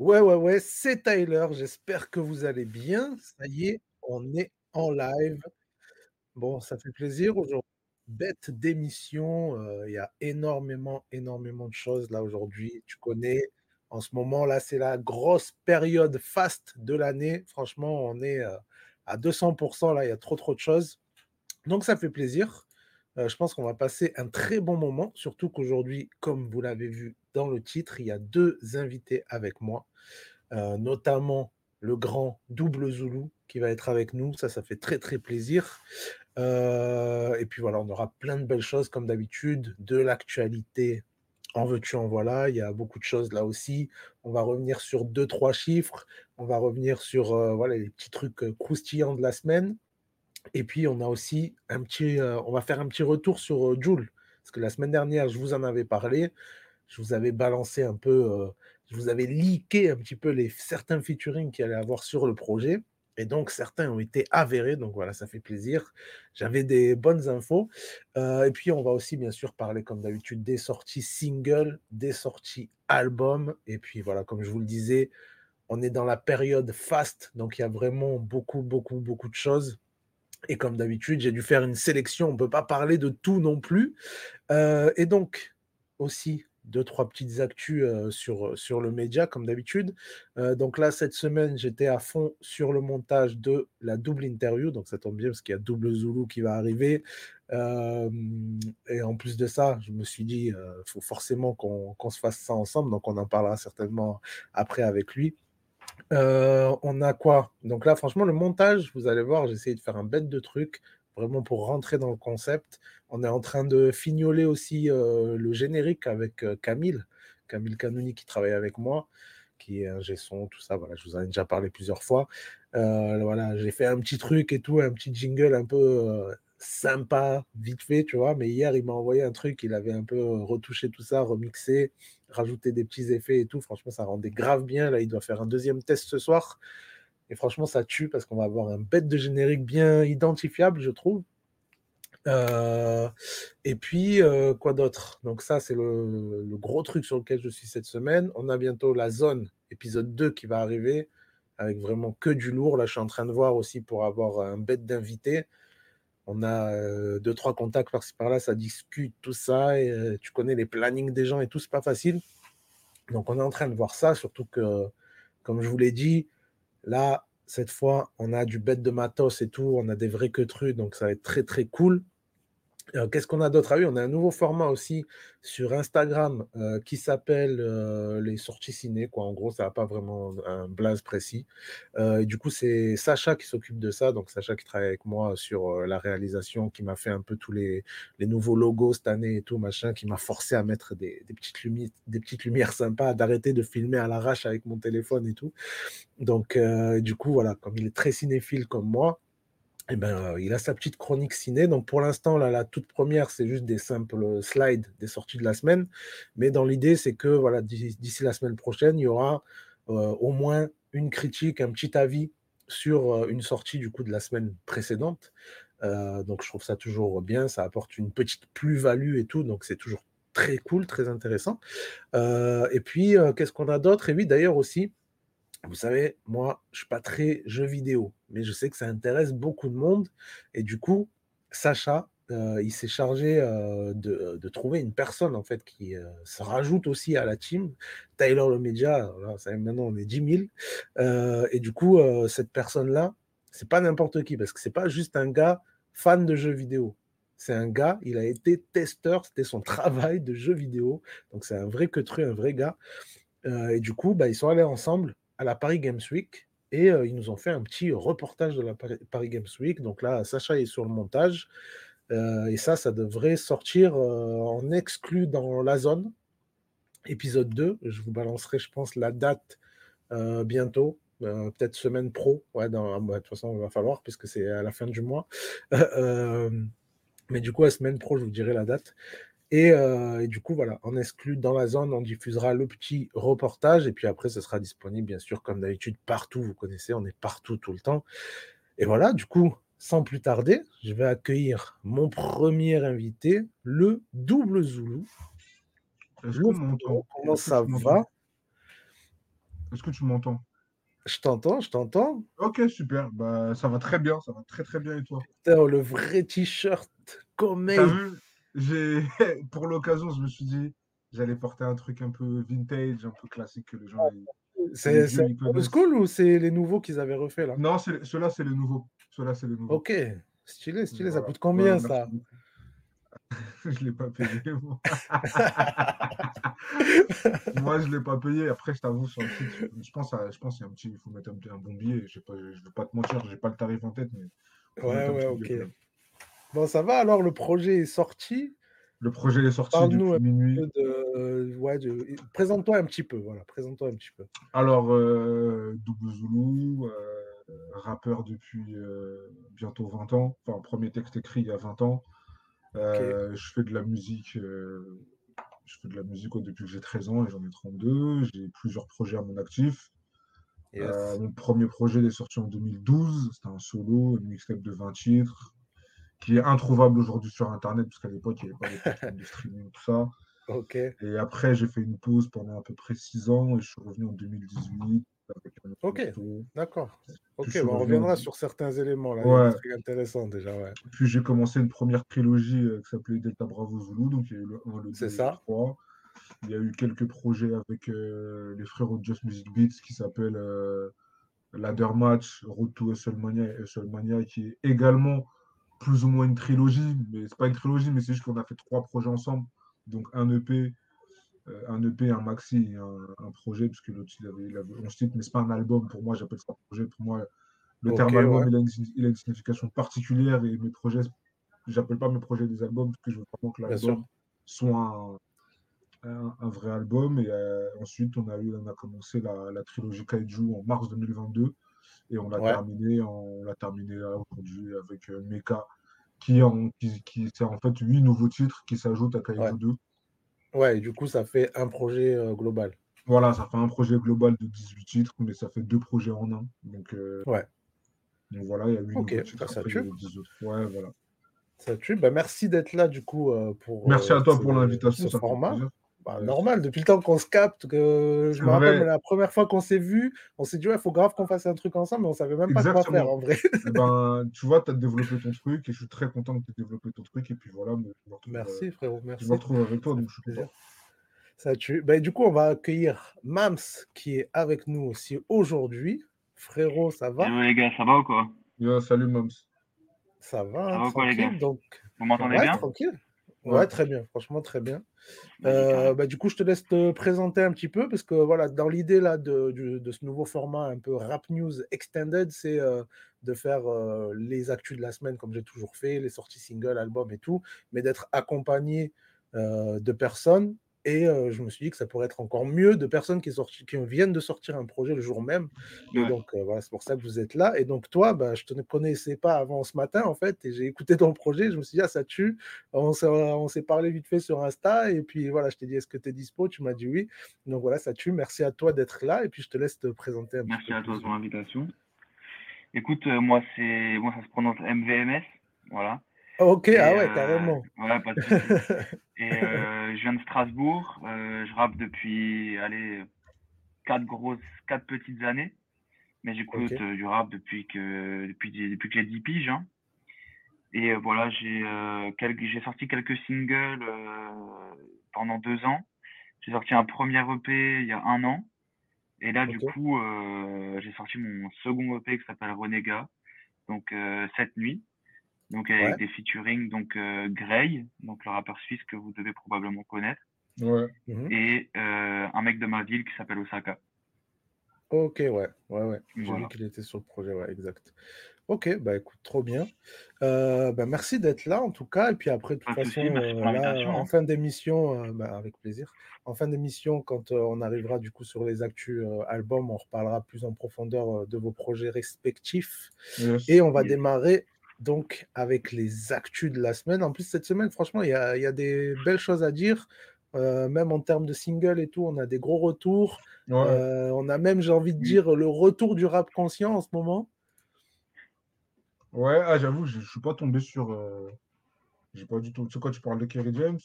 Ouais, ouais, ouais, c'est Tyler, j'espère que vous allez bien. Ça y est, on est en live. Bon, ça fait plaisir aujourd bête d'émission, heu, il y a énormément, énormément de choses là aujourd'hui. Tu connais, en ce moment là, c'est la grosse période faste de l'année. Franchement, on est, heu, à 200% là, il y a trop, trop de choses. Donc ça fait plaisir. Heu, je pense qu'on va passer un très bon moment, surtout qu'aujourd'hui, comme vous l'avez vu dans le titre, il y a 2 invités avec moi, heu, notamment le grand Double Zulu qui va être avec nous. Ça, ça fait très, très plaisir. Heu et puis voilà, on aura plein de belles choses comme d'habitude, de l'actualité, en veux-tu, en voilà. Il y a beaucoup de choses là aussi. On va revenir sur 2-3 chiffres. On va revenir sur, heu, voilà, les petits trucs, croustillants de la semaine et puis on a aussi un petit, on va faire un petit retour sur, Jul. Parce que la semaine dernière, je vous en avais parlé. Je vous avais balancé un peu, heu, je vous avais leaké un petit peu les certains featuring qu'il allait avoir sur le projet et donc certains ont été avérés, donc voilà, ça fait plaisir. J'avais des bonnes infos, heu et puis on va aussi bien sûr parler comme d'habitude des sorties singles, des sorties albums et puis voilà, comme je vous le disais, on est dans la période faste, donc il y a vraiment beaucoup, beaucoup, beaucoup de choses et comme d'habitude, j'ai dû faire une sélection. On peut pas parler de tout non plus, heu et donc aussi 2-3 petites actus, sur, sur le média comme d'habitude. Donc là, cette semaine, j'étais à fond sur le montage de la double interview, donc ça tombe bien parce qu'il y a Double Zulu qui va arriver. Et en plus de ça, je me suis dit, heu: «Faut forcément qu'on se fasse ça ensemble», donc on en parlera certainement après avec lui. On a quoi? Donc là, franchement, le montage, vous allez voir, j'ai essayé de faire un bête de truc, vraiment pour rentrer dans le concept. On est en train de fignoler aussi, heu, le générique avec, heu, Camille, Camille Cannoni qui travaille avec moi, qui est ingé son, tout ça, voilà, je vous en ai déjà parlé plusieurs fois. Heu, voilà, j'ai fait un petit truc et tout, un petit jingle un peu, sympa, vite fait, tu vois? Mais hier, il m'a envoyé un truc, il avait un peu, retouché tout ça, remixé, rajouté des petits effets et tout. Franchement, ça rendait grave bien. Là, il doit faire un 2e test ce soir et franchement, ça tue parce qu'on va avoir un bête de générique bien identifiable, je trouve. Heu et puis, heu, quoi d'autre? Donc ça, c'est le gros truc sur lequel je suis cette semaine. On a bientôt La Zone, épisode 2 qui va arriver, avec vraiment que du lourd. Là, je suis en train de voir aussi pour avoir un bête d'invité. On a, heu, 2-3 contacts par-ci par-là, ça discute, tout ça et heu, tu connais les plannings des gens et tout, c'est pas facile. Donc on est en train de voir ça, surtout que, comme je vous l'ai dit, là, cette fois, on a du bête de matos et tout, on a des vrais queutrus, donc ça va être très, très cool. Qu'est-ce qu'on a d'autre? Ah oui, on a un nouveau format aussi sur Instagram, qui s'appelle, les sorties ciné, quoi. En gros, ça a pas vraiment un blaze précis. Et du coup, c'est Sacha qui s'occupe de ça, donc Sacha qui travaille avec moi sur, la réalisation, qui m'a fait un peu tous les nouveaux logos cette année et tout machin, qui m'a forcé à mettre des petites des petites lumières sympas, d'arrêter de filmer à l'arrache avec mon téléphone et tout. Donc du coup, voilà, comme il est très cinéphile comme moi et ben, heu, il a sa petite chronique ciné. Donc pour l'instant, là, la toute 1re, c'est juste des simples slides des sorties de la semaine. Mais dans l'idée, c'est que voilà, d'ici la semaine prochaine, il y aura, heu, au moins une critique, un petit avis sur, une sortie du coup de la semaine précédente. Donc je trouve ça toujours bien, ça apporte une petite plus-value et tout, donc c'est toujours très cool, très intéressant. Et puis, qu'est-ce qu'on a d'autre? Et oui, d'ailleurs aussi, vous savez, moi, je suis pas très jeux vidéo, mais je sais que ça intéresse beaucoup de monde et du coup, Sacha, heu, il s'est chargé, heu, de de trouver une personne en fait qui, se rajoute aussi à la team. Tyler le Média, maintenant on est 10 000. Heu et du coup, cette personne-là, c'est pas n'importe qui parce que c'est pas juste un gars fan de jeux vidéo. C'est un gars, il a été testeur, c'était son travail de jeux vidéo, donc c'est un vrai queutru, un vrai gars. Et du coup, bah, ils sont allés ensemble à la Paris Games Week et heu, ils nous ont fait un petit reportage de la Paris Games Week. Donc là, Sacha est sur le montage, heu et ça, ça devrait sortir, heu, en exclu dans La Zone, épisode 2. Je vous balancerai, je pense, la date, bientôt, peut-être semaine pro. Ouais, dans bah, de toute façon, il va falloir puisque c'est à la fin du mois. Mais du coup, la semaine pro, je vous dirai la date et heu et du coup, voilà, en exclu dans La Zone, on diffusera le petit reportage. Et puis après, ce sera disponible bien sûr comme d'habitude partout. Vous connaissez, on est partout tout le temps. Et voilà, du coup, sans plus tarder, je vais accueillir mon 1er invité, le Double frérot, comment que ça va? Est-ce que tu m'entends? Je t'entends, je t'entends. Ok, super. Bah, ça va très bien, ça va très très bien. Et toi? Putain, le vrai t-shirt comme T'as vu? J'ai pour l'occasion, je me suis dit j'allais porter un truc un peu vintage, un peu classique que les gens. C'est le school ou c'est les nouveaux qu'ils avaient refait là? Non, ceux-là, c'est les nouveaux. Ceux-là, c'est les nouveaux. Ok, stylé, stylé. Ça coûte combien ça? je ne l'ai pas payé, moi. moi, je ne l'ai pas payé. Après, je t'avoue, sur le site, je pense, je pense qu'il y a un petit, il faut mettre un, un bon billet. Je ne veux pas te mentir, je n'ai pas le tarif en tête. Mais ouais, ouais, ok. Bon, ça va alors, le projet est sorti. Le projet est sorti depuis minuit. ouais, Présente-toi un petit peu, voilà, présente-toi un petit peu. Alors, euh, Double Zulu, euh, rappeur depuis euh, bientôt 20 ans. Enfin, premier texte écrit il y a 20 ans. Euh, je fais de la musique. Euh, je fais de la musique depuis que j'ai 13 ans et j'en ai 32. J'ai plusieurs projets à mon actif. Euh, mon premier projet est sorti en 2012. C'était un solo, une mixtape de 20 titres, qui est introuvable aujourd'hui sur Internet, parce qu'à l'époque, il n'y avait pas de plateformes de streaming, tout ça. Et après, j'ai fait une pause pendant à peu près 6 ans et je suis revenu en 2018 Ok, d'accord. Ok, on reviendra sur certains éléments là. C'est intéressant déjà. Puis j'ai commencé une première trilogie euh, qui s'appelait Delta Bravo Zulu, donc il y a eu le 1, le 2, le 3. Il y a eu quelques projets avec euh, les frères de Just Music Beats qui s'appellent euh, Ladder Match, Road to WrestleMania et WrestleMania, qui est également plus ou moins une trilogie, mais c'est pas une trilogie, mais c'est juste qu'on a fait trois projets ensemble, donc un EP, euh, un EP, un maxi, un, un projet, puisque l'autre il avait, il avait 11 titres, mais c'est pas un album pour moi, j'appelle ça un projet. Pour moi, le terme album, il, a une, signification particulière et mes projets, j'appelle pas mes projets des albums, parce que je veux vraiment que l'album soit un, un, vrai album. Et euh, ensuite, on a, eu, on a commencé la, la, trilogie Kaiju en mars 2022 et on l'a terminé, on l'a terminé aujourd'hui avec euh, Mecha, qui, en, qui, qui c'est en fait huit nouveaux titres qui s'ajoutent à Kaiju 2. Ouais, du coup, ça fait un projet euh, global. Voilà, ça fait un projet global de 18 titres, mais ça fait deux projets en un. Donc, euh, ouais. donc voilà, il y a 8 Ok, titres, ça tue. Ouais, voilà. Ça tue. Bah, merci d'être là, du coup, euh, pour. Merci à toi pour l'invitation. Ce format. Bah, normal, depuis le temps qu'on se capte, que je me rappelle la première fois qu'on s'est vu, on s'est dit, ouais, il faut grave qu'on fasse un truc ensemble, mais on savait même pas quoi faire en vrai. Eh ben, tu vois, tu as développé ton truc et je suis très content que tu aies développé ton truc. Et puis voilà, merci frérot, merci. Je me retrouve avec toi, donc je suis content. Ça tue. Ben, du coup, on va accueillir Mams qui est avec nous aussi aujourd'hui. Frérot, ça va? Salut les gars, ça va ou quoi? Salut Mams. Ça va, ça va quoi, les gars? donc... Vous m'entendez bien? Tranquille. Ouais, très bien, franchement très bien. Euh, bah, du coup, je te laisse te présenter un petit peu parce que voilà, dans l'idée là de, de, ce nouveau format un peu rap news extended, c'est euh, de faire euh, les actus de la semaine comme j'ai toujours fait, les sorties singles, albums et tout, mais d'être accompagné de personnes et je me suis dit que ça pourrait être encore mieux de personnes qui, sorti, qui viennent de sortir un projet le jour même. Et donc, voilà, c'est pour ça que vous êtes là. Et donc, toi, bah, je ne te connaissais pas avant ce matin, en fait, et j'ai écouté ton projet. Je me suis dit, ah, ça tue. On s'est parlé vite fait sur Insta. Et puis, voilà, je t'ai dit, est-ce que tu es dispo? Tu m'as dit oui. Donc, voilà, ça tue. Merci à toi d'être là. Et puis, je te laisse te présenter un Merci à toi pour l'invitation. Écoute, moi, c'est moi, ça se prononce MVMS. Voilà. Ok, ah ouais, carrément. Ouais, pas de Et je viens de Strasbourg. je rappe depuis, allez, quatre grosses, quatre petites années. Mais j'écoute du rap depuis que, depuis, depuis que j'ai 10 piges. Hein. Et voilà, j'ai j'ai sorti quelques singles pendant deux ans. J'ai sorti un premier EP il y a un an. Et là, du coup, j'ai sorti mon second EP qui s'appelle Renega. Donc, cette nuit donc avec des featuring donc euh, Grey, donc le rappeur suisse que vous devez probablement connaître, ouais. Mhm. et euh, un mec de ma ville qui s'appelle Osaka. Ok, ouais, ouais, ouais. J'ai vu qu'il était sur le projet, ouais, exact. Ok, bah écoute, trop bien. Euh, bah, merci d'être là en tout cas. Et puis après, de toute façon, là, en hein. fin d'émission, bah, avec plaisir. En fin d'émission, quand on arrivera du coup sur les actus albums, on reparlera plus en profondeur de vos projets respectifs. Et on va démarrer donc avec les actus de la semaine. En plus, cette semaine, franchement, il y a, des belles choses à dire. Euh, même en termes de single et tout, on a des gros retours. Euh, on a même, j'ai envie de dire, le retour du rap conscient en ce moment. Ouais, ah, j'avoue, je ne suis pas tombé sur. Euh... J'ai pas du tout. Tu sais quoi, tu parles de Kerry James?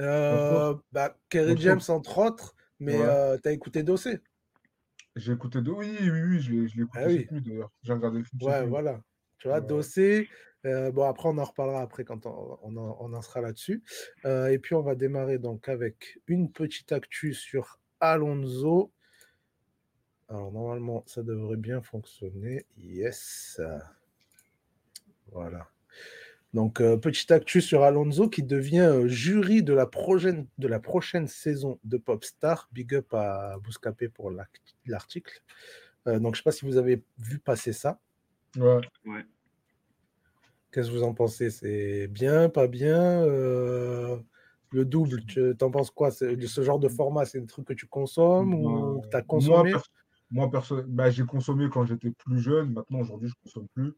Euh, bah, Kerry James, entre autres, mais tu as écouté Dossé? J'ai écouté de. Oui, oui, oui, je l'ai écouté Ah oui. nuit d'ailleurs. J'ai regardé le film Ouais, voilà. Tu vois, Ouais. Dossé, heu, bon après on en reparlera après quand on on en on en sera là-dessus. Heu et puis on va démarrer donc avec une petite actu sur Alonso. Alors normalement, ça devrait bien fonctionner. Yes. Voilà. Donc, heu, petite actu sur Alonso qui devient, heu, jury de la prochaine de la prochaine saison de Popstar. Big up à Bouscapé pour l'article. Donc je sais pas si vous avez vu passer ça? Ouais. Ouais. Qu'est-ce que vous en pensez? C'est bien, pas bien? Heu, le double, tu en penses quoi? C'est ce genre de format, c'est un truc que tu consommes ou que tu as moi consommé? perso moi perso bah, j'ai consommé quand j'étais plus jeune. Maintenant, aujourd'hui, je consomme plus.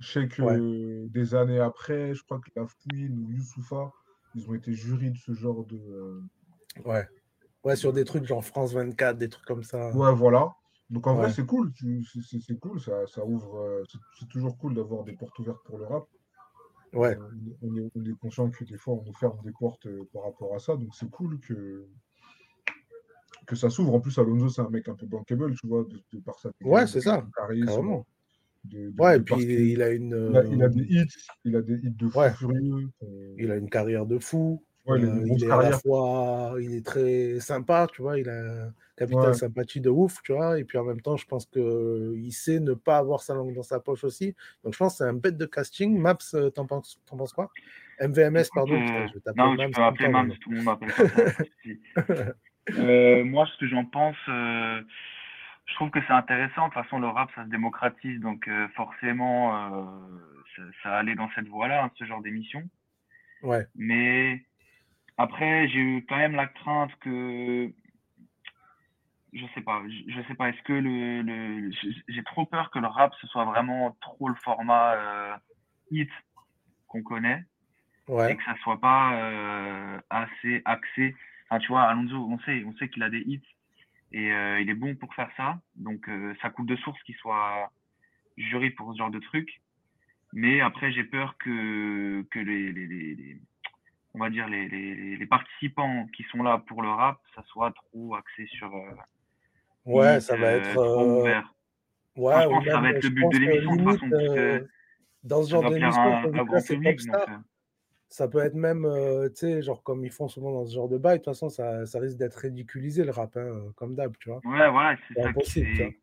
Je sais Ouais. que des années après, je crois que Lafouine ou Youssoupha, ils ont été jurys de ce genre de, heu Ouais. Ouais, sur des de trucs genre France 24, des trucs comme ça. Ouais, voilà. Donc en vrai, c'est cool, c'est cool, ça ça ouvre, heu, c'est toujours cool d'avoir des portes ouvertes pour le rap. Ouais. Heu, on est on est conscient que des fois, on nous ferme des portes, heu, par rapport à ça, donc c'est cool que que ça s'ouvre. En plus, Alonso, c'est un mec un peu bankable, tu vois? De de par sa Ouais, c'est ça, carrément. de de Ouais et puis il a une, il a il a des hits il a des hits de fou Ouais. furieux Il a une carrière de fou. Ouais, il il est à la carrière. fois il est très sympa, tu vois? Il a un capital Ouais. sympathie de ouf, tu vois? Et puis en même temps, je pense qu'il sait ne pas avoir sa langue dans sa poche aussi. Donc je pense que c'est un bête de casting. Maps, heu, tu en penses en penses quoi? MVMS, pardon, putain, heu, je vais t'appeler non, tu peux m'appeler tout le monde m'appelle. Heu, moi, ce que j'en pense, je trouve que c'est intéressant. De toute façon, le rap, ça se démocratise, donc forcément, ça allait dans cette voie-là, hein, ce genre d'émission. Ouais. Mais après, j'ai eu quand même la crainte que je sais pas, je sais pas, est-ce que le le j'ai trop peur que le rap, ce soit vraiment trop le format, heu, hit qu'on connaît et Ouais. que ça soit pas, heu, assez axé enfin, tu vois, Alonso, on sait on sait qu'il a des hits et heu, il est bon pour faire ça. Donc heu, ça coule de source qu'il soit jury pour ce genre de truc. Mais après, j'ai peur que que les les les les on va dire les les les participants qui sont là pour le rap, ça soit trop axé sur, heu, Ouais, ça va être, heu, trop heu ouvert. Enfin, ouais je pense que ça va être le but de l'émission de façon, dans ce genre d'émission, ça peut être même, tu sais, genre comme ils font souvent dans ce genre de bail, de toute façon, ça ça risque d'être ridiculisé le rap, hein, comme d'hab, tu vois? Ouais, voilà, c'est ça impossible, fait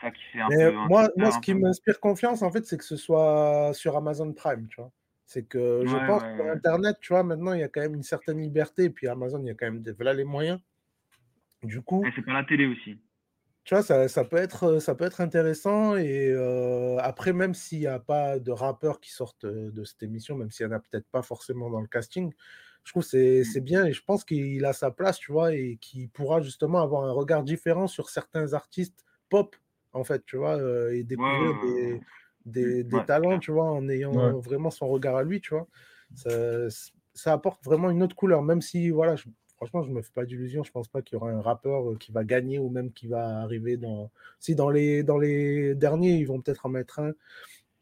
ça qui fait un Mais peu un moi moi, ce qui m'inspire confiance, en fait, c'est que ce soit sur Amazon Prime, tu vois? C'est que Ouais, je pense ouais, sur ouais. internet, tu vois, maintenant, il y a quand même une certaine liberté et puis Amazon, il y a quand même des voilà les moyens. Du coup Et c'est pas la télé aussi. tu vois, ça ça peut être, heu, ça peut être intéressant et heu, après même s'il y a pas de rappeurs qui sortent, heu, de cette émission, même s'il y en a peut-être pas forcément dans le casting, je trouve c'est Mmh. c'est bien et je pense qu'il a sa place, tu vois? Et qu'il pourra justement avoir un regard différent sur certains artistes pop, en fait, tu vois? Et ouais, découvrir ouais. Des des ouais, c'est talents, tu vois? En Ouais. ayant vraiment son regard à lui, tu vois? Ça apporte vraiment une autre couleur, même si voilà, je franchement, je me fais pas d'illusions, je pense pas qu'il y aura un rappeur, heu, qui va gagner ou même qui va arriver dans si dans les dans les derniers, ils vont peut-être en mettre un,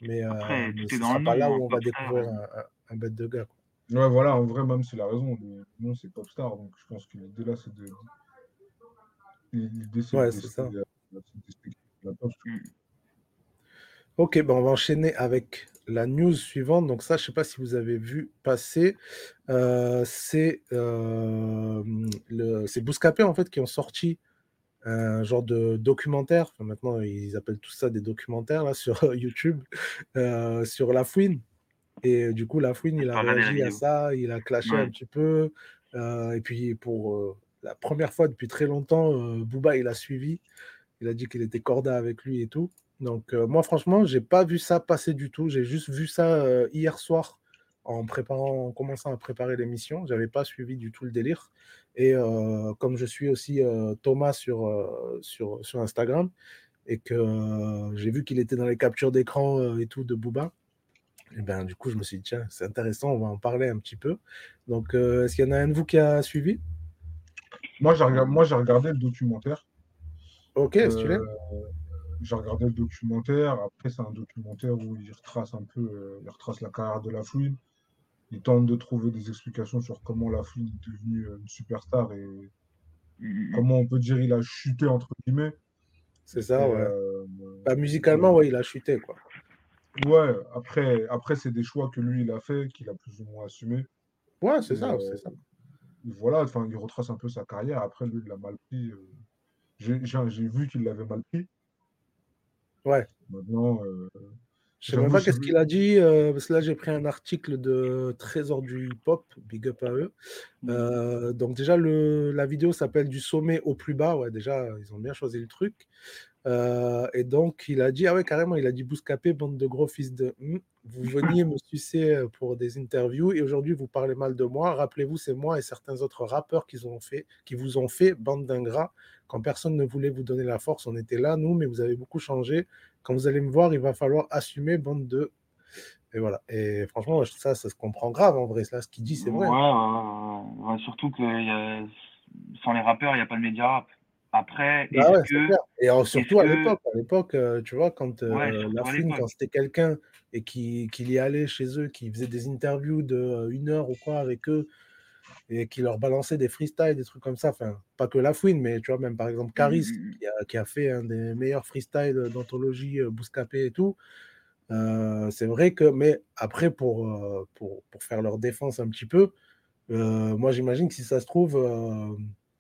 mais heu, Après, mais ce sera pas là où on va découvrir un un bête de gars, quoi. Ouais, voilà, en vrai, Mams, il a raison. Le nom, c'est Popstar, donc je pense que l'idée là, c'est de l'i l'idée, c'est de Ouais, c'est déceler, ça. c'est de déceler la pop, tu vois? Mmh. OK, bah, on va enchaîner avec la news suivante. Donc ça, je sais pas si vous avez vu passer, c'est, hem, le c'est Bouscapé, en fait, qui ont sorti un genre de documentaire. Enfin, maintenant, ils appellent tout ça des documentaires, là, sur YouTube, sur Lafouine et du coup, Lafouine, J'ai il a la réagi à ça, il a clashé un petit peu, et puis pour, la 1re fois depuis très longtemps, Booba, il a suivi. Il a dit qu'il était corda avec lui et tout. Donc heu, moi, franchement, j'ai pas vu ça passer du tout. J'ai juste vu ça, heu, hier soir en préparant en commençant à préparer l'émission. J'avais pas suivi du tout le délire et heu, comme je suis aussi, Thomas sur, sur sur Instagram et que, j'ai vu qu'il était dans les captures d'écran, et tout de Booba et ben, du coup, je me suis dit: «Tiens, c'est intéressant, on va en parler un petit peu». Donc est-ce qu'il y en a un de vous qui a suivi? Moi, j'ai rega moi, j'ai regardé le documentaire. OK, stylé. Heu, j'ai regardé le documentaire. Après, c'est un documentaire où il retrace un peu, heu, il retrace la carrière de Lafouine. Il tente de trouver des explications sur comment Lafouine est devenu, heu, une superstar et Mmh, mmh. comment on peut dire, il a chuté entre guillemets. C'est ça, Et, ouais. euh, Bah, musicalement, ouais, il a chuté, quoi. ouais, après, après c'est des choix que lui, il a fait, qu'il a plus ou moins assumé. Ouais, c'est ça, euh, c'est ça. voilà, enfin, il retrace un peu sa carrière. Après, lui, il l'a mal pris. euh, j'ai vu qu'il l'avait mal pris. Ouais. Maintenant, euh, Je sais même pas qu'est-ce sais- qu'il a dit, euh, parce que là j'ai pris un article de Trésor du hip-hop, big up à eux. Euh, donc déjà le, la vidéo s'appelle Du sommet au plus bas, ouais déjà ils ont bien choisi le truc. Euh, et donc il a dit, ah ouais carrément, il a dit Bouscapé, bande de gros fils de... Vous veniez me sucer pour des interviews et aujourd'hui vous parlez mal de moi. Rappelez-vous, c'est moi et certains autres rappeurs qui, vous ont fait, bande d'ingrats. Quand personne ne voulait vous donner la force, on était là, nous, mais vous avez beaucoup changé. Quand vous allez me voir, il va falloir assumer, bande de... Et voilà. Et franchement, ça, ça se comprend grave en vrai. Là, ce qu'il dit, c'est vrai. Ouais, ouais, surtout que sans les rappeurs, il n'y a pas de média rap. Après, Bah ouais, que. Et alors, surtout à que- l'époque, à l'époque, euh, tu vois, quand euh, Ouais, la quand c'était quelqu'un et qui- qu'il y allait chez eux, qui faisait des interviews de euh, une heure ou quoi avec eux, et qui leur balançait des freestyles, des trucs comme ça, enfin, pas que la fouine, mais tu vois, même par exemple Caris, Mm, mm, mm. qui, a, qui a fait un des meilleurs freestyles d'anthologie, euh, Bouscapé et tout, c'est vrai que, mais après, pour, pour, pour faire leur défense un petit peu, moi j'imagine que si ça se trouve,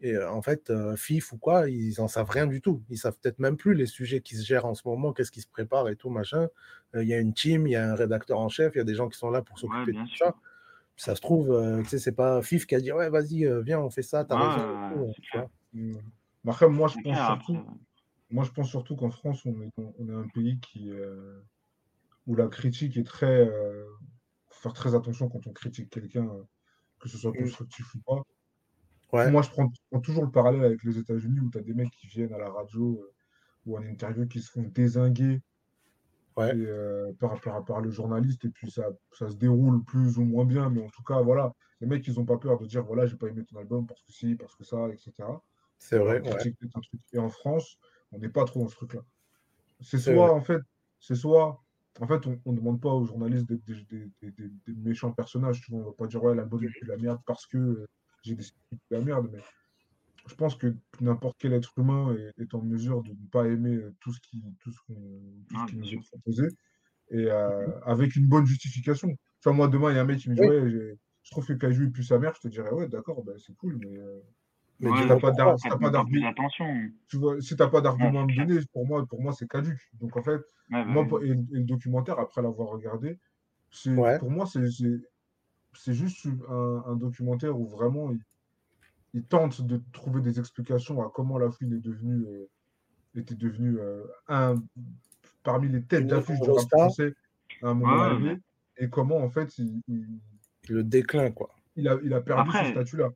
et, euh, en fait, euh, FIF ou quoi, ils en savent rien du tout. Ils savent peut-être même plus les sujets qui se gèrent en ce moment, qu'est-ce qui se prépare et tout, machin. Euh, Il y a une team, il y a un rédacteur en chef, il y a des gens qui sont là pour s'occuper de tout sûr. ça. Ça se trouve, tu sais, c'est pas FIF qui a dit ouais, vas-y, viens, on fait ça, t'as raison. tout, tu vois. Mm. Mais Après, moi, je pense surtout, moi, je pense surtout qu'en France, on est, dans- on est un pays qui, euh, où la critique est très. euh, faut faire très attention quand on critique quelqu'un, que ce soit Mm. constructif ou pas. Ouais, Moi, je prends, je prends toujours le parallèle avec les États-Unis où tu as des mecs qui viennent à la radio euh, ou en interview qui se font désinguer ouais, et, euh, par, par, par le journaliste et puis ça, ça se déroule plus ou moins bien. Mais en tout cas, voilà, les mecs, ils n'ont pas peur de dire voilà, j'ai pas aimé ton album parce que si, parce que ça, etc. c'est vrai, ouais. Et en France, on n'est pas trop dans ce truc-là. C'est soit, en fait, c'est soit, en fait, on ne demande pas aux journalistes d'être des, des- des- des- des méchants personnages. Tu vois, on va pas dire, ouais, l'album est de la merde parce que euh, j'ai de la merde. Mais je pense que n'importe quel être humain est, est en mesure de ne pas aimer euh, tout ce qui, tout ce qu'on, tout ce Ouais, qui bien nous est proposé et euh, avec une bonne justification. Tu vois, moi, demain, il y a un mec qui me dit, Oui. ouais, je trouve que Caju est plus sa mère. Je te dirais, ouais, d'accord, ben, c'est cool, mais euh, Mais Ouais, t'as donc pas d'argument attention. tu vois, si t'as pas d'argument à me donner, pour moi, pour moi c'est caduque. Donc en fait, Ouais, bah moi, et, et le documentaire, après l'avoir regardé, pour moi, c'est c'est- juste un, un documentaire où vraiment il, il tente de trouver des explications à comment la fouine est devenue, euh, était devenue euh, un parmi les têtes d'affiche du rap français à un moment ouais, donné, mais et comment en fait il, il, le déclin, quoi. il a, il a perdu ce statut-là.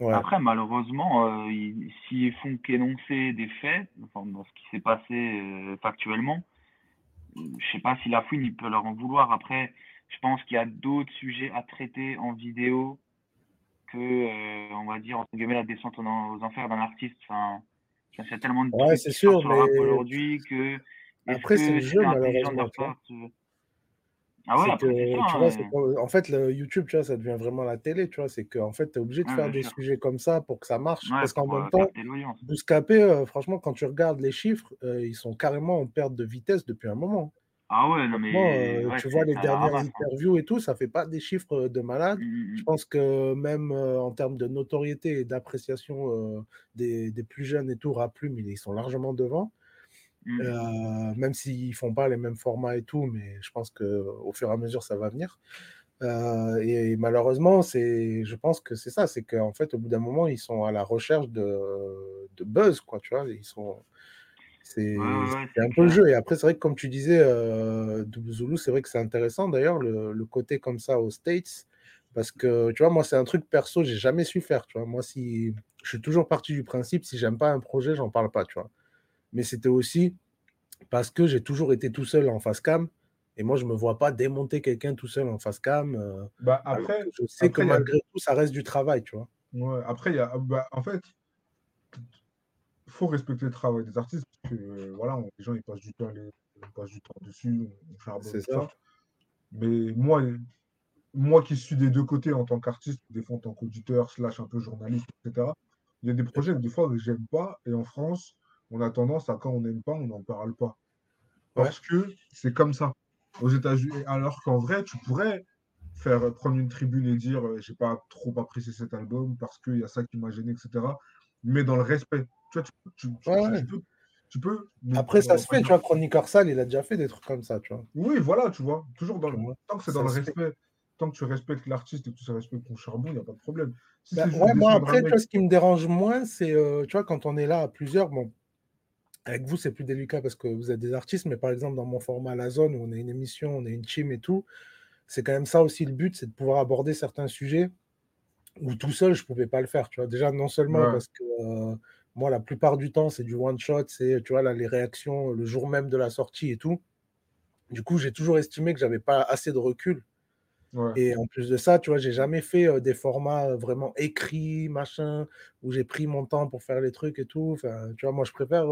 Ouais, après malheureusement, euh, ils- s'ils font qu'énoncer des faits, enfin, dans ce qui s'est passé euh, factuellement, euh, je sais pas si la fouine, il peut leur en vouloir. Après, je pense qu'il y a d'autres sujets à traiter en vidéo que, euh, on va dire, entre guillemets, la descente aux, enfers d'un artiste. Enfin, il y a tellement de ouais, c'est sûr, sur mais aujourd'hui que après, c'est le jeu, malheureusement, Ah ouais, que, ça. tu vois, c'est hein, comme- en fait, le YouTube, tu vois, ça devient vraiment la télé, tu vois. C'est qu'en fait, tu es obligé de Ouais, faire des sûr. sujets comme ça pour que ça marche. Ouais, Parce qu'en même euh, temps. Bouscapé, euh, franchement, quand tu regardes les chiffres, euh, ils sont carrément en perte de vitesse depuis un moment. Ah ouais, non mais euh, ouais, tu vois les dernières ramasse. hein. interviews et tout, ça fait pas des chiffres de malade. Mm, mm, Je mm. pense que même euh, en termes de notoriété et d'appréciation euh, des, des plus jeunes et tout, rap plume, ils sont largement devant. Euh, même s'ils font pas les mêmes formats et tout, mais je pense que au fur et à mesure, ça va venir. Euh, et, malheureusement, c'est, je pense que c'est ça, c'est qu'en fait, au bout d'un moment, ils sont à la recherche de, de buzz, quoi, tu vois. Ils sont, c'est, Ouais, un peu le jeu. Et après, c'est vrai que comme tu disais, euh, Double Zulu, c'est vrai que c'est intéressant d'ailleurs le, le côté comme ça aux States, parce que tu vois, moi, c'est un truc perso, j'ai jamais su faire, tu vois. Moi, si je suis toujours parti du principe, si j'aime pas un projet, j'en parle pas, tu vois. Mais c'était aussi parce que j'ai toujours été tout seul en face cam. Et moi, je me vois pas démonter quelqu'un tout seul en face cam. euh, Bah, après, je sais que après, a malgré tout, ça reste du travail, tu vois. Ouais, après, il y a, bah, en fait, faut respecter le travail des artistes parce que euh, voilà, on- les gens ils passent du temps, les- ils passent du temps dessus, on charbonne C'est ça. Mais moi, moi qui suis des deux côtés en tant qu'artiste, des fois en tant qu'auditeur, slash un peu journaliste, etc., Il y a des projets que des fois que j'aime pas, et en France, on a tendance à quand on n'aime pas, on n'en parle pas. Parce que c'est comme ça. Aux États-Unis, alors qu'en vrai, tu pourrais faire prendre une tribune et dire euh, j'ai pas trop apprécié cet album parce qu'il y a ça qui m'a gêné, etc. Mais dans le respect. Tu vois, tu, peux, tu peux, Après, ça se fait, tu vois, Chronique Arsal, il a déjà fait des trucs comme ça, tu vois. Oui, voilà, tu vois. Toujours dans le... Tant que c'est dans le respect, tant que tu respectes l'artiste et que tu respectes ton charbon, il n'y a pas de problème. Bah, ouais, moi, après, tu vois, ce qui me dérange moins, c'est, euh, tu vois, quand on est là à plusieurs, bon, avec vous, c'est plus délicat parce que vous êtes des artistes, mais par exemple, dans mon format La Zone, où on a une émission, on est une team et tout, c'est quand même ça aussi le but, c'est de pouvoir aborder certains sujets où tout seul, je ne pouvais pas le faire. Tu vois, déjà, non seulement parce que euh, moi, la plupart du temps, c'est du one-shot, c'est, tu vois, là, les réactions le jour même de la sortie et tout. Du coup, j'ai toujours estimé que j'avais pas assez de recul. Et en plus de ça, tu vois, j'ai jamais fait euh, des formats euh, vraiment écrits, machin, où j'ai pris mon temps pour faire les trucs et tout. Enfin, tu vois, moi, je préfère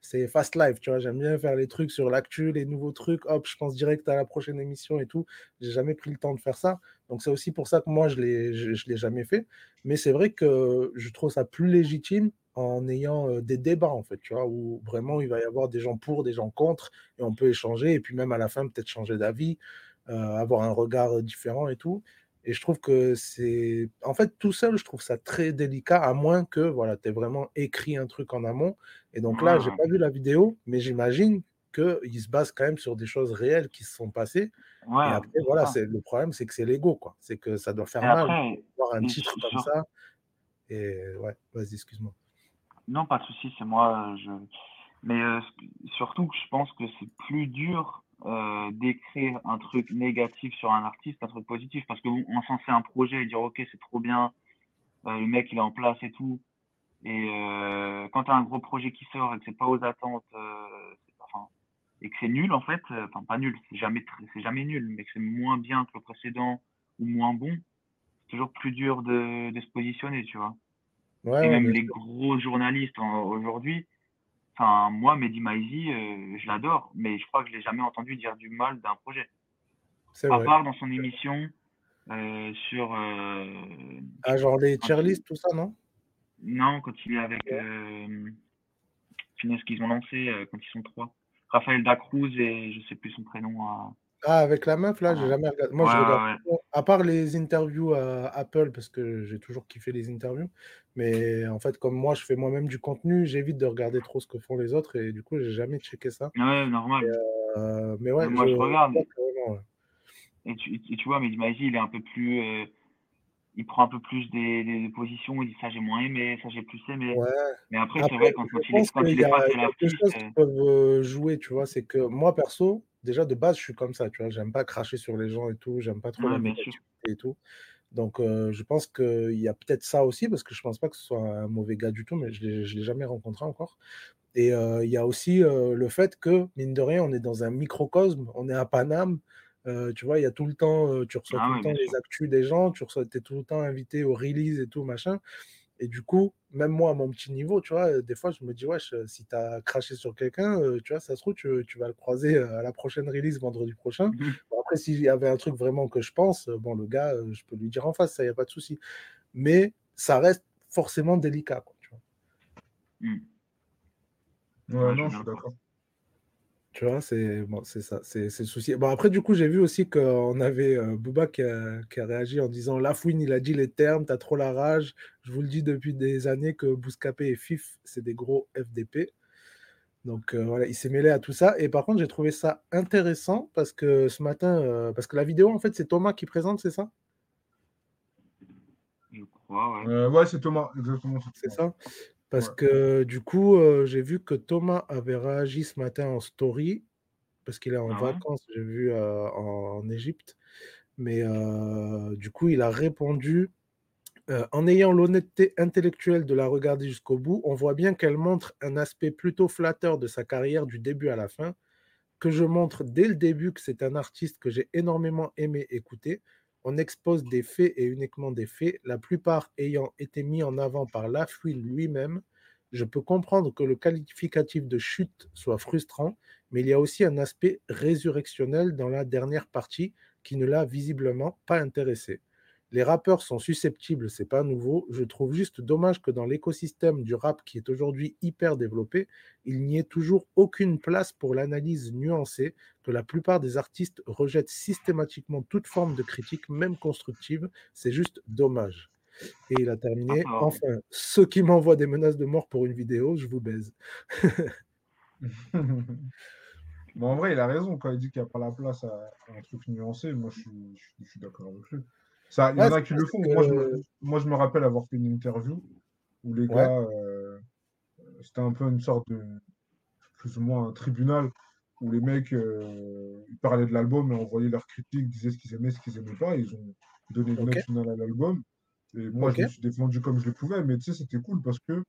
c'est fast life, tu vois. J'aime bien faire les trucs sur l'actu, les nouveaux trucs. Hop, je pense direct à la prochaine émission et tout. J'ai jamais pris le temps de faire ça. Donc, c'est aussi pour ça que moi, je ne je, l'ai jamais fait. Mais c'est vrai que je trouve ça plus légitime en ayant des débats, en fait, tu vois, où vraiment il va y avoir des gens pour, des gens contre, et on peut échanger, et puis même à la fin, peut-être changer d'avis, avoir un regard différent et tout. Et je trouve que c'est. En fait, tout seul, je trouve ça très délicat, à moins que voilà, tu aies vraiment écrit un truc en amont. Et donc là, j'ai pas vu la vidéo, mais j'imagine qu'il se base quand même sur des choses réelles qui se sont passées. et après, voilà, c'est, le problème, c'est que c'est l'ego, quoi. C'est que ça doit faire mal voir un titre comme ça. Et ouais, vas-y, excuse-moi. Non, pas de souci, c'est moi. Je... Mais euh, surtout, je pense que c'est plus dur euh, d'écrire un truc négatif sur un artiste, un truc positif, parce qu'on censé un projet et dire ok c'est trop bien, euh, le mec il est en place et tout, et euh, quand tu as un gros projet qui sort et que c'est pas aux attentes, enfin, et que c'est nul en fait, enfin pas nul, c'est jamais c'est jamais nul, mais que c'est moins bien que le précédent ou moins bon, c'est toujours plus dur de, de se positionner, tu vois. Ouais, et même les gros journalistes aujourd'hui, Enfin, moi, Mehdi Maizi, euh, je l'adore, mais je crois que je l'ai jamais entendu dire du mal d'un projet. À part dans son émission euh, sur. Euh, ah, genre les cheerlists, tout ça, non? Non, quand il est avec. ce qu'ils ont lancé quand ils sont trois. Raphaël Dacruz et je sais plus son prénom. À... Ah, avec la meuf, là, j'ai jamais regardé. Moi, je regarde. À part les interviews à Apple, parce que j'ai toujours kiffé les interviews. Mais en fait, comme moi, je fais moi-même du contenu, j'évite de regarder trop ce que font les autres. Et du coup, j'ai jamais checké ça. Ouais, normal. Euh, mais ouais, moi, je, regarde. Et tu, tu vois, mais il est un peu plus. Euh, il prend un peu plus des, positions. Il dit ça, j'ai moins aimé, ça, j'ai plus aimé. Ouais. Mais après, c'est vrai, quand, quand il est, quand il est pas la quelque chose qui peuvent jouer, tu vois. C'est que moi, perso, déjà de base, je suis comme ça, tu vois. J'aime pas cracher sur les gens et tout, j'aime pas trop la négativité et tout. Donc, euh, je pense qu'il y a peut-être ça aussi, parce que je pense pas que ce soit un mauvais gars du tout, mais je ne l'ai jamais rencontré encore. Et euh, il y a aussi euh, le fait que, mine de rien, on est dans un microcosme, on est à Paname, tu vois, il y a tout le temps, tu reçois ah tout le temps les actus des gens, tu reçois, es tout le temps invité aux releases et tout, machin. Et du coup, même moi, à mon petit niveau, tu vois, des fois, je me dis, wesh, si tu as craché sur quelqu'un, tu vois, ça se trouve, tu, vas le croiser à la prochaine release vendredi prochain. Mmh après, s'il y avait un truc vraiment que je pense, bon, le gars, je peux lui dire en face, ça, il n'y a pas de souci. Mais ça reste forcément délicat, quoi, tu vois. Mmh. Ouais, non, je suis d'accord. Tu vois, c'est bon, ça, c'est le souci. Bon, après, du coup, j'ai vu aussi qu'on avait euh, Booba qui a, qui a, réagi en disant La fouine, il a dit les termes, t'as trop la rage. Je vous le dis depuis des années que Bouscapé et FIF, c'est des gros FDP. Donc euh, voilà, il s'est mêlé à tout ça. Et par contre, j'ai trouvé ça intéressant parce que ce matin, euh, parce que la vidéo, en fait, c'est Thomas qui présente, c'est ça? Je crois, ouais. ouais, c'est Thomas, exactement. C'est ça parce que du coup, j'ai vu que Thomas avait réagi ce matin en story, parce qu'il est en ah vacances, j'ai vu en Égypte. Mais du coup, il a répondu En ayant l'honnêteté intellectuelle de la regarder jusqu'au bout, on voit bien qu'elle montre un aspect plutôt flatteur de sa carrière du début à la fin, que je montre dès le début que c'est un artiste que j'ai énormément aimé écouter, on expose des faits et uniquement des faits, la plupart ayant été mis en avant par Lafouine lui-même. Je peux comprendre que le qualificatif de chute soit frustrant, mais il y a aussi un aspect résurrectionnel dans la dernière partie qui ne l'a visiblement pas intéressé. Les rappeurs sont susceptibles, c'est pas nouveau. Je trouve juste dommage que dans l'écosystème du rap qui est aujourd'hui hyper développé, il n'y ait toujours aucune place pour l'analyse nuancée, que la plupart des artistes rejettent systématiquement toute forme de critique, même constructive. C'est juste dommage. Et il a terminé. Ah. Enfin, ceux qui m'envoient des menaces de mort pour une vidéo, je vous baise. Bon, en vrai, il a raison quand il dit qu'il n'y a pas la place à, à un truc nuancé. Moi, je suis, je suis- je suis d'accord avec lui. Ça, il y en a qui le font. que- Moi, je me, moi, je me rappelle avoir fait une interview où les gars, euh, c'était un peu une sorte de, plus ou moins un tribunal, où les mecs, euh, ils parlaient de l'album et envoyaient leurs critiques, disaient ce qu'ils aimaient, ce qu'ils n'aimaient pas. Ils ont donné une Ok. note finale à l'album. Et moi, je me suis défendu comme je le pouvais, mais tu sais, c'était cool parce que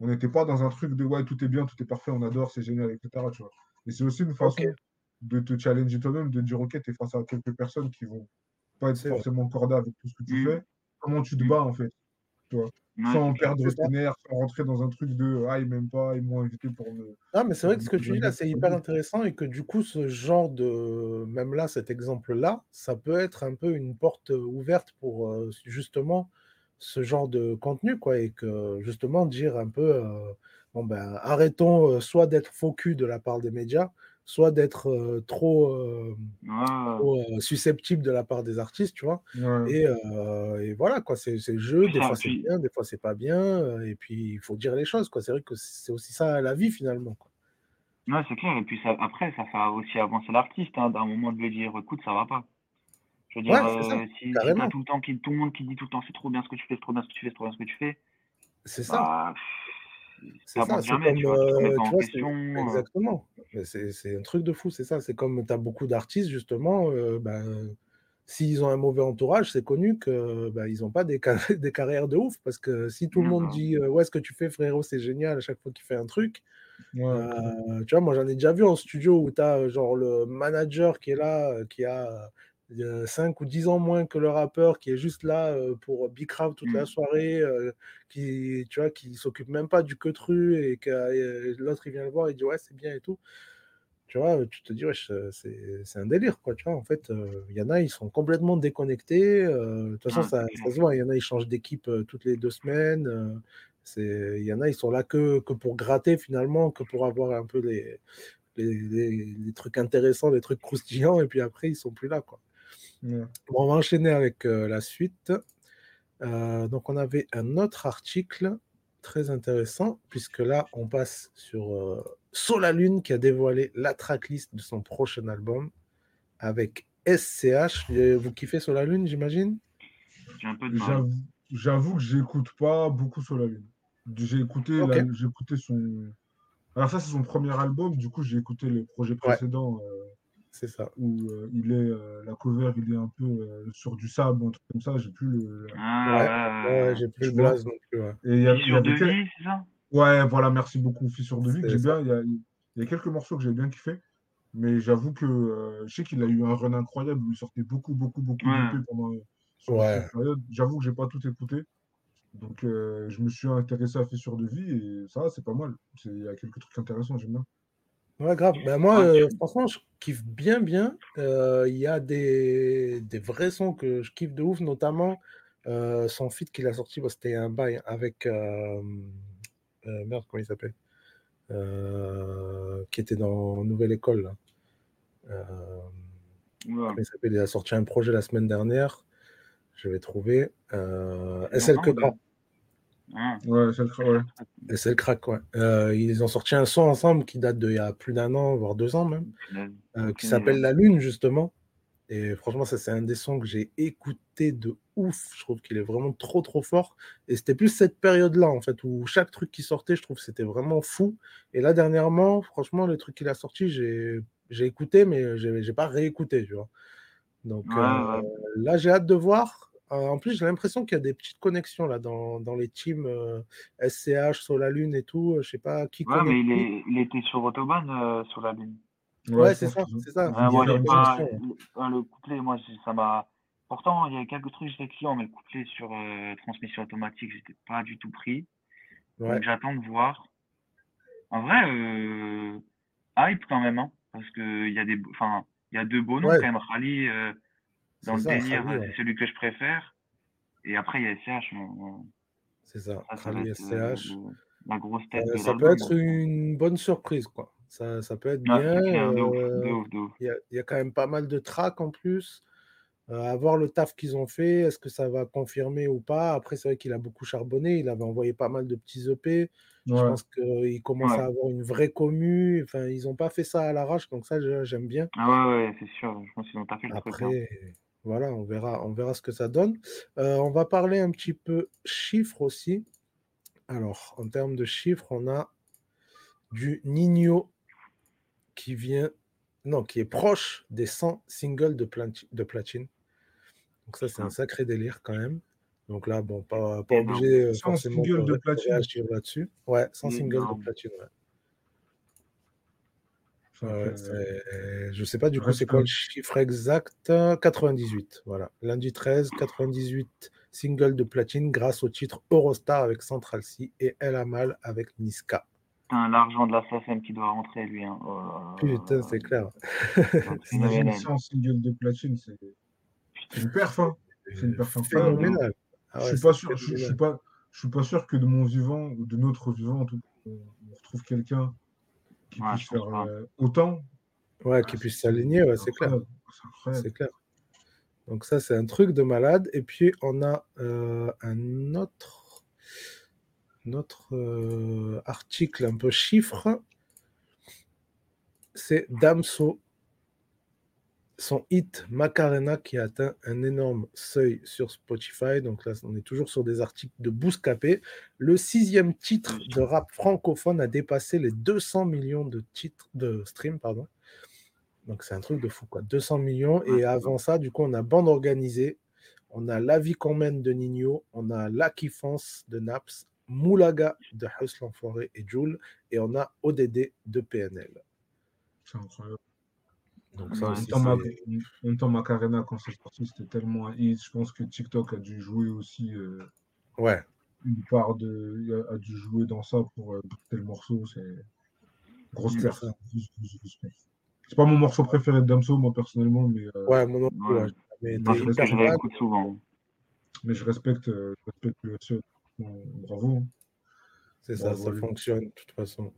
on n'était pas dans un truc de ouais, tout est bien, tout est parfait, on adore, c'est génial, etc. Tu vois. Et c'est aussi une façon de te challenger toi-même, de dire ok, tu es face à quelques personnes qui vont pas être forcément cordas avec tout ce que tu Mm. fais. Comment tu te bats en fait, Ouais, sans c'est clair. perdre tes nerfs, sans rentrer dans un truc de ah, ils m'aiment pas, ils m'ont invité pour me. Ah, mais c'est vrai que ce que tu dis là, c'est hyper intéressant et que du coup, ce genre de, même là, cet exemple-là, ça peut être un peu une porte ouverte pour euh, justement ce genre de contenu, quoi, et que justement dire un peu, euh, bon ben, arrêtons euh, soit d'être faux cul de la part des médias, soit d'être euh, trop, euh, euh, susceptible de la part des artistes, tu vois? Ouais. Et, et voilà, quoi, c'est le jeu, des fois c'est puis- bien, des fois c'est pas bien, et puis il faut dire les choses, quoi. C'est vrai que c'est aussi ça la vie finalement, quoi. Ouais, c'est clair. Et puis ça, après, ça fait aussi avancer l'artiste, hein, d'un moment de lui dire, écoute, ça va pas. Je veux dire, Ouais, ça, si, tout le temps qui, tout le monde qui dit tout le temps, c'est trop bien ce que tu fais, c'est trop bien ce que tu fais, c'est trop bien ce que tu fais, C'est ça. bah, C'est ça, t'avances c'est comme, tu vois, euh, tu en question. euh, exactement. C'est un truc de fou, c'est ça. C'est comme tu as beaucoup d'artistes, justement, ben, s'ils ont un mauvais entourage, c'est connu que ben, ils n'ont pas des, car- des carrières de ouf. Parce que si tout le monde bah. dit euh, Ouais, ce que tu fais, frérot, c'est génial à chaque fois qu'il fait un truc. Ouais, euh, tu vois, moi j'en ai déjà vu en studio où tu as genre le manager qui est là, qui a 5 ou 10 ans moins que le rappeur, qui est juste là euh, pour bicrave toute la Mm. soirée, euh, qui, tu vois, qui s'occupe même pas du quetru et que euh, l'autre il vient le voir, il dit ouais, c'est bien et tout. Tu vois, tu te dis, ouais, c'est un délire, quoi. Tu vois, en fait, il y en a, ils sont complètement déconnectés. de toute façon, ça, se voit. Il y en a, ils changent d'équipe toutes les deux semaines. c'est, il y en a, ils sont là que, que pour gratter finalement, que pour avoir un peu les, les, les- les trucs intéressants, les trucs croustillants, et puis après, ils sont plus là, quoi. Bon, on va enchaîner avec euh, la suite. Euh, donc, on avait un autre article très intéressant, puisque là, on passe sur euh, Solalune qui a dévoilé la tracklist de son prochain album avec SCH. Vous kiffez Solalune, j'imagine? J'ai un peu de mal. J'avoue que j'écoute pas beaucoup sur la lune. J'ai écouté, Ok. la- j'ai écouté son. Alors ça c'est son premier album. Du coup j'ai écouté les projets précédents euh, C'est ça. où euh, il est euh, la cover, il est un peu euh, sur du sable, un truc comme ça. J'ai plus le. Ah, Ouais, j'ai plus tu le vois? blaze non plus. ouais. Et il y, a- Vie c'est ça? Ouais, voilà, merci beaucoup, Fils sur devis. que C'est J'ai bien. Il y a, il y a quelques morceaux que j'ai bien kiffé. Mais j'avoue que euh, je sais qu'il a eu un run incroyable où il sortait beaucoup, beaucoup, beaucoup Ouais. d'EP pendant Ouais. cette période. J'avoue que j'ai pas tout écouté. Donc euh, je me suis intéressé à Fils sur devis et ça, c'est pas mal. C'est- Il y a quelques trucs intéressants, j'aime bien. Ouais, grave. Ben, moi, euh, franchement, je kiffe bien, bien. Euh, Il y a des, des vrais sons que je kiffe de ouf, notamment euh, son feat qu'il a sorti, bah, c'était un bail avec. merde, comment il s'appelle? Qui était dans Nouvelle École. Là. Ouais. comment il Il a sorti un projet la semaine dernière. Je vais trouver. SL. Ah, Ouais, c'est le ouais. Et c'est le crack, ouais. Euh, ils ont sorti un son ensemble qui date d'il y a plus d'un an, voire deux ans même, euh, qui s'appelle La Lune, justement. Et franchement, ça, c'est un des sons que j'ai écouté de ouf. Je trouve qu'il est vraiment trop, trop fort. Et c'était plus cette période-là, en fait, où chaque truc qui sortait, je trouve que c'était vraiment fou. Et là, dernièrement, franchement, le truc qu'il a sorti, j'ai j'ai écouté, mais j'ai j'ai pas réécouté, tu vois. Donc Ouais, euh, ouais. là, j'ai hâte de voir. Euh, en plus, j'ai l'impression qu'il y a des petites connexions là dans, dans les teams euh, SCH, Solalune et tout. Je sais pas qui Ouais, mais il, est, il était sur Autobahn euh, sur la ligne. Ouais, c'est ça, c'est ça. Ouais, moi, pas. Le, couplet, moi, ça m'a. Pourtant, il y a quelques trucs, j'étais client, mais le couplet sur euh, transmission automatique, j'étais pas du tout pris. Ouais. Donc, j'attends de voir. En vrai, euh, hype quand même, hein, parce que il y a des, enfin, il y a deux beaux noms Ouais. quand même. Rally, euh, dans C'est le ça, délire, euh, ouais. c'est celui que je préfère. Et après, il y a SCH. C'est ça, Krali SCH. la grosse tête. ça peut être une bonne surprise, quoi. Ça, ça peut être bien. Il y, a quand même pas mal de tracks en plus. Euh, à voir le taf qu'ils ont fait, est-ce que ça va confirmer ou pas Après, c'est vrai qu'il a beaucoup charbonné, il avait envoyé pas mal de petits EP. Je pense qu'il commence à avoir une vraie commu. Enfin, ils n'ont pas fait ça à l'arrache, donc ça, j'aime bien. Ah ouais, ouais c'est sûr. Je pense qu'ils n'ont pas fait le Après, voilà, on verra, on verra ce que ça donne. Euh, on va parler un petit peu chiffres aussi. Alors, en termes de chiffres, on a du Nino qui vient, non, qui est proche des 100 singles de, de platine. Donc ça, c'est un sacré délire quand même. Donc là, bon, pas, pas obligé euh, forcément de, de platine. là-dessus. Ouais, 100 singles de platine, ouais. Je sais pas du coup c'est quoi le chiffre exact? 98 voilà. Lundi 13 98 singles de platine grâce au titre Eurostar avec Central C et El Amal avec Niska. L'argent de la SACEM qui doit rentrer lui hein. Oh Putain c'est clair. 100 singles de platine c'est une perf, hein. C'est une perf phénoménale. Ah je suis pas sûr, je, suis pas, je suis pas sûr que de mon vivant ou de notre vivant, on, retrouve quelqu'un qui puisse faire euh, autant. Ouais, qui puisse s'aligner, ouais, c'est clair. C'est clair. Donc ça, c'est un truc de malade. Et puis on a euh, un autre, notre euh, article un peu chiffre. C'est Damso son hit Macarena qui a atteint un énorme seuil sur Spotify. Donc là, on est toujours sur des articles de Bouscapé. Le sixième titre de rap francophone a dépassé les 200 millions de titres de stream, pardon. Donc c'est un truc de fou, quoi. 200 millions. Et avant ça, du coup, on a Bande Organisée, on a La Vie qu'on mène de Nino, on a La Kiffance de Naps, Moulaga de Hustle l'Enfoiré et Joule, et on a ODD de PNL. C'est incroyable. Donc ça en, temps, Macarena, quand c'est sorti, c'était tellement un hit. Je pense que TikTok a dû jouer aussi euh, ouais. une part de. a, dû jouer dans ça pour euh, le morceau. C'est grosse perte. C'est pas mon morceau préféré de Damso, moi personnellement, mais. Euh, ouais, mon ouais. Mais, je souvent. Mais je respecte, euh, je respecte le SE. Bravo. C'est ça, ça fonctionne de toute façon.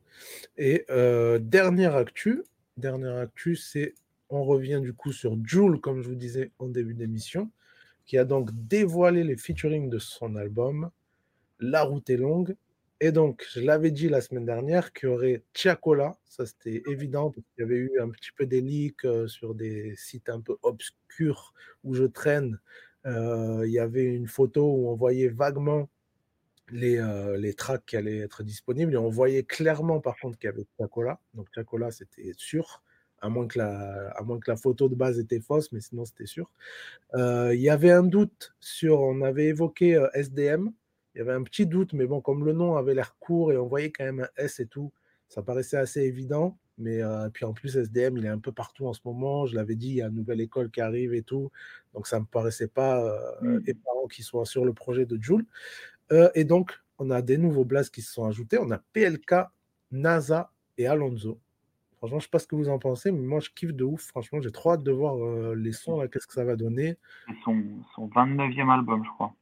Et euh, dernière actu, dernière actu, c'est on revient du coup sur Jules, comme je vous disais en début d'émission, qui a donc dévoilé les featuring de son album La route est longue. Et donc, je l'avais dit la semaine dernière qu'il y aurait Tiakola, ça c'était évident, parce qu'il y avait eu un petit peu des leaks euh, sur des sites un peu obscurs où je traîne. Euh, il y avait une photo où on voyait vaguement les, euh, les tracks qui allaient être disponibles et on voyait clairement par contre qu'il y avait Tiakola. Donc Tiakola, c'était sûr à moins que la, à moins que la photo de base était fausse, mais sinon c'était sûr. Euh, il y avait un doute sur, on avait évoqué euh, SDM, il y avait un petit doute, mais bon, comme le nom avait l'air court et on voyait quand même un S et tout, ça paraissait assez évident. Mais euh, puis en plus, SDM, il est un peu partout en ce moment. Je l'avais dit, il y a une nouvelle école qui arrive et tout. Donc ça ne me paraissait pas euh, mmh. épargnant qu'il soit sur le projet de Joule. Et donc, on a des nouveaux blasts qui se sont ajoutés. On a PLK, NASA et Alonso. Franchement, je sais pas ce que vous en pensez, mais moi, je kiffe de ouf. Franchement, j'ai trop hâte de voir euh, les sons, qu'est-ce que ça va donner. C'est son, son 29e album, je crois.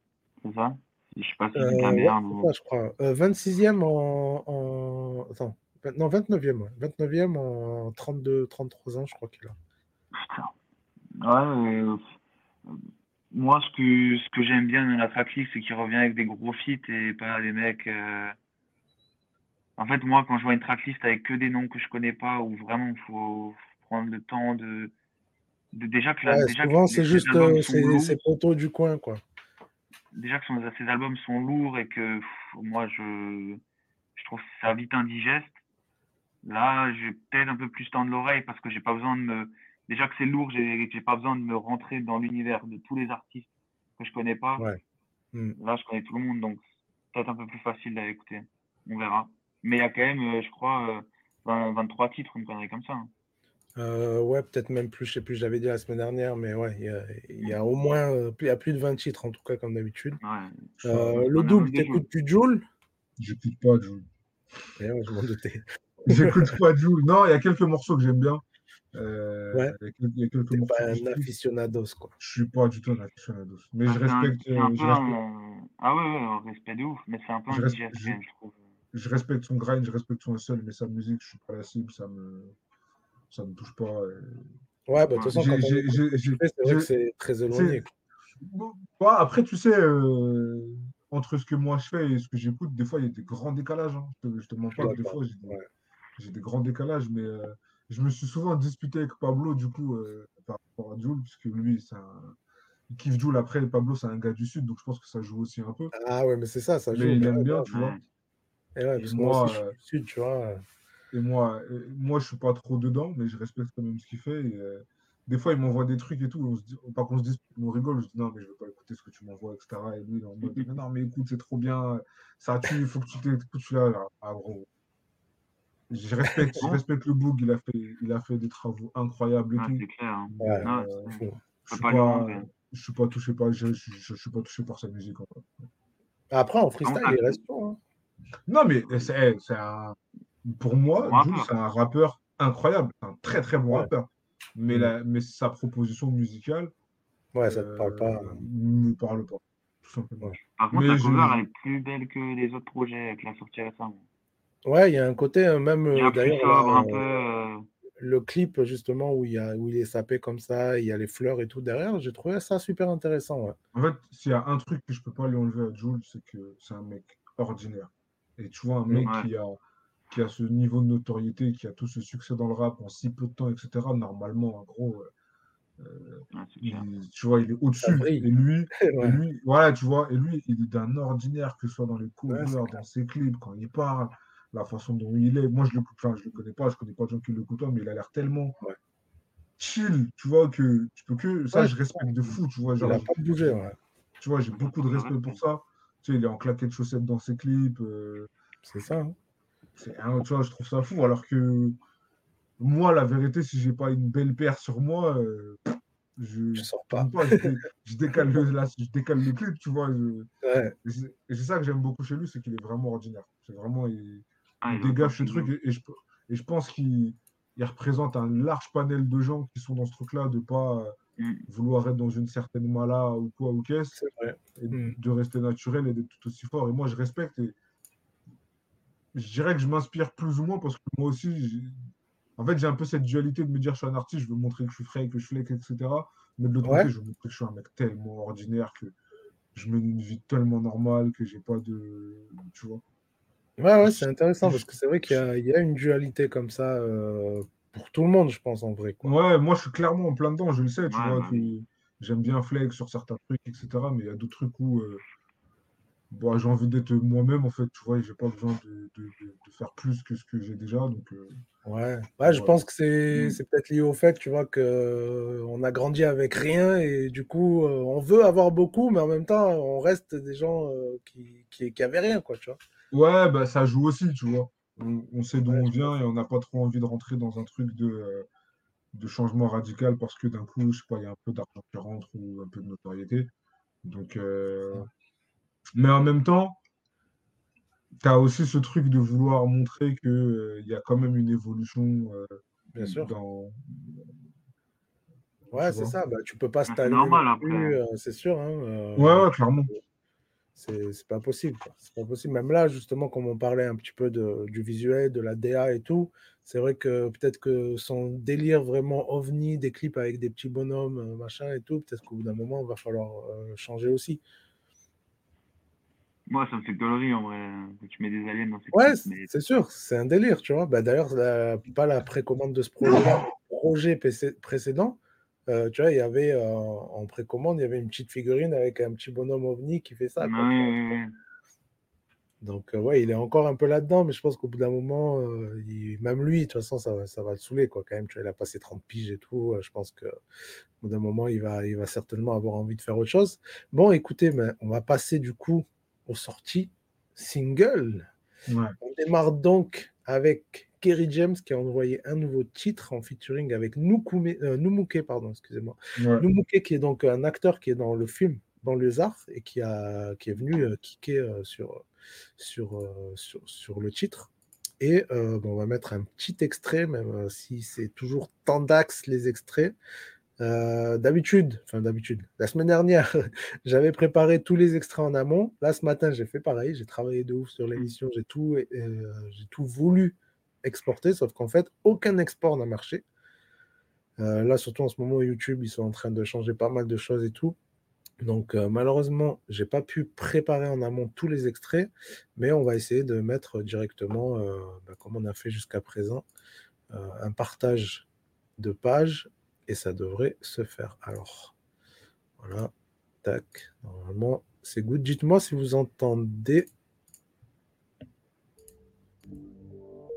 C'est ça? Je sais pas si c'est euh, ouais, ou... je crois. 26e euh, en, en... Attends. Non, 29e. 29e en 32, 33 ans, je crois qu'il a. Putain. Ouais, moi, ce que, ce que j'aime bien dans la tracklist, c'est qu'il revient avec des gros feats et pas des mecs. En fait, moi, quand je vois une tracklist avec que des noms que je connais pas, où vraiment il faut prendre le temps de. déjà que la, souvent, c'est juste euh, ces poteaux du coin, quoi. Déjà que ces albums sont lourds et que moi, je, je trouve ça vite indigeste. Là, j'ai peut-être un peu plus tendre l'oreille parce que j'ai pas besoin de me. Déjà que c'est lourd, j'ai pas besoin de me rentrer dans l'univers de tous les artistes que je connais pas. Hmm. Là, je connais tout le monde, donc peut-être un peu plus facile à écouter. On verra. Mais il y a quand même, euh, je crois, 23 euh, titres, une connerie comme ça. Hein. Euh, ouais, peut-être même plus, je sais plus, j'avais dit la semaine dernière, mais ouais, il y a, au moins il y a plus de 20 titres en tout cas, comme d'habitude. le double, t'écoutes du Joule? J'écoute pas Joule. je m'en doutais. J'écoute pas Joule. Non, il y a quelques morceaux que j'aime bien. Euh, Ouais. il y a quelques- pas un aficionados, quoi. Je suis pas du tout un aficionados. Mais Ah, je un- respecte, un euh, je peu respecte, un- Ah ouais, ouais, un respect de ouf, mais c'est un peu Je un DJ je- trouve. je respecte son grind, je respecte son hustle, mais sa musique, je suis pas la cible, ça me, ça me touche pas. euh. Ouais, bah, de toute façon, quand c'est vrai que c'est très éloigné. Bon, ouais, après, tu sais, euh, entre ce que moi je fais et ce que j'écoute, des fois, il y a des grands décalages. hein. Je te, je te mens pas, des fois, j'ai des, ouais. grands décalages, mais euh, je me suis souvent disputé avec Pablo, du coup, euh, par rapport à Jules, puisque lui, c'est un... il kiffe Jules. Après, Pablo, c'est un gars du Sud, donc je pense que ça joue aussi un peu. Ah ouais, mais c'est ça, ça joue. Mais il aime bien, tu vois. Ouais. Et ouais, Et parce que moi moi, euh, du Sud, tu vois. Et moi, et moi, je suis pas trop dedans, mais je respecte quand même ce qu'il fait. et, euh, des fois, il m'envoie des trucs et tout. On se dit, par contre, on se dit, on rigole. Je dis non, mais je veux pas écouter ce que tu m'envoies, etc. Et lui, il est en mode, mais non, mais écoute, c'est trop bien. Ça tue, il faut que tu t'écoutes. Je suis là, là. Ah, gros. Je respecte, je respecte le book. Il a fait, il a fait des travaux incroyables et Ah, tout. c'est clair. hein. Ouais, Ah, Euh, je pas enlever. je suis pas touché par, je, je, je- je suis pas touché par sa musique. en vrai. Après, en freestyle, Ah, il reste chaud. Hein. Non, mais c'est c'est un. Pour moi, Bon c'est un rappeur incroyable. C'est un très très bon Ouais. rappeur. Mais, Mm. la, mais sa proposition musicale Ouais, ça te parle pas. euh, ne me parle pas. Tout simplement. Ouais. Par contre, Mais la je- cover, elle est plus belle que les autres projets avec la sortie récemment. Ouais, il y a un côté, euh, même euh, d'ailleurs, peu. euh, le clip, justement, où il, y a, où il est sapé comme ça, il y a les fleurs et tout derrière, j'ai trouvé ça super intéressant. Ouais. En fait, s'il y a un truc que je peux pas lui enlever à Jules, c'est que c'est un mec ordinaire. Et tu vois, un mec Ouais. qui, a, qui a ce niveau de notoriété, qui a tout ce succès dans le rap en si peu de temps, etc., normalement, en gros, euh, ouais, il- tu vois, il est au-dessus. Et lui, Et Ouais. lui, voilà, tu vois, et lui, il est d'un ordinaire, que ce soit dans les c'est dans ses clips, quand il parle, la façon dont il est. Moi, je le, enfin, je le connais pas, je connais pas de gens qui le côtoient, mais il a l'air tellement Ouais. chill, tu vois, que tu peux que. Ça, Ouais, je respecte de fou, tu vois. Il n'a pas bougé. Ouais. tu vois, j'ai beaucoup de respect pour ça. Tu sais, il est en claquette chaussettes dans ses clips. euh, C'est ça. hein. tu vois, je trouve ça fou. Alors que moi, la vérité, si j'ai pas une belle paire sur moi, euh, je, Je sors pas. je, dé- je décale le, la- je décale le clip, tu vois. je- Ouais. C'est et c'est ça que j'aime beaucoup chez lui, c'est qu'il est vraiment ordinaire. C'est vraiment, il, Ah, il dégage ce truc et, et je, et je pense qu'il il représente un large panel de gens qui sont dans ce truc-là, de pas euh, Mm. vouloir être dans une certaine mala ou quoi ou qu'est-ce, et Mm. de rester naturel et d'être tout aussi fort. Et moi, je respecte et je dirais que je m'inspire plus ou moins parce que moi aussi, en fait, j'ai un peu cette dualité de me dire je suis un artiste, je veux montrer que je suis frais, que je flex, etc. Mais de l'autre Ouais. côté, je veux montrer que je suis un mec tellement ordinaire que je mène une vie tellement normale que j'ai pas de. Tu vois. Ouais, ouais, c'est intéressant parce que c'est vrai qu'il y, a- il y a une dualité comme ça euh, pour tout le monde, je pense, en vrai. Quoi. Ouais, moi je suis clairement en plein dedans, je le sais, tu Ouais, vois, que j'aime bien flex sur certains trucs, etc. Mais il y a d'autres trucs où euh, bon, j'ai envie d'être moi-même, en fait, tu vois, et j'ai pas besoin de, de- de- de faire plus que ce que j'ai déjà. Donc, euh, Ouais, ouais, je pense que c'est Mm. c'est peut-être lié au fait, tu vois, que euh, on a grandi avec rien et du coup, euh, on veut avoir beaucoup, mais en même temps, on reste des gens euh, qui, qui, qui avaient rien, quoi, tu vois. Ouais, bah, ça joue aussi, tu vois. On, on sait d'où Ouais, on vient et on n'a pas trop envie de rentrer dans un truc de, euh, de changement radical parce que d'un coup, je sais pas, il y a un peu d'argent qui rentre ou un peu de notoriété. Donc, euh, mais en même temps, tu as aussi ce truc de vouloir montrer qu'il y a quand même une évolution euh, Bien sûr. dans. Ouais, c'est ça. Bah, tu peux pas c'est stagner normal, après. plus, euh, c'est sûr. Hein, euh, Ouais, ouais, clairement. C'est c'est pas possible. C'est pas possible. Même là, justement, comme on parlait un petit peu de, du visuel, de la DA et tout, c'est vrai que peut-être que son délire vraiment ovni, des clips avec des petits bonhommes, euh, machin et tout, peut-être qu'au bout d'un moment, il va falloir euh, changer aussi. Moi, ça me fait gaulerie en vrai. Quand tu mets des aliens dans ces Ouais, clips, c'est mais sûr, c'est un délire, tu vois. Bah, D'ailleurs, pas la précommande de ce projet PC précédent, euh, tu vois, il y avait euh, en précommande, il y avait une petite figurine avec un petit bonhomme ovni qui fait ça. Quoi. Donc, euh, ouais, il est encore un peu là-dedans, mais je pense qu'au bout d'un moment, euh, il- même lui, de toute façon, ça, va- ça va le saouler, quoi, quand même. Tu vois, il a passé 30 piges et tout. je pense qu'au bout d'un moment, il va, il va certainement avoir envie de faire autre chose. Bon, écoutez, mais on va passer du coup aux sorties single. Ouais. On démarre donc avec Kerry James qui a envoyé un nouveau titre en featuring avec Nukume, euh, Numuke, pardon, excusez-moi. Ouais. Numuke qui est donc un acteur qui est dans le film Banlieusard et qui, a, qui est venu euh, kicker euh, sur, sur, euh, sur, sur le titre. Et bon, on va mettre un petit extrait, même si c'est toujours tendax les extraits. D'habitude, enfin d'habitude, la semaine dernière, j'avais préparé tous les extraits en amont. Là, ce matin, j'ai fait pareil. J'ai travaillé de ouf sur l'émission. J'ai tout, j'ai tout voulu exporter, sauf qu'en fait, aucun export n'a marché. là, surtout en ce moment, YouTube, ils sont en train de changer pas mal de choses et tout. Donc malheureusement, j'ai pas pu préparer en amont tous les extraits, mais on va essayer de mettre directement, bah, comme on a fait jusqu'à présent, un partage de page et ça devrait se faire. Alors, voilà, tac, normalement c'est good. Dites-moi si vous entendez.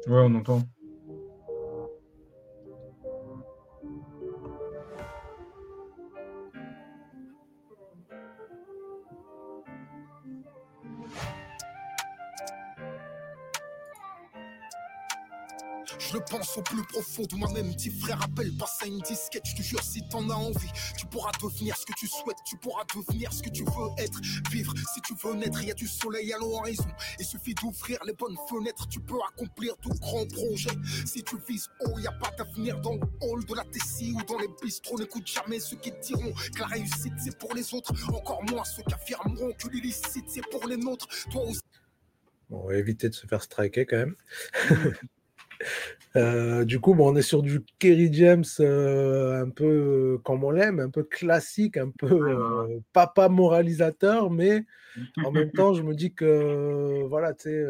Ouais, on entend. Je le pense au plus profond de moi-même. Petit frère, appelle, passe à une disquette. Je te jure, si t'en as envie, tu pourras devenir ce que tu souhaites. Tu pourras devenir ce que tu veux être. Vivre, si tu veux naître, il y a du soleil à l'horizon. Il suffit d'ouvrir les bonnes fenêtres. Tu peux accomplir de grands projets. Si tu vises haut, il n'y a pas d'avenir dans le hall de la Tessie ou dans les bistrots. N'écoute jamais ceux qui te diront que la réussite c'est pour les autres. Encore moins ceux qui affirmeront que l'illicite c'est pour les nôtres. Toi aussi. Bon, on va éviter de se faire striker quand même. Euh, du coup, bon, on est sur du Kerry James euh, un peu comme on l'aime, un peu classique, un peu euh, papa moralisateur, mais en même temps, je me dis que voilà, tu sais,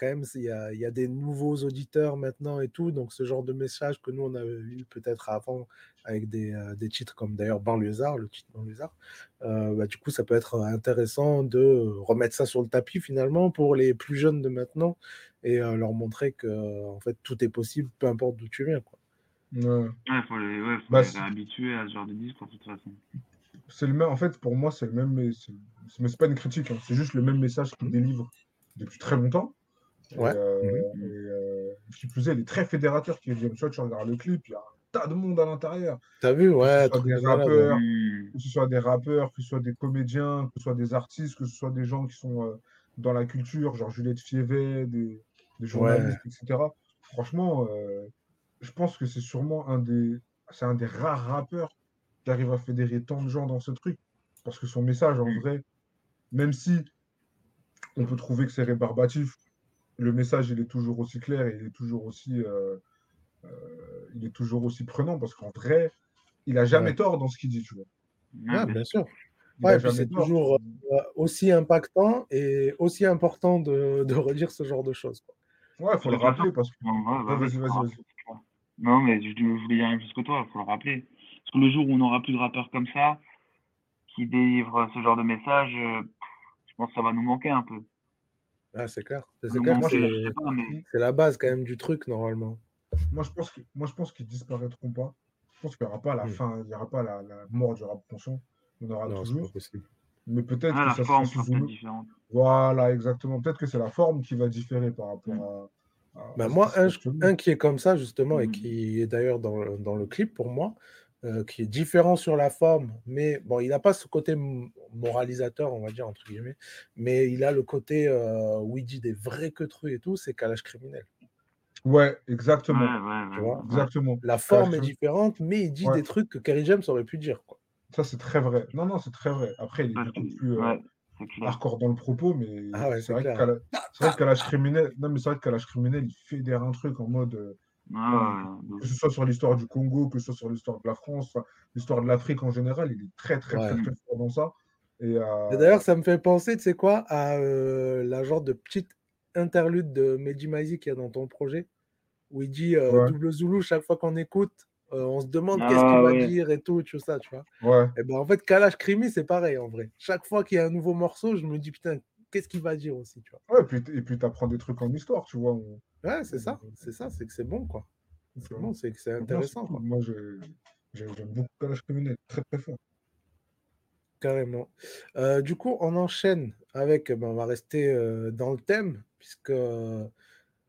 quand même, il y a, y a, des nouveaux auditeurs maintenant et tout, donc ce genre de message que nous on avait eu peut-être avant avec des, des titres comme d'ailleurs Banlieusard, le titre Banlieusard, bah, du coup, ça peut être intéressant de remettre ça sur le tapis finalement pour les plus jeunes de maintenant et leur montrer que en fait tout est possible, peu importe d'où tu viens. Quoi. Ouais, il faut les, ouais, faut bah, les habituer à ce genre de discours de toute façon. C'est le même, en fait, pour moi, c'est le même, mais c'est pas une critique, hein, c'est juste le même message qu'il mmh. délivre depuis très longtemps. Ouais. Euh, mmh. euh, qui plus est, il est très fédérateur qui dit, tu regardes le clip, il y a un tas de monde à l'intérieur. T'as vu, ouais. Que ce, soit des rappeurs, que ce soit des rappeurs, que ce soit des comédiens, que ce soit des artistes, que ce soit des gens qui sont euh, dans la culture, genre Juliette Fievet, des, des journalistes, etc. Franchement, euh, je pense que c'est sûrement un des, c'est un des rares rappeurs qui arrive à fédérer tant de gens dans ce truc. Parce que son message, en mm. vrai, même si on peut trouver que c'est rébarbatif, le message, il est toujours aussi clair et il est toujours aussi, euh, euh, il est toujours aussi prenant parce qu'en vrai, il a jamais tort dans ce qu'il dit, tu vois. Ah, bien sûr. c'est toujours aussi impactant et aussi important de, de redire ce genre de choses. Ouais, il faut le rappeler parce que. Non, mais je, voulais dire plus que toi, il faut le rappeler. Parce que le jour où on n'aura plus de rappeurs comme ça, qui délivrent ce genre de message, euh, je pense que ça va nous manquer un peu. Ah, c'est clair. C'est la base quand même du truc, normalement. Moi, je pense que, moi, je pense qu'ils disparaîtront pas. Je pense qu'il n'y aura pas la hmm. fin, il n'y aura pas la, mort du rap conscient. En aura toujours. Mais peut-être ah, que ça forme sera différente. Voilà, exactement. Peut-être que c'est la forme qui va différer par rapport mm. à. Bah, moi, un, qui est comme ça, justement, et mm. qui est d'ailleurs dans, le clip pour moi, euh, qui est différent sur la forme, mais bon, il n'a pas ce côté moralisateur, on va dire, entre guillemets, mais il a le côté euh, où il dit des vrais queutrues et tout, c'est calage criminel. Ouais, exactement. tu vois? exactement. La forme est différente, mais il dit des trucs que Kerry James aurait pu dire. Quoi. Ça, c'est très vrai. Non, non, c'est très vrai. Après, il est beaucoup plus euh, hardcore dans le propos, mais ah c'est vrai qu'à l'âge criminel, non, mais c'est vrai l'âge criminel, il fédère un truc en mode. Euh, ah que ce soit sur l'histoire du Congo, que ce soit sur l'histoire de la France, l'histoire de l'Afrique en général, il est très, très, très, très, fort dans ça. Et, euh, d'ailleurs, ça me fait penser, tu sais quoi, à la genre de petite interlude de Mehdi Maizi qu'il y a dans ton projet, où il dit double Zulu chaque fois qu'on écoute, euh, on se demande qu'est-ce qu'il ah va dire et tout, tout ça, tu vois. Ouais. Et ben en fait, Kalash Krimi, c'est pareil en vrai. Chaque fois qu'il y a un nouveau morceau, je me dis putain, qu'est-ce qu'il va dire aussi, tu vois. Ouais, et puis, et puis tu apprends des trucs en histoire, tu vois. Ouais, c'est ça, c'est ça, c'est que c'est bon, quoi. C'est bon, c'est que c'est intéressant. Quoi. Moi, j'aime beaucoup Kalash Krimi, très très fort. Carrément. Euh, du coup, on enchaîne avec, ben, on va rester euh, dans le thème, puisque,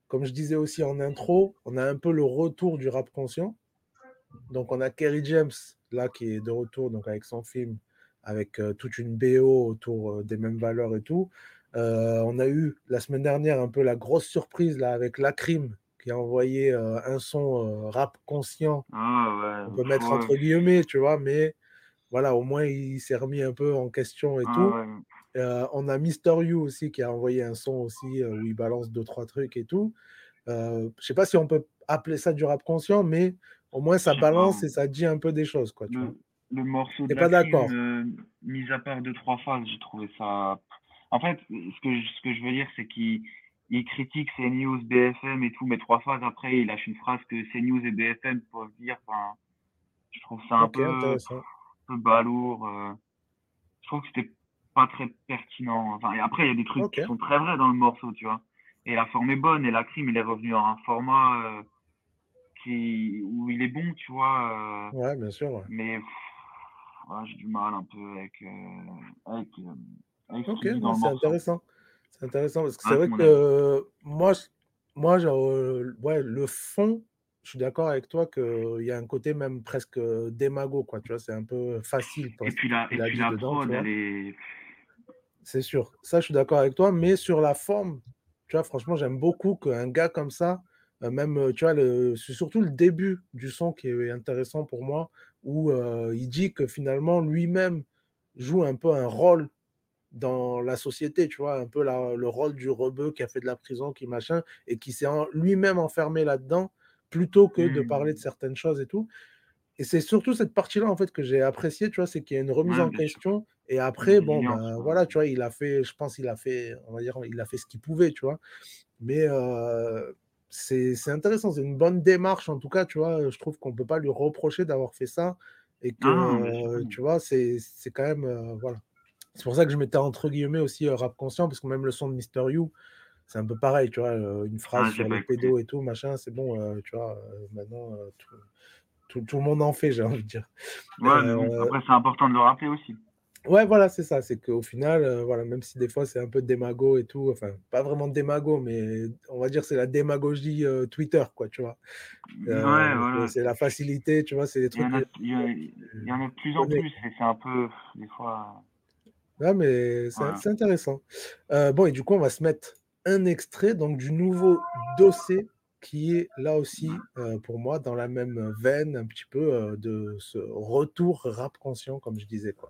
comme je disais aussi en intro, on a un peu le retour du rap conscient. Donc, on a Kerry James, là, qui est de retour donc avec son film, avec toute une BO autour des mêmes valeurs et tout. On a eu la semaine dernière un peu la grosse surprise là avec Lacrim qui a envoyé un son rap conscient. Ah on peut mettre entre guillemets, tu vois, mais voilà, au moins il s'est remis un peu en question et Ah tout. ouais. Euh, on a Mister You aussi qui a envoyé un son aussi euh, où il balance deux trois trucs et tout. Euh, je sais pas si on peut appeler ça du rap conscient, mais au moins ça balance et ça dit un peu des choses, quoi. Tu vois. Le, morceau de pas d'accord euh, mis à part deux, trois phases, j'ai trouvé ça. En fait, ce que, je- ce que je veux dire, c'est qu'il il critique CNews, BFM et tout, mais trois phases après, il lâche une phrase que CNews et BFM peuvent dire. Enfin, je trouve ça un Ok, peu, peu balourd. euh. Je trouve que c'était pas très pertinent. Enfin, et après, il y a des trucs qui sont très vrais dans le morceau, tu vois. Et la forme est bonne, et la crime, il est revenu à un format euh, qui, où il est bon, tu vois. euh, Ouais, bien sûr. ouais. mais pff, ouais, j'ai du mal un peu avec, euh, avec, euh, avec Ok, c'est intéressant. C'est intéressant parce que c'est vrai c'est mon que euh, moi, je- moi ouais, le fond, je suis d'accord avec toi qu'il y a un côté même presque démago, quoi. Tu vois, c'est un peu facile, Et puis la, et puis la dedans, prod, elle est. C'est sûr. Ça, je suis d'accord avec toi. Mais sur la forme, tu vois, franchement, j'aime beaucoup qu'un gars comme ça, même, tu vois, le, c'est surtout le début du son qui est intéressant pour moi, où euh, il dit que finalement, lui-même joue un peu un rôle dans la société, tu vois, un peu la- le rôle du rebeu qui a fait de la prison, qui machin, et qui s'est en- lui-même enfermé là-dedans, plutôt que de parler de certaines choses et tout. Et c'est surtout cette partie-là, en fait, que j'ai apprécié, tu vois, c'est qu'il y a une remise Ouais, en sûr. question. Et après, bon, ben voilà, tu vois, il a fait, je pense, il a fait, on va dire, il a fait ce qu'il pouvait, tu vois. Mais euh, c'est c'est intéressant, c'est une bonne démarche, en tout cas, tu vois. Je trouve qu'on peut pas lui reprocher d'avoir fait ça. Et que, euh, tu vois, c'est c'est quand même, euh, voilà. C'est pour ça que je mettais entre guillemets aussi euh, rap conscient, parce que même le son de Mister You, c'est un peu pareil, tu vois, une phrase Ah, sur les pédos et tout, machin, c'est bon, tu vois, maintenant, tout, tout, tout le monde en fait, j'ai envie de dire. Ouais, mais après, c'est important de le rappeler aussi. Ouais, voilà, c'est ça, c'est qu'au final, euh, voilà, même si des fois c'est un peu démago et tout, enfin, pas vraiment démago, mais on va dire c'est la démagogie euh, Twitter, quoi, tu vois. Ouais, Euh, voilà. c'est- la facilité, tu vois, c'est des Il y trucs en a, que il y en a de plus en plus, et c'est un peu, des fois. Ouais, mais c'est intéressant. Bon, et du coup, on va se mettre un extrait donc, du nouveau dossier qui est là aussi, euh, pour moi, dans la même veine, un petit peu euh, de ce retour rap conscient, comme je disais. Quoi.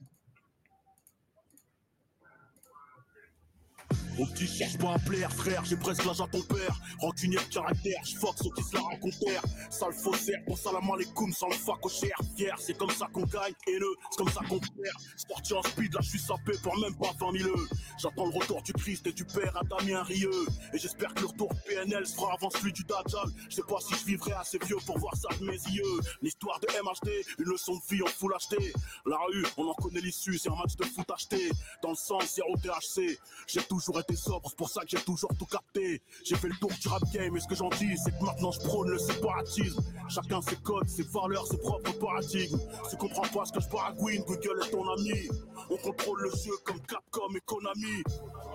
Au petit cherche pas un plaire, frère, j'ai presque l'âge à ton père. Rancunier de caractère, je fuck ceux qui se la rencontrèrent. Sale faussaire, bon salam alaikum sans le fac au cher. Fier, c'est comme ça qu'on gagne, haineux, c'est comme ça qu'on perd. Sorti en speed, là je suis sapé pour même pas 20 000 euros. J'attends le retour du Christ et du Père à Damien Rieux. Et j'espère que le retour PNL se fera avant celui du Dajjal. Je sais pas si je vivrai assez vieux pour voir ça de mes yeux. L'histoire de MHD, une leçon de vie en full HD. La rue, on en connaît l'issue, c'est un match de foot acheté. Dans le sens, zéro THC. J'ai toujours été sobre, c'est pour ça que j'ai toujours tout capté. J'ai fait le tour du rap game, et ce que j'en dis, c'est que maintenant je prône le séparatisme. Chacun ses codes, ses valeurs, ses propres paradigmes. Si tu comprends pas ce que je baragouine, Google est ton ami. On contrôle le jeu comme Capcom et Konami.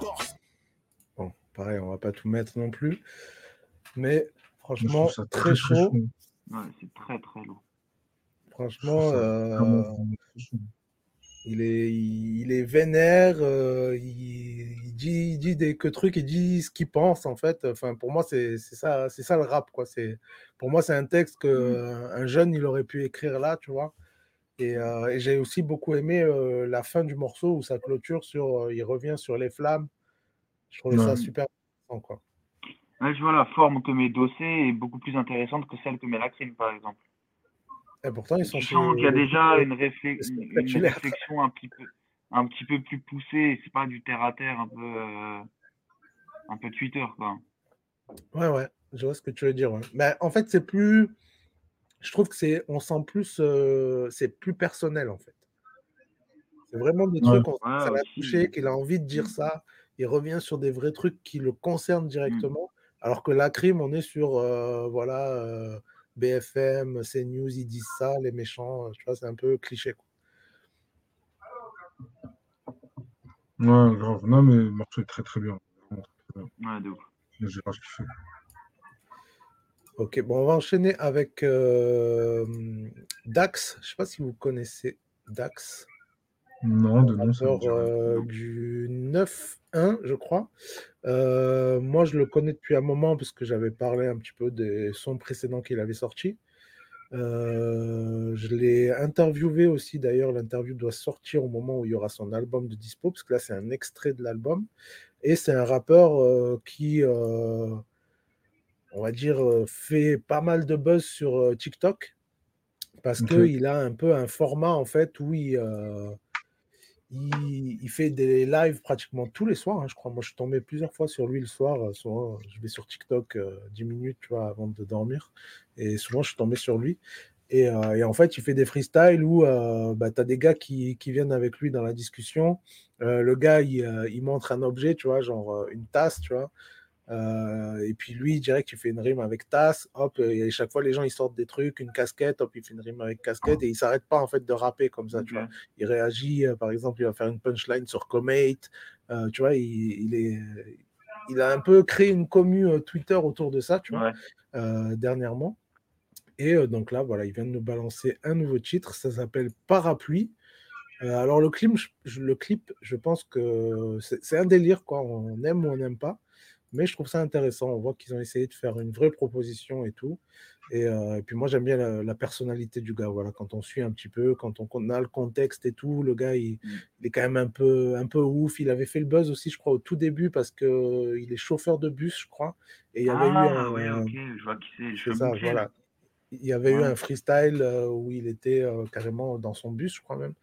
Torse, Bon, pareil, on va pas tout mettre non plus. Mais franchement, ça très, très, très chaud. chaud. Ouais, c'est très, très. Je Franchement, euh, vraiment, vraiment très chaud. Il, est, il, il est vénère, euh, il, il dit, il dit des que trucs, il dit ce qu'il pense en fait. Enfin, pour moi, c'est ça, c'est ça le rap quoi. C'est pour moi, c'est un texte que euh, un jeune il aurait pu écrire là, tu vois. Et, euh, et j'ai aussi beaucoup aimé euh, la fin du morceau où ça clôture sur, il revient sur les flammes. Je trouvais ça super intéressant quoi. Ouais, je vois la forme que met Dossé est beaucoup plus intéressante que celle que met Lacrim, par exemple. Et pourtant, ils sont chez. qu'il y a déjà une, réflexion un petit peu, un petit peu plus poussée. C'est pas du terre à terre, un peu, euh, un peu Twitter, quoi. Ouais, ouais, je vois ce que tu veux dire. ouais. Mais en fait, c'est plus. Je trouve que c'est. On sent plus. euh, C'est plus personnel, en fait. C'est vraiment des Ouais. trucs, Ouais, ça l'a touché, qu'il a envie de dire ça. Il revient sur des vrais trucs qui le concernent directement. Alors que la crime, on est sur. euh, voilà. BFM, CNews, ils disent ça, les méchants. Tu vois, c'est un peu cliché. quoi. Ouais, grave. Non, mais le morceau est très très bien. Ouais, de ouf. J'ai kiffé. Ok, bon, on va enchaîner avec euh, Dax. Je sais pas si vous connaissez Dax. Non, de nom, euh, du 9-1, je crois. Euh, moi, je le connais depuis un moment parce que j'avais parlé un petit peu des sons précédents qu'il avait sortis. Euh, je l'ai interviewé aussi, d'ailleurs, l'interview doit sortir au moment où il y aura son album de dispo, parce que là, c'est un extrait de l'album. Et c'est un rappeur qui, on va dire, fait pas mal de buzz sur TikTok, parce qu'il a un peu un format, en fait, où il il, fait des lives pratiquement tous les soirs, hein, je crois. Moi, je suis tombé plusieurs fois sur lui le soir. Euh, souvent, je vais sur TikTok 10 euh, minutes, tu vois, avant de dormir. Et souvent, je suis tombé sur lui. Et, euh, en fait, il fait des freestyles où bah, tu as des gars qui, viennent avec lui dans la discussion. le gars, il, il, montre un objet, tu vois, genre une tasse, tu vois. Euh, et puis lui, il dirait qu'il fait une rime avec tasse, hop, et chaque fois les gens ils sortent des trucs, une casquette, hop, il fait une rime avec casquette et il s'arrête pas en fait de rapper comme ça, tu vois. Il réagit, euh, par exemple, il va faire une punchline sur Comate, euh, tu vois, il, est, il a un peu créé une commu Twitter autour de ça, tu vois, dernièrement. Et donc là, voilà, il vient de nous balancer un nouveau titre, ça s'appelle Parapluie. alors le clip, je, le clip, je pense que c'est un délire, quoi. On aime ou on n'aime pas. Mais je trouve ça intéressant. On voit qu'ils ont essayé de faire une vraie proposition et tout. Et, euh, puis moi, j'aime bien la, personnalité du gars. Voilà, quand on suit un petit peu, quand on, a le contexte et tout, le gars, il, mmh. est quand même un peu, un peu ouf. Il avait fait le buzz aussi, je crois, au tout début parce que il est chauffeur de bus, je crois. Et il y avait eu ah, un, ok, je vois qui c'est. Ça, voilà. Il y avait eu un freestyle euh, où il était euh, carrément dans son bus, je crois même.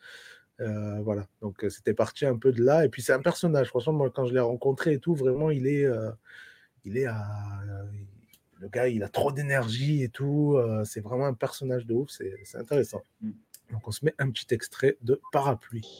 Euh, voilà, donc c'était parti un peu de là. Et puis c'est un personnage, franchement, moi quand je l'ai rencontré et tout, vraiment, il est, il est à, le gars, il a trop d'énergie et tout. c'est vraiment un personnage de ouf, c'est intéressant. Mmh. Donc on se met un petit extrait de Parapluie.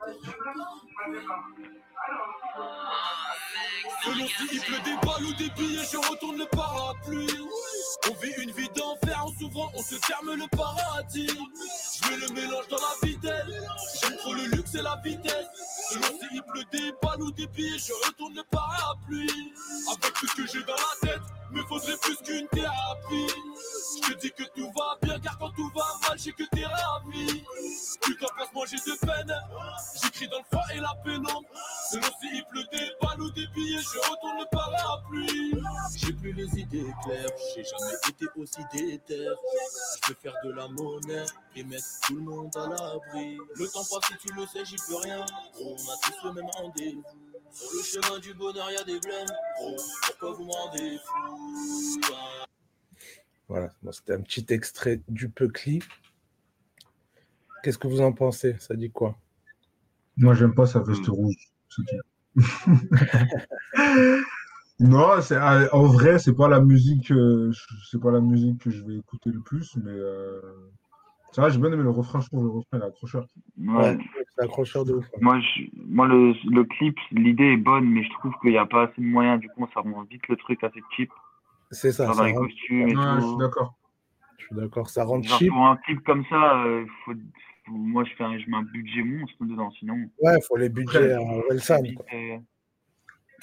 Selon s'il pleut des balles ou des billets, je retourne le parapluie. On vit une vie d'enfer en s'ouvrant, on se ferme le paradis. Je mets le mélange dans la vitesse, j'aime trop le luxe et la vitesse. Selon s'il pleut des balles ou des billets, je retourne le parapluie. Avec tout ce que j'ai dans la tête, me faudrait plus qu'une thérapie. Je te dis que tout va bien, car quand tout va mal, j'ai que t'es ravi. T'en passes manger de peine, j'écris dans le froid et la pénombre. Selon s'il pleut des balles ou des billets, je retourne le parapluie. J'ai plus les idées claires, j'ai jamais été aussi déter. Je veux faire de la monnaie et mettre tout le monde à l'abri. Le temps passe si tu le sais, j'y peux rien. On a tous le même rendez-vous. Sur le chemin du bonheur, y a des blèmes. pourquoi vous me rendez fou? Voilà, c'était un petit extrait du Peucli. Qu'est-ce que vous en pensez? Ça dit quoi? Moi, j'aime pas sa veste hmm. rouge. non, ah, en vrai, c'est pas la musique, euh, c'est pas la musique que je vais écouter le plus, mais euh, c'est vrai, j'ai bien aimé le refrain. Je trouve le refrain est accrocheur. Ouais, c'est accrocheur de ouf. Moi, moi le, le clip, l'idée est bonne, mais je trouve qu'il n'y a pas assez de moyens. Du coup, ça rend vite le truc assez cheap. C'est ça. Dans les costumes et tout. Je suis d'accord. Je suis d'accord. Ça rend cheap. Pour un clip comme ça, euh, faut, moi, je, fais un, je mets un budget monstre dedans, sinon. Ouais, il faut les budgets en Welsan.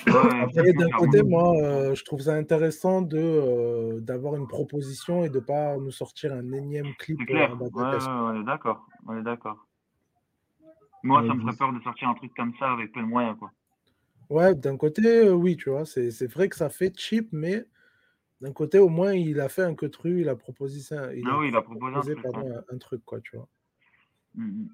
Après, d'un côté, moi, euh, je trouve ça intéressant de euh, d'avoir une proposition et de pas nous sortir un énième clip. Clair. Euh, ouais, on est d'accord. On est d'accord. Moi, ça me ferait peur de sortir un truc comme ça avec peu de moyens, quoi. Ouais, d'un côté, oui, tu vois, c'est vrai que ça fait cheap, mais d'un côté, au moins, il a fait un queutru, il a proposé ça. Il ah oui, il a proposé, un, truc, un, truc, quoi, tu vois. Mmh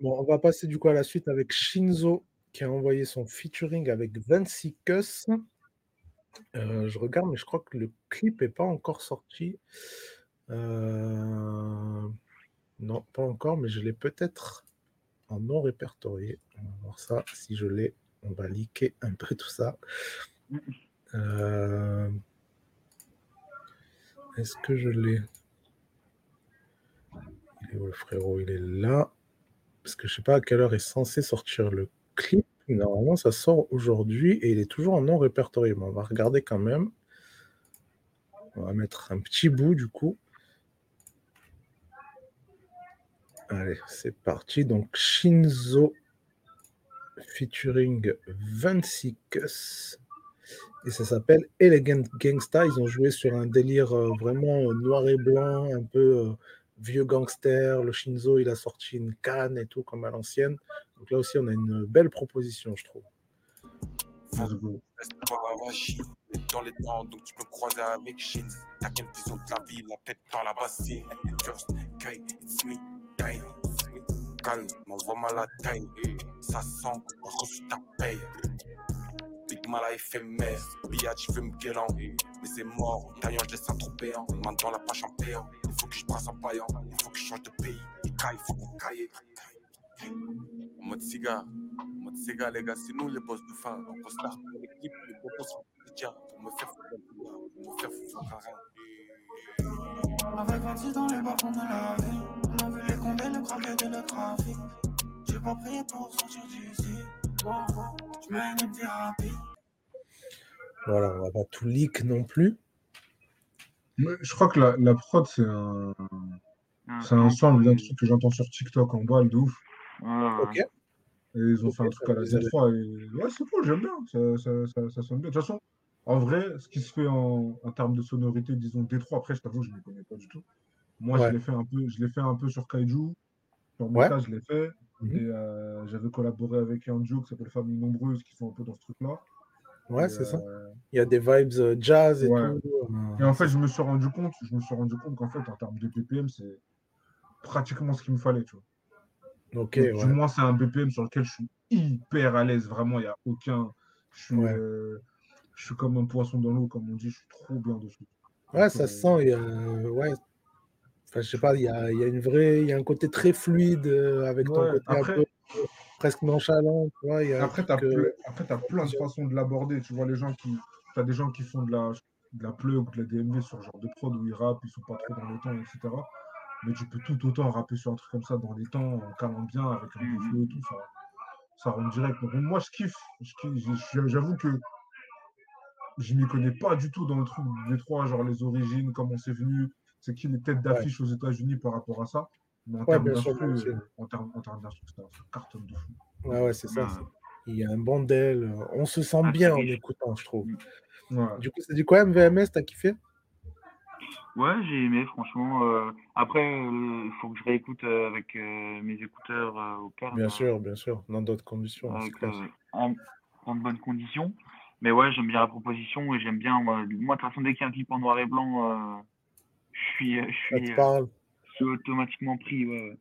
bon, on va passer du coup à la suite avec Shinzo qui a envoyé son featuring avec Vinci Cuss. Euh, je regarde, mais je crois que le clip n'est pas encore sorti. Euh, non, pas encore, mais je l'ai peut-être en non répertorié. On va voir ça. Si je l'ai, on va liker un peu tout ça. Euh, est-ce que je l'ai? Le frérot Il est là. Parce que je sais pas à quelle heure est censé sortir le clip. Normalement, ça sort aujourd'hui et il est toujours en non répertorié. on va regarder quand même. On va mettre un petit bout du coup. Allez, c'est parti. Donc Shinzo featuring 26 et ça s'appelle Elegant Gangsta. Ils ont joué sur un délire euh, vraiment noir et blanc, un peu euh, vieux gangster. Le Shinzo, il a sorti une canne et tout, comme à l'ancienne. Donc là aussi, on a une belle proposition, je trouve. Dans les temps, donc tu peux croiser avec Shin. T'as quelle vision de la vie, la tête dans la bassine. Just, okay, it's me, calme, m'envoie-moi la taille. Ça sent reçu ta paye. Mal à éphémère, billage, il veut me guélant. Mais c'est mort, taillant, je laisse un trop péant. Main dans la poche en payant. Il faut que je brasse en paillant. Il faut que je change de pays. Il caille, il faut qu'on caille. En mode cigare, en mode cigare, les gars, c'est nous les boss de fin. On costard pour l'équipe, les pour me faire foutre pour me faire foutre rien. Avec 26 dans les bas de la vie, on a vu les condés, le craquet de le trafic. J'ai pas prié pour sortir d'ici. je mets une thérapie. Voilà, on va pas tout leak non plus. je crois que la, la prod, c'est un. Ah, c'est un son d'un truc que j'entends sur TikTok en balle de ouf. Ok. Et ils ont fait un truc à la Z3 et ouais, c'est cool, j'aime bien. Ça, ça, ça, ça, sonne bien. De toute façon, en vrai, ce qui se fait en, en termes de sonorité, disons D3, après, je t'avoue, je ne les connais pas du tout. Moi, je l'ai fait un peu, je l'ai fait un peu sur Kaiju. Sur mon cas, je l'ai fait. Mhm. Et euh, j'avais collaboré avec un duo qui s'appelle Famille Nombreuse qui sont un peu dans ce truc-là. Ouais, c'est ça. Euh, Il y a des vibes euh, jazz et tout. Et en fait, je me suis rendu compte, je me suis rendu compte qu'en fait, en termes de BPM, c'est pratiquement ce qu'il me fallait, tu vois. Ok. Du moins, c'est un BPM sur lequel je suis hyper à l'aise. Vraiment, il n'y a aucun. Je suis, je suis comme un poisson dans l'eau, comme on dit. Je suis trop bien dessus. Ouais, ça se sent. Il y a, ouais, Enfin, je sais pas, il y a, y a, une vraie, il y a un côté très fluide euh, avec ton côté après, un peu presque nonchalant. Tu vois, y a après, tu as, as, plein de façons de l'aborder. Tu vois, les gens qui, tu as des gens qui font de la, de la plug ou de la DMV sur ce genre de prod où ils rappent, ils sont pas trop dans les temps, etc. Mais tu peux tout autant rapper sur un truc comme ça dans les temps, en calant bien, avec un peu flow et tout. Ça, ça rend direct. Donc, moi, je kiffe. J'avoue que je m'y connais pas du tout dans le truc des trois, genre les origines, comment c'est venu, c'est qui les têtes d'affiche aux États-Unis par rapport à ça. Mais en termes d'instru, euh, en termes c'est un carton de fou. Ouais, ouais, c'est ça. Il y a un bordel. Euh, on se sent bien en écoutant, je trouve. Du coup, c'est du quoi MVMS, t'as kiffé? Ouais, j'ai aimé, franchement. Euh, après, il faut que je réécoute avec mes écouteurs au cœur. Bien sûr, bien sûr, dans d'autres conditions. en, en, bonnes conditions. Mais ouais, j'aime bien la proposition et j'aime bien. Moi, de toute façon, dès qu'il y a un clip en noir et blanc, je suis, je suis, euh, je suis automatiquement pris. Ouais,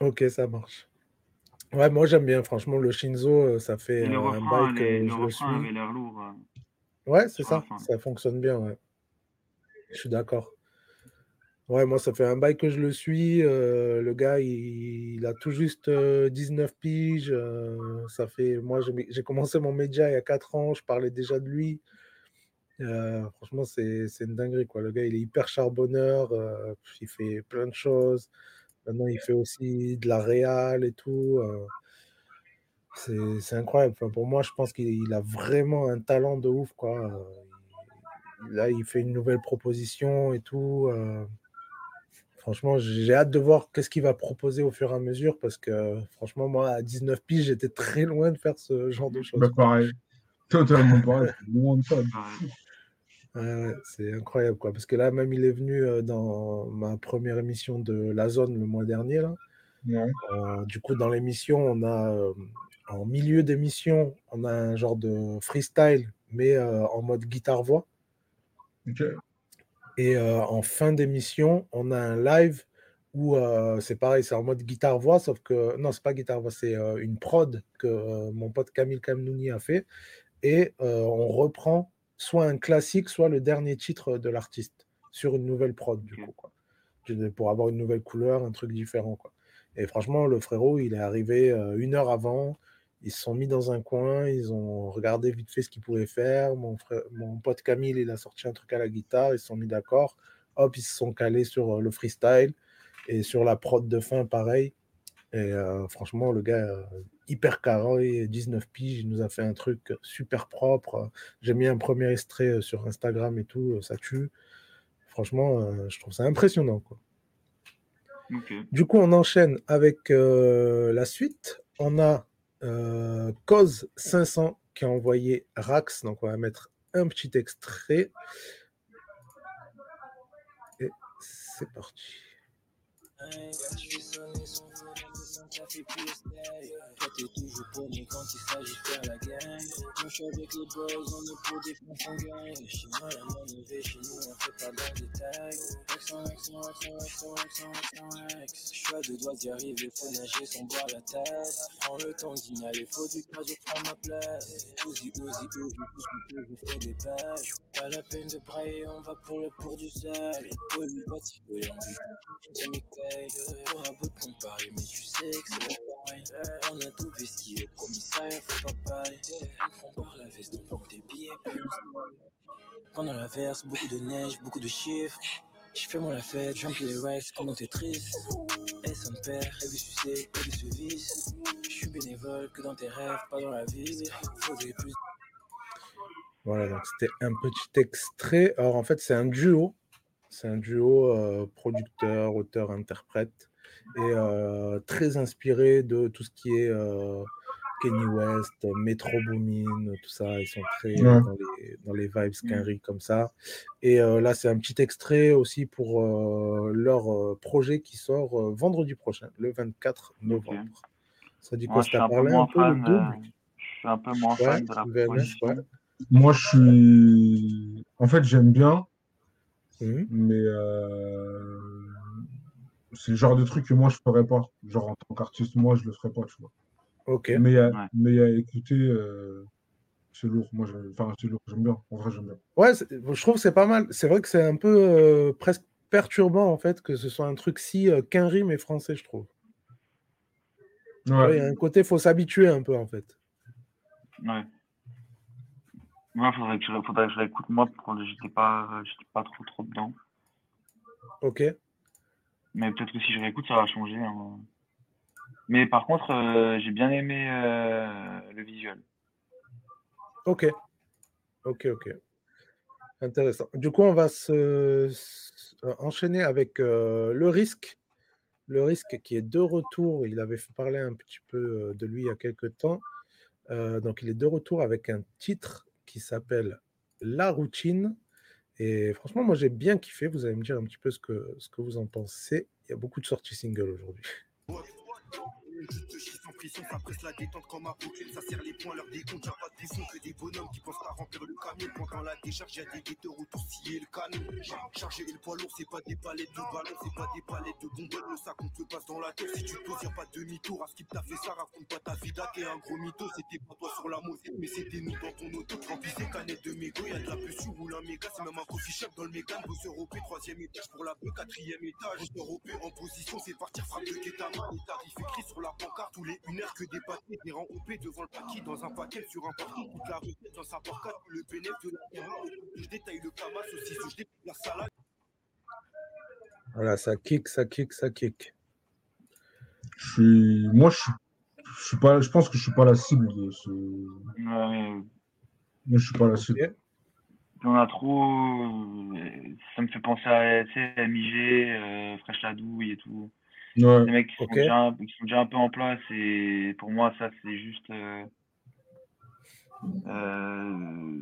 Ok, ça marche. Ouais, moi j'aime bien, franchement, le Shinzo, euh, ça fait le un bail que je le suis. avait l'air lourd. Ouais, c'est ça, ça fonctionne bien, ouais. Je suis d'accord. Ouais, moi, ça fait un bail que je le suis. le gars, il, a tout juste 19 piges. ça fait, moi, j'ai commencé mon média il y a 4 ans. Je parlais déjà de lui. Euh, franchement, c'est une dinguerie. Quoi. Le gars, il est hyper charbonneur, euh, il fait plein de choses. Maintenant, il fait aussi de la réal et tout. Euh. c'est incroyable. Enfin, pour moi, je pense qu'il a vraiment un talent de ouf. Quoi. Là, il fait une nouvelle proposition et tout. franchement, j'ai hâte de voir qu'est-ce qu'il va proposer au fur et à mesure parce que, franchement, moi, à 19 piges, j'étais très loin de faire ce genre de choses. Bah, pareil. Totalement pareil. loin de ça c'est incroyable, quoi. Parce que là, même, il est venu dans ma première émission de La Zone le mois dernier. Là. du coup, dans l'émission, on a, en milieu d'émission, on a un genre de freestyle, mais en mode guitare-voix. Et en fin d'émission, on a un live où c'est pareil, c'est en mode guitare-voix, sauf que, non, c'est pas guitare-voix, c'est une prod que mon pote Camille Kamnouni a fait. Et on reprend soit un classique, soit le dernier titre de l'artiste sur une nouvelle prod, du coup, quoi. Pour avoir une nouvelle couleur, un truc différent, quoi. Et franchement, le frérot, il est arrivé euh, une heure avant. Ils se sont mis dans un coin, ils ont regardé vite fait ce qu'ils pouvaient faire. Mon, frère, mon pote Camille, il a sorti un truc à la guitare, ils se sont mis d'accord. Hop, ils se sont calés sur euh, le freestyle et sur la prod de fin, pareil. Et franchement, le gars, hyper carré, 19 piges, il nous a fait un truc super propre. J'ai mis un premier extrait sur Instagram et tout, ça tue. Franchement, je trouve ça impressionnant. Quoi. Du coup, on enchaîne avec la suite. On a Cause 500 qui a envoyé Rax. Donc, on va mettre un petit extrait. Et c'est parti ça fait plus style. Toi t'es toujours paumé quand il s'agit de faire la gang. Moi je suis avec les boys, on est pour défoncer en gang. Chez moi la monnaie, chez nous on fait pas dans les tags. Accent, accent, accent, accent, accent, accent, accent. Je suis deux doigts d'y arriver, faut nager sans boire la tête. Prends le temps d'ignaler, faut du cas, je prends ma place. Ouzi, ouzi, ouzi, que je fais des pages. Pas la peine de brailler, on va pour le pour du. Ouzi, pas si peu l'envie. J'ai mes cailles, t'auras beau de comparer, mais tu sais on a tout vu ce qui est faut pas parler. On part la veste, on porte des billets, Pendant la verse, beaucoup de neige, beaucoup de chiffres. Je fais moi la fête, j'emplis les racks. Et son père, et du succès, et du service. Je suis bénévole que dans tes rêves, pas dans la vie. Faudrait plus. Voilà, donc c'était un petit extrait. Alors en fait, c'est un duo. C'est un duo euh, producteur, auteur, interprète et très inspiré de tout ce qui est Kenny West, Metro Boomin, tout ça. Ils sont très dans, les, dans, les, vibes Kenry mmh. comme ça. Et là, c'est un petit extrait aussi pour leur projet qui sort vendredi prochain, le 24 novembre. Ça dit quoi? Ça parlé un peu le double? Je suis un peu moins fan de la Moi, je suis. En fait, j'aime bien. Mmh. Mais c'est le genre de truc que moi je ferais pas. Genre en tant qu'artiste, moi je le ferais pas, tu vois. Ok. Mais, mais à écouter, euh, c'est lourd. Moi, enfin, c'est lourd, j'aime bien. En vrai, j'aime bien. Ouais, je trouve que c'est pas mal. C'est vrai que c'est un peu euh, presque perturbant en fait que ce soit un truc si euh, qu'un rime est français, je trouve. Ouais. Il y a un côté, faut s'habituer un peu en fait. Ouais. Moi, faudrait que je, faudrait que je l'écoute moi, parce que j'étais pas, j'étais pas trop trop dedans. Ok. Mais peut-être que si je réécoute, ça va changer. Hein. Mais par contre, euh, j'ai bien aimé euh, le visuel. Ok. Ok, ok. Intéressant. Du coup, on va se, enchaîner avec euh, le risque. Le risque qui est de retour. Il avait parlé un petit peu de lui il y a quelques temps. donc, il est de retour avec un titre qui s'appelle La routine. Et franchement, moi j'ai bien kiffé. Vous allez me dire un petit peu ce que, ce que vous en pensez. Il y a beaucoup de sorties singles aujourd'hui. Pression, ça presse la détente comme à Brooklyn, ça serre les poings, leur décompte, y'a pas de défauts que des bonhommes qui pensent à remplir le camion. Pendant la décharge, y'a des guetteurs autour scier le canon. Charger le poids lourd, c'est pas des palettes de ballon, c'est pas des palettes de bonbonnes, le sac on te passe dans la tête. Si tu poses, y'a pas de demi-tour, à ce qui t'a fait ça, raconte pas ta vie, t'es un gros mytho, c'était pas toi sur la moto, mais c'était nous dans ton auto. Remplis ces canettes de mégo, y'a de la sur roule un méga, c'est même un coffee shop dans le méga, bosseur OP, troisième étage pour la peu, quatrième étage. En position, c'est partir frappe de Ketama, les tarifs écrits sur la pancarte, tous les une heure que des paquets, des rangs OP devant le paquet, dans un paquet sur un parking, toute la recette dans sa porcade, le bénéfice de la terre, je détaille le camas aussi, je détaille la salade. Voilà, ça kick, ça kick, ça kick. Je suis... Moi, je suis... je suis pas, je pense que je suis pas la cible de ce. Ouais. Moi, je suis pas la cible. On a trop. Ça me fait penser à, tu sais, MIG, euh, Fraîche la douille et tout. Ouais. Les mecs qui, sont déjà, qui, sont déjà, un peu en place et pour moi, ça, c'est juste. Euh, euh,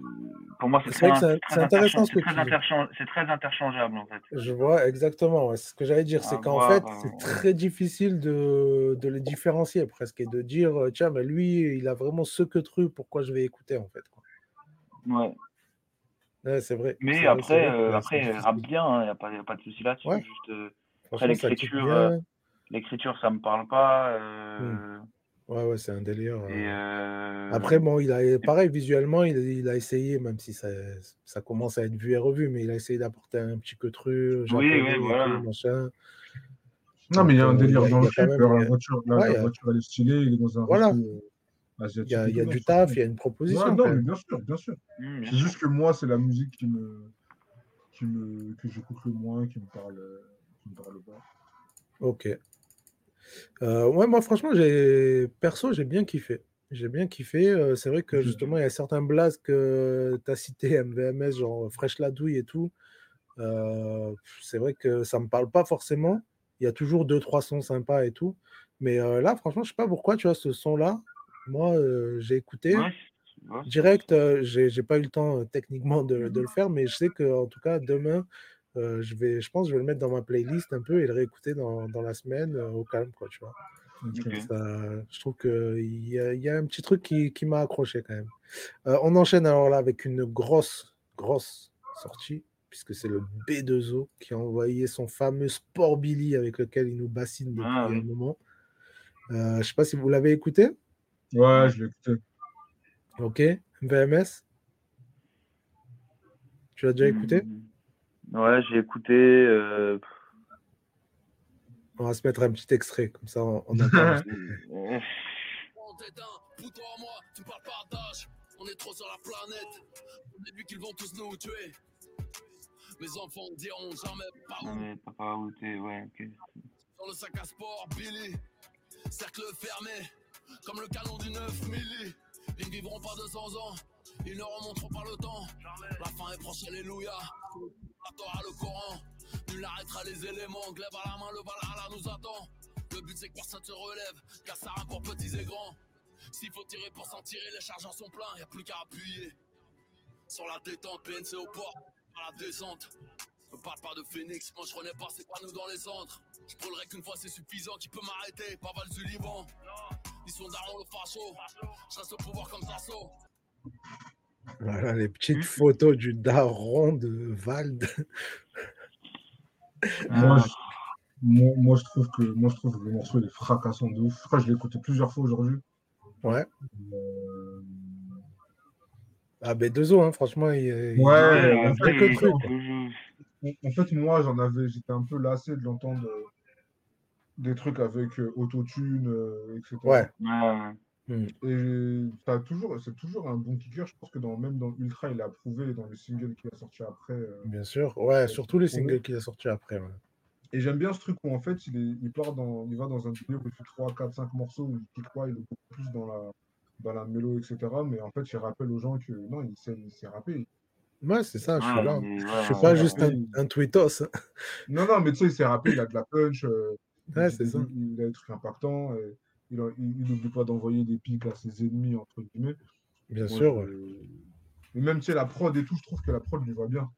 pour moi, c'est très, très, très, intéressant C'est très interchangeable en fait. Je vois exactement. ce que j'allais dire, c'est qu'en fait, c'est euh, très difficile de, de, les différencier presque et de dire tiens, mais lui, il a vraiment ce que truc, pourquoi je vais écouter en fait. Quoi. Ouais. ouais c'est vrai. Mais après, vrai, après, il rappe bien, il hein, n'y a, a, pas de souci là-dessus. Juste, après, l'écriture L'écriture, ça me parle pas. Euh... Mmh. Ouais, ouais, c'est un délire. Et euh... Après, bon, il a pareil visuellement, il, il, a essayé, même si ça, ça commence à être vu et revu, mais il a essayé d'apporter un petit queutru. Oui, oui, voilà. machin. Non, mais il y a un délire dans le clip. La voiture, la, ouais, la voiture, elle est stylée, il est dans un. Voilà. Il y a, il y a du taf, il y a une proposition. Ouais, non, mais bien sûr, bien sûr. Mmh, c'est juste que moi, c'est la musique qui me, qui me, que j'écoute le moins, qui me parle, qui me parle pas. Ok. Euh, ouais, moi, franchement, j'ai perso, j'ai bien kiffé. J'ai bien kiffé. euh, c'est vrai que justement, il y a certains blazes que tu as cités, MVMS, genre Fresh La Douille et tout. euh, c'est vrai que ça me parle pas forcément. Il y a toujours deux, trois sons sympas et tout. Mais euh, là, franchement, je sais pas pourquoi, tu vois, ce son-là, moi, euh, j'ai écouté. Ouais, ouais, Direct, euh, j'ai pas eu le temps euh, techniquement de, de le faire, mais je sais que en tout cas demain, euh, je vais, je pense, que je vais le mettre dans ma playlist un peu et le réécouter dans, dans la semaine euh, au calme, quoi, tu vois. Ça, je trouve qu'il y a, y a un petit truc qui, qui m'a accroché quand même. Euh, on enchaîne alors là avec une grosse, grosse sortie, puisque c'est le B2O qui a envoyé son fameux Sport Billy avec lequel il nous bassine depuis Ah, un moment. Euh, je sais pas si vous l'avez écouté. Ouais, je l'ai écouté. Ok. VMS. Tu l'as déjà écouté? Hmm. Ouais, j'ai écouté. euh, On va se mettre un petit extrait, comme ça on, on euh, On t'éteint, pour-toi moi, tu parles partage. On est trop sur la planète. Est lui qu'ils vont tous nous tuer. Mes enfants diront jamais pas où. mais t'as pas où t'es, ouais, ok. Dans le sac à sport, Billy. Cercle fermé, comme le canon du 9 milli. Ils ne vivront pas 200 ans, ils ne remonteront pas le temps. La fin est proche, alléluia. La le Coran. Nul n'arrêtera les éléments. Glaive à la main, le Valhalla nous attend. Le but c'est que personne se relève, car ça pour petits et grands. S'il faut tirer pour s'en tirer, les chargeurs sont pleins, y a plus qu'à appuyer. Sur la détente, PNC au port, à la descente. Me parle pas de Phoenix, moi je connais pas c'est quoi nous dans les centres? Je brûlerai qu'une fois c'est suffisant, qui peut m'arrêter, pas Val Liban. Ils sont darons le facho, je reste au pouvoir comme Sasso. Voilà les petites photos du daron de Vald. Moi, Euh, je, moi, moi, je trouve que, moi, je trouve que le morceau il est fracassant de ouf. Je crois que je l'ai écouté plusieurs fois aujourd'hui. Ouais. Euh, Ah, B2O, hein, franchement, il, il- Ouais, il y a après, quelques il- trucs. en- en fait, moi, j'en avais, j'étais un peu lassé de l'entendre euh, des trucs avec euh, autotune, euh, etc. Ouais. Ouais, Et ça a toujours, c'est toujours un bon kicker. Je pense que dans, même dans Ultra, il a prouvé dans le single qu'il a sorti après. euh. Bien sûr. Ouais, surtout les singles qu'il a sortis après. ouais. Et j'aime bien ce truc où en fait, il, est, il, part dans, il va dans un délire où il fait 3, 4, 5 morceaux où il kick pas, il est beaucoup plus dans la, dans la mélo, etc. Mais en fait, il rappelle aux gens que non, il sait, il sait rapper. Ouais, c'est ça, je suis Ouais, là. Je suis pas juste un, un tweetos. Non, non, mais tu sais, il sait rapper, il a de la punch. euh, Ouais, il, c'est ça. il- il a des trucs impactants. et il n'oublie pas d'envoyer des pics à ses ennemis, entre guillemets. Bien Moi, sûr. je-. Et même, tu sais, la prod et tout, je trouve que la prod lui va bien.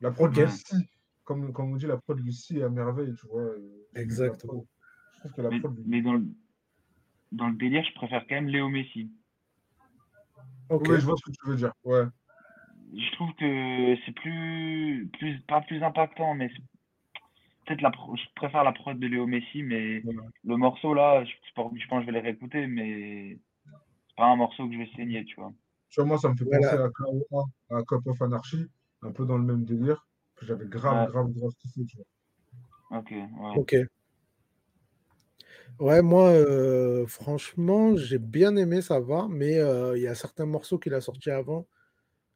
La prod Ok. lui scie. Comme, comme on dit, la prod lui scie à merveille, tu vois. et- Exactement. Je trouve que la Mais, prod lui... mais dans, le, dans le délire, je préfère quand même Léo Messi. Ok. Je vois ce que tu veux dire. Ouais. Je trouve que c'est plus, plus, pas plus impactant, mais peut-être la, pro- je préfère la prod de Léo Messi, mais le morceau là, je, je pense que je vais les réécouter, mais c'est pas un morceau que je vais saigner, tu vois. Vois, moi, ça me fait Voilà. penser à KOA, à Cop of Anarchy, un peu dans le même délire, que j'avais grave, Ouais. grave, grave kiffé, tu vois. Ok, ouais. Ok. Ouais, moi, euh, franchement, j'ai bien aimé, ça va, mais euh, il y a certains morceaux qu'il a sortis avant.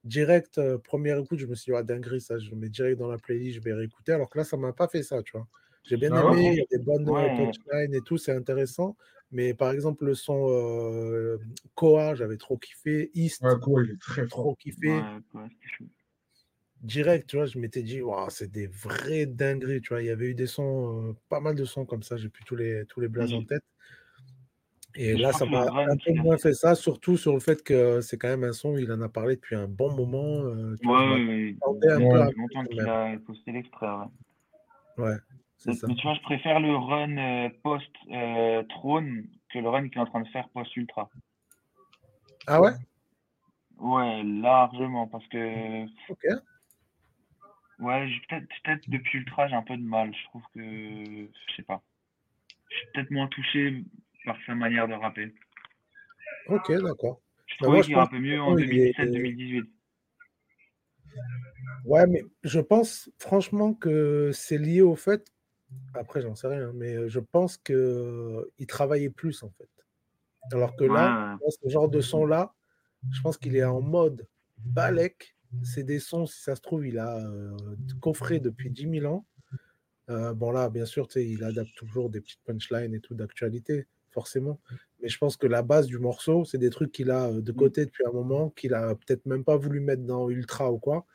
Direct, euh, première écoute, je me suis dit, ah, dinguerie, ça, je le mets direct dans la playlist, je vais réécouter. Alors que là, ça m'a pas fait ça, tu vois. J'ai bien Ah aimé, il y a des bonnes euh, Ouais. punchlines et tout, c'est intéressant. Mais par exemple, le son euh, Koa, j'avais trop kiffé. East, Ouais, quoi, il est très fort. trop kiffé. Ouais, direct, tu vois, je m'étais dit, waouh, c'est des vrais dingueries, tu vois. Il y avait eu des sons, euh, pas mal de sons comme ça, j'ai plus tous les, tous les blazes en Mhm. tête. Et Je là, ça m'a un peu moins fait- fait ça, surtout sur le fait que c'est quand même un son, il en a parlé depuis un bon moment. euh, Ouais, un peu à fait longtemps qu'il a posté l'extrait, ouais. Ouais, c'est Mais, ça. mais tu vois, je préfère le run euh, post-trône que le run qu'il est en train de faire post-ultra. Ah ouais? Ouais, largement, parce que Ok. Ouais, peut-être peut-être depuis Ultra, j'ai un peu de mal. Je trouve que je sais pas. Je suis peut-être moins touché par sa manière de rapper. Ok, d'accord. Je Bah, trouvais qu'il rappait mieux en il est- 2017-2018. Ouais, mais je pense franchement que c'est lié au fait, après j'en sais rien, mais je pense qu'il travaillait plus en fait. Alors que là, Ouais, ce genre de son-là, je pense qu'il est en mode balèque. C'est des sons, si ça se trouve, il a euh, coffré depuis 10 000 ans. Euh, bon, là, bien sûr, il adapte toujours des petites punchlines et tout d'actualité, forcément. Mais je pense que la base du morceau, c'est des trucs qu'il a de côté depuis un moment, qu'il a peut-être même pas voulu mettre dans Ultra ou quoi.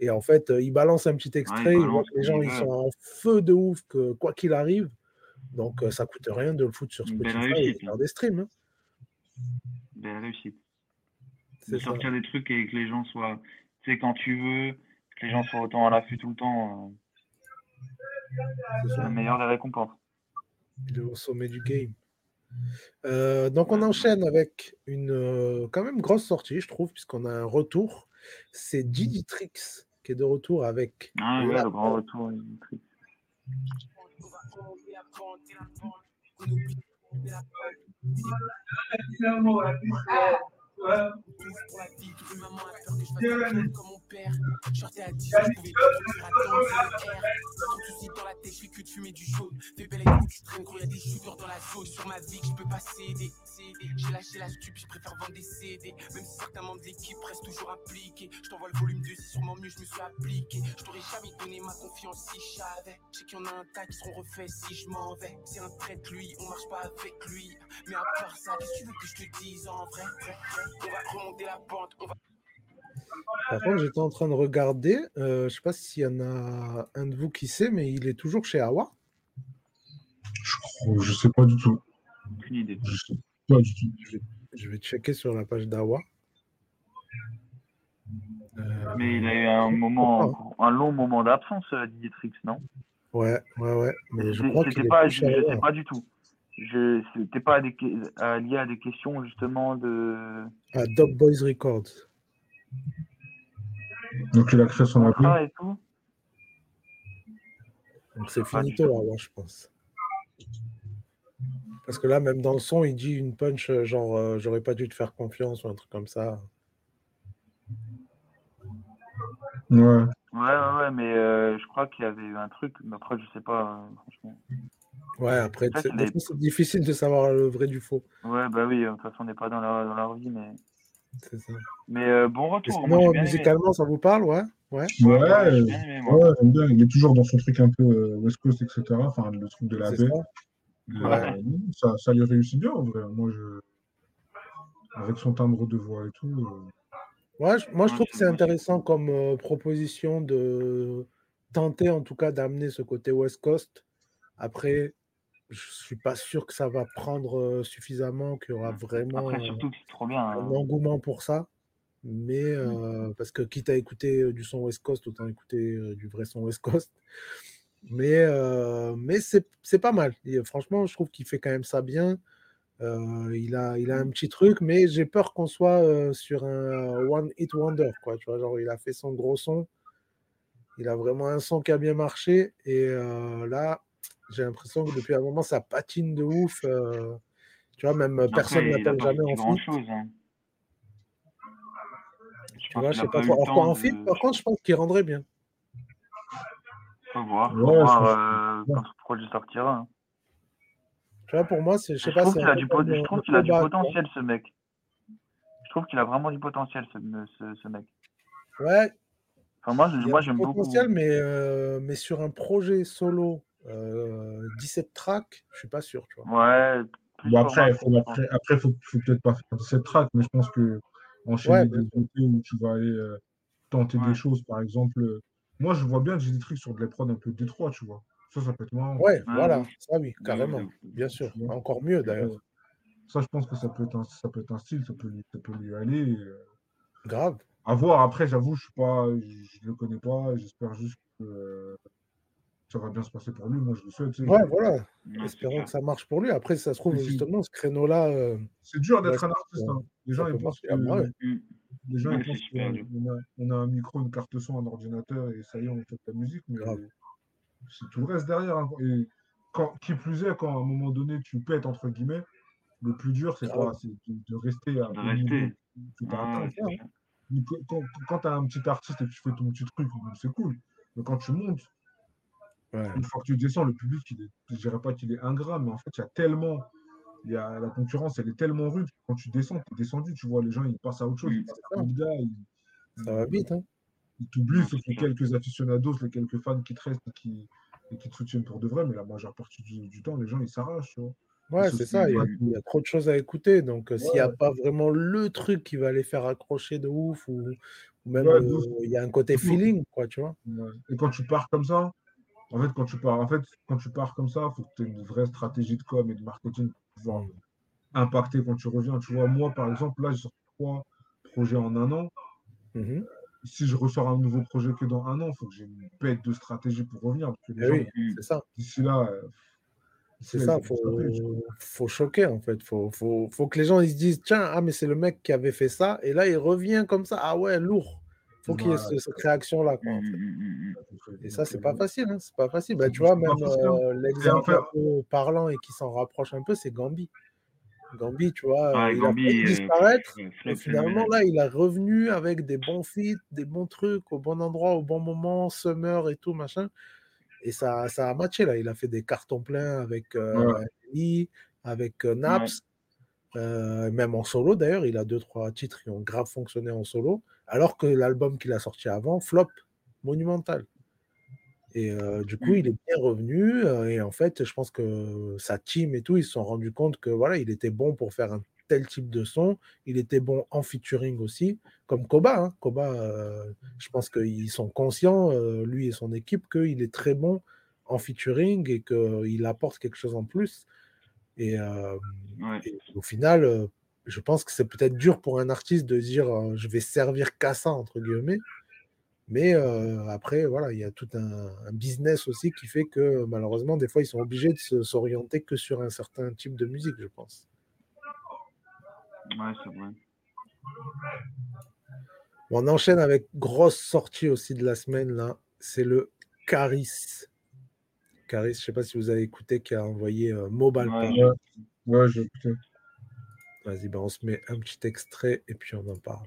Et en fait, il balance un petit extrait, il voit que les gens ils sont en feu de ouf, que quoi qu'il arrive. Donc, ça coûte rien de le foutre sur Spotify et faire des streams. Hein. Belle réussite. De sortir des trucs et que les gens soient. Tu sais, quand tu veux, que les gens soient autant à l'affût tout le temps. C'est la meilleure des récompenses. Il est au sommet du game. Euh, donc on enchaîne avec une euh, quand même grosse sortie, je trouve, puisqu'on a un retour. C'est Diditrix qui est de retour avec. Ah ouais, le grand retour. vie, toute maman a peur que je fasse comme mon père. Shorté à 10 je pouvais. Ton souci dans la tête, je fais que de fumer du jaune. Fais belle écoute, tu traînes gros, y'a des shooters dans la zone. Sur ma vie, que je peux pas céder. J'ai lâché la stup, je préfère vendre des CD. Même si certains membres d'équipe restent toujours impliqués. Je t'envoie le volume 2, c'est sûrement mieux, je me suis appliqué. Je t'aurais jamais donné ma confiance si j'avais. Je sais qu'il y en a un tas qui seront refaits si je m'en vais. C'est un trait lui, on marche pas avec lui. Mais à part ça, qu'est-ce que tu veux que je te dise en vrai? On va remonter la pente, on va. Par contre, j'étais en train de regarder. Euh, je ne sais pas s'il y en a un de vous qui sait, mais il est toujours chez Awa. Je ne sais pas du tout. Aucune idée. Je sais pas du tout. Je vais, checker sur la page d'Awa. Euh, mais il a eu un moment, un long moment d'absence, euh, Didier Trix, non? Ouais, ouais, ouais. Mais je crois qu'il pas, je ne sais pas du tout. Je n'était pas lié à des questions justement de. À Dog Boys Records. Donc il a créé son appli. et tout. Donc c'est finito là, je pense. Parce que là, même dans le son, il dit une punch euh, genre euh, j'aurais pas dû te faire confiance ou un truc comme ça. Ouais. Ouais, ouais, ouais mais euh, je crois qu'il y avait eu un truc, mais après, je sais pas, franchement. Ouais, après, c'est difficile de savoir le vrai du faux. Ouais, bah oui, de toute façon, on n'est pas dans la, dans la vie, mais. C'est ça. Mais euh, bon retour. Sinon, musicalement, ça vous parle, ouais? Ouais, ouais, ouais, j'aime bien. Il est toujours dans son truc un peu euh, West Coast, etc. Enfin, le truc de la baie. Ça. ça, ça, lui réussit bien, en vrai. Moi, je... Avec son timbre de voix et tout. Euh... Ouais, moi, je trouve que c'est intéressant comme euh, proposition de tenter, en tout cas, d'amener ce côté West Coast. Après, je suis pas sûr que ça va prendre suffisamment, qu'il y aura vraiment un hein. engouement pour ça. Mais mmh. parce que quitte à écouter du son West Coast, autant écouter du vrai son West Coast. Mais, mais c'est pas mal. franchement, je trouve qu'il fait quand même ça bien. il, a, il a un mmh. petit truc, mais j'ai peur qu'on soit sur un One Hit Wonder. Quoi, tu vois, genre, il a fait son gros son. Il a vraiment un son qui a bien marché. Et là, j'ai l'impression que depuis un moment, ça patine de ouf. Euh, tu vois, même personne ne l'appelle jamais en feat. Chose, hein. Tu vois, je sais pas trop. Alors, en feat, par contre, je pense qu'il rendrait bien. Faut voir, faut ouais, voir euh, quand ce projet sortira. Hein. Tu vois, pour moi, c'est, je sais pas. Trouve a du je trouve qu'il a du potentiel, ce mec. Je trouve qu'il a vraiment du potentiel, ce, ce, ce mec. Ouais. Enfin, moi, moi j'aime beaucoup. potentiel, mais, euh, mais sur un projet solo 17 euh, tracks, je suis pas sûr. Tu vois. Ouais. Bon, après, il faut, après, faut, faut peut-être pas faire 17 tracks, mais je pense que enchaîner ouais, des côtés où tu vas aller euh, tenter des choses, par exemple. Euh, moi, je vois bien j'ai des trucs sur de l'épreuve un peu détroit, tu vois. Ça, ça peut être marrant. Ouais, voilà, ça oui, carrément. Bien sûr. Encore mieux d'ailleurs. Ça, je pense que ça peut être un, ça peut être un style, ça peut, ça peut lui aller. Grave. À voir. Après, j'avoue, je ne pas, je, le connais pas. J'espère juste que ça va bien se passer pour lui. Moi, je le souhaite. Ouais, voilà. Espérons que ça marche pour lui. Après, ça se trouve, justement, ce créneau-là. Euh, c'est dur d'être un artiste. Hein. Les gens, ils pensent que. Les gens, ils pensent qu'on a, on a un micro, une carte son, un ordinateur et ça y est, on fait de la musique. Mais c'est tout le reste derrière. Hein. Et quand, qui plus est, quand à un moment donné, tu pètes, entre guillemets, le plus dur, c'est quoi? C'est de, rester à. De rester. Ah, quand, quand tu as un petit artiste et que tu fais ton petit truc, c'est cool. Mais quand tu montes, une fois que tu descends, le public, je ne dirais pas qu'il est ingrat, mais en fait, il y a tellement. Il y a, la concurrence, elle est tellement rude. Quand tu descends, tu es descendu, tu vois, les gens, ils passent à autre chose. ça va vite. Hein. Ils t'oublient, sauf les quelques aficionados, les quelques fans qui te restent et qui, et qui te soutiennent pour de vrai, mais la majeure partie du, temps, les gens, ils s'arrachent, tu vois. Ouais, c'est ça, il y, a, trop de choses à écouter. Donc, s'il n'y a pas vraiment le truc qui va les faire accrocher de ouf, ou, même il y a un côté feeling, quoi, tu vois. Et quand tu pars comme ça, en fait, quand tu pars, en fait, quand tu pars comme ça, il faut que tu aies une vraie stratégie de com et de marketing pour pouvoir mmh. impacter quand tu reviens. Tu vois, moi, par exemple, là, j'ai trois projets en un an. Mmh si je ressors un nouveau projet que dans un an, il faut que j'ai une bête de stratégie pour revenir. Eh oui, c'est ça. D'ici là, euh, c'est ça, il faut, choquer en fait. Il faut, faut, faut, que les gens ils se disent Tiens, ah, mais c'est le mec qui avait fait ça, et là il revient comme ça. Ah ouais, lourd. Il faut qu'il y ait cette réaction-là. Mmh, mmh, mmh, et ça, c'est pas facile. Hein, c'est pas facile. Bah, tu vois, même euh, l'exemple un peu parlant et qui s'en rapproche un peu, c'est Gambi. Gambi, tu vois, il a failli disparaître. et finalement, là, il est revenu avec des bons feats, des bons trucs, au bon endroit, au bon moment, Summer et tout, machin. Et ça, ça a matché, là. Il a fait des cartons pleins avec euh, avec euh, Naps, euh, même en solo, d'ailleurs. Il a deux, trois titres qui ont grave fonctionné en solo. Alors que l'album qu'il a sorti avant, flop, monumental. Et du coup, mmh. il est bien revenu. et en fait, je pense que sa team et tout, ils se sont rendus compte que voilà, il était bon pour faire un tel type de son. Il était bon en featuring aussi, comme Koba. Hein. Koba, je pense qu'ils sont conscients, lui et son équipe, qu'il est très bon en featuring et qu'il apporte quelque chose en plus. Et, au final, je pense que c'est peut-être dur pour un artiste de dire je vais servir qu'à ça, entre guillemets. Mais après, voilà, il y a tout un, business aussi qui fait que malheureusement, des fois, ils sont obligés de s'orienter que sur un certain type de musique, je pense. Ouais, c'est vrai. on enchaîne avec grosse sortie aussi de la semaine, là. C'est le Caris. Caris, je ne sais pas si vous avez écouté, qui a envoyé Mobile Ouais, ouais, j'ai écouté. Vas-y, ben on se met un petit extrait et puis on en parle.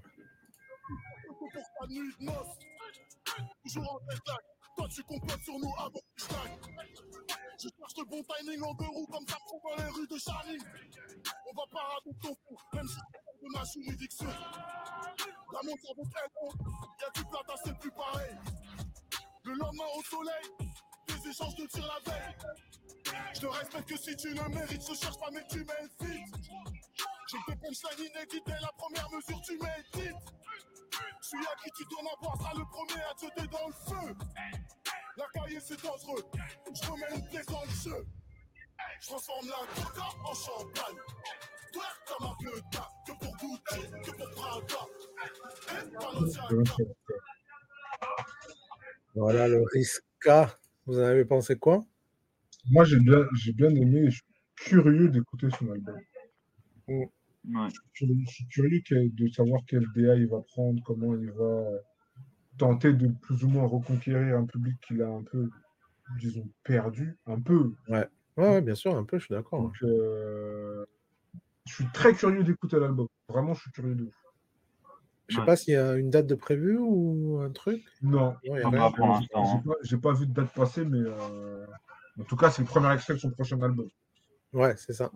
Toujours en toi tu complotes sur nous avant que je cherche le bon timing en deux roues comme ça trouve dans les rues de Charlie. On va pas rater ton fou, même si c'est de ma juridiction. La montre vaut très long, y'a du plat c'est plus pareil. Le lendemain au soleil, des échanges de tir la veille. Je te respecte que si tu le mérites, je cherche pas mais tu m'invites. J'ai des punchlines inédites dès la première mesure, tu m'édites. Celui à qui tu donnes à boire sera le premier à te jeter dans le feu. La cahier c'est dangereux, je remets une pièce dans le jeu. Je transforme la coca en champagne. Toi, comme un peu que pour goûter, que pour Prada. Voilà le Risca. Vous en avez pensé quoi? Moi, j'ai bien, j'ai bien aimé. Je suis curieux d'écouter son album. Mm. Je, suis curieux de savoir quel DA il va prendre, comment il va tenter de plus ou moins reconquérir un public qu'il a un peu, disons, perdu. Un peu. Ouais, ouais, bien sûr, un peu, je suis d'accord. Donc, euh, je suis très curieux d'écouter l'album. Vraiment, je suis curieux de ouf. Je sais pas s'il y a une date de prévu ou un truc. Non, hein. j'ai pas, vu de date passée, mais euh, en tout cas, c'est le premier extrait de son prochain album. Ouais, c'est ça.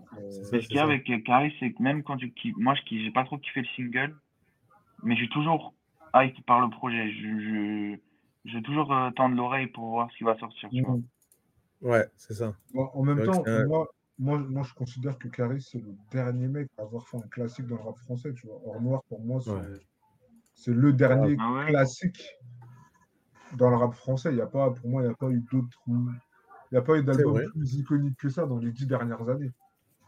Mais ce qu'il y a avec Caris, c'est que même quand tu moi, je n'ai pas trop kiffé le single, mais j'ai toujours hype par le projet. Je, j'ai toujours euh, tendre l'oreille pour voir ce qui va sortir. Mhm. Ouais, c'est ça. en même temps, moi, moi, je considère que Caris, c'est le dernier mec à avoir fait un classique dans le rap français. Tu vois. Hors noir, pour moi, c'est, le dernier ah classique dans le rap français. Il y a pas, pour moi, il n'y a pas eu d'autres n'y a pas eu d'album plus iconique que ça dans les dix dernières années.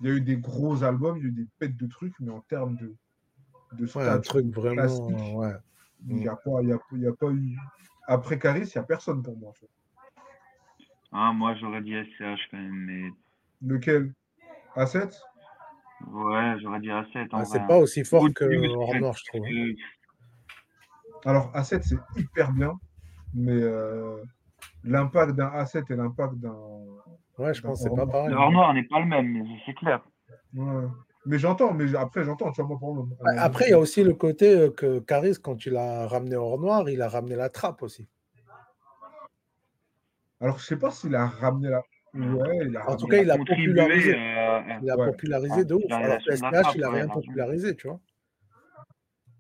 Il y a eu des gros albums, il y a eu des pètes de trucs, mais en termes de, de un truc vraiment. Ouais. Il n'y a, pas, il y a, pas eu. Après Caris, il n'y a personne pour moi. Ah, moi, j'aurais dit SCH quand même. Mais... Lequel? A7 Ouais, j'aurais dit A7. Ah, c'est pas aussi fort que Hors je trouve. Hein. Alors, A7, c'est hyper bien, mais. Euh, l'impact d'un A7 et l'impact d'un. Ouais, je pense que c'est pas pareil. Le hors noir n'est pas le même, c'est clair. Mais j'entends, mais après, j'entends, tu vois, moi, Après, il y a aussi le côté euh, que Caris, quand il a ramené hors noir, il a ramené la trappe aussi. Alors, je sais pas s'il a ramené la. Ouais, il a en tout cas, il a popularisé. Euh, il a popularisé de ouf. Alors SPH, il n'a rien popularisé, tu vois.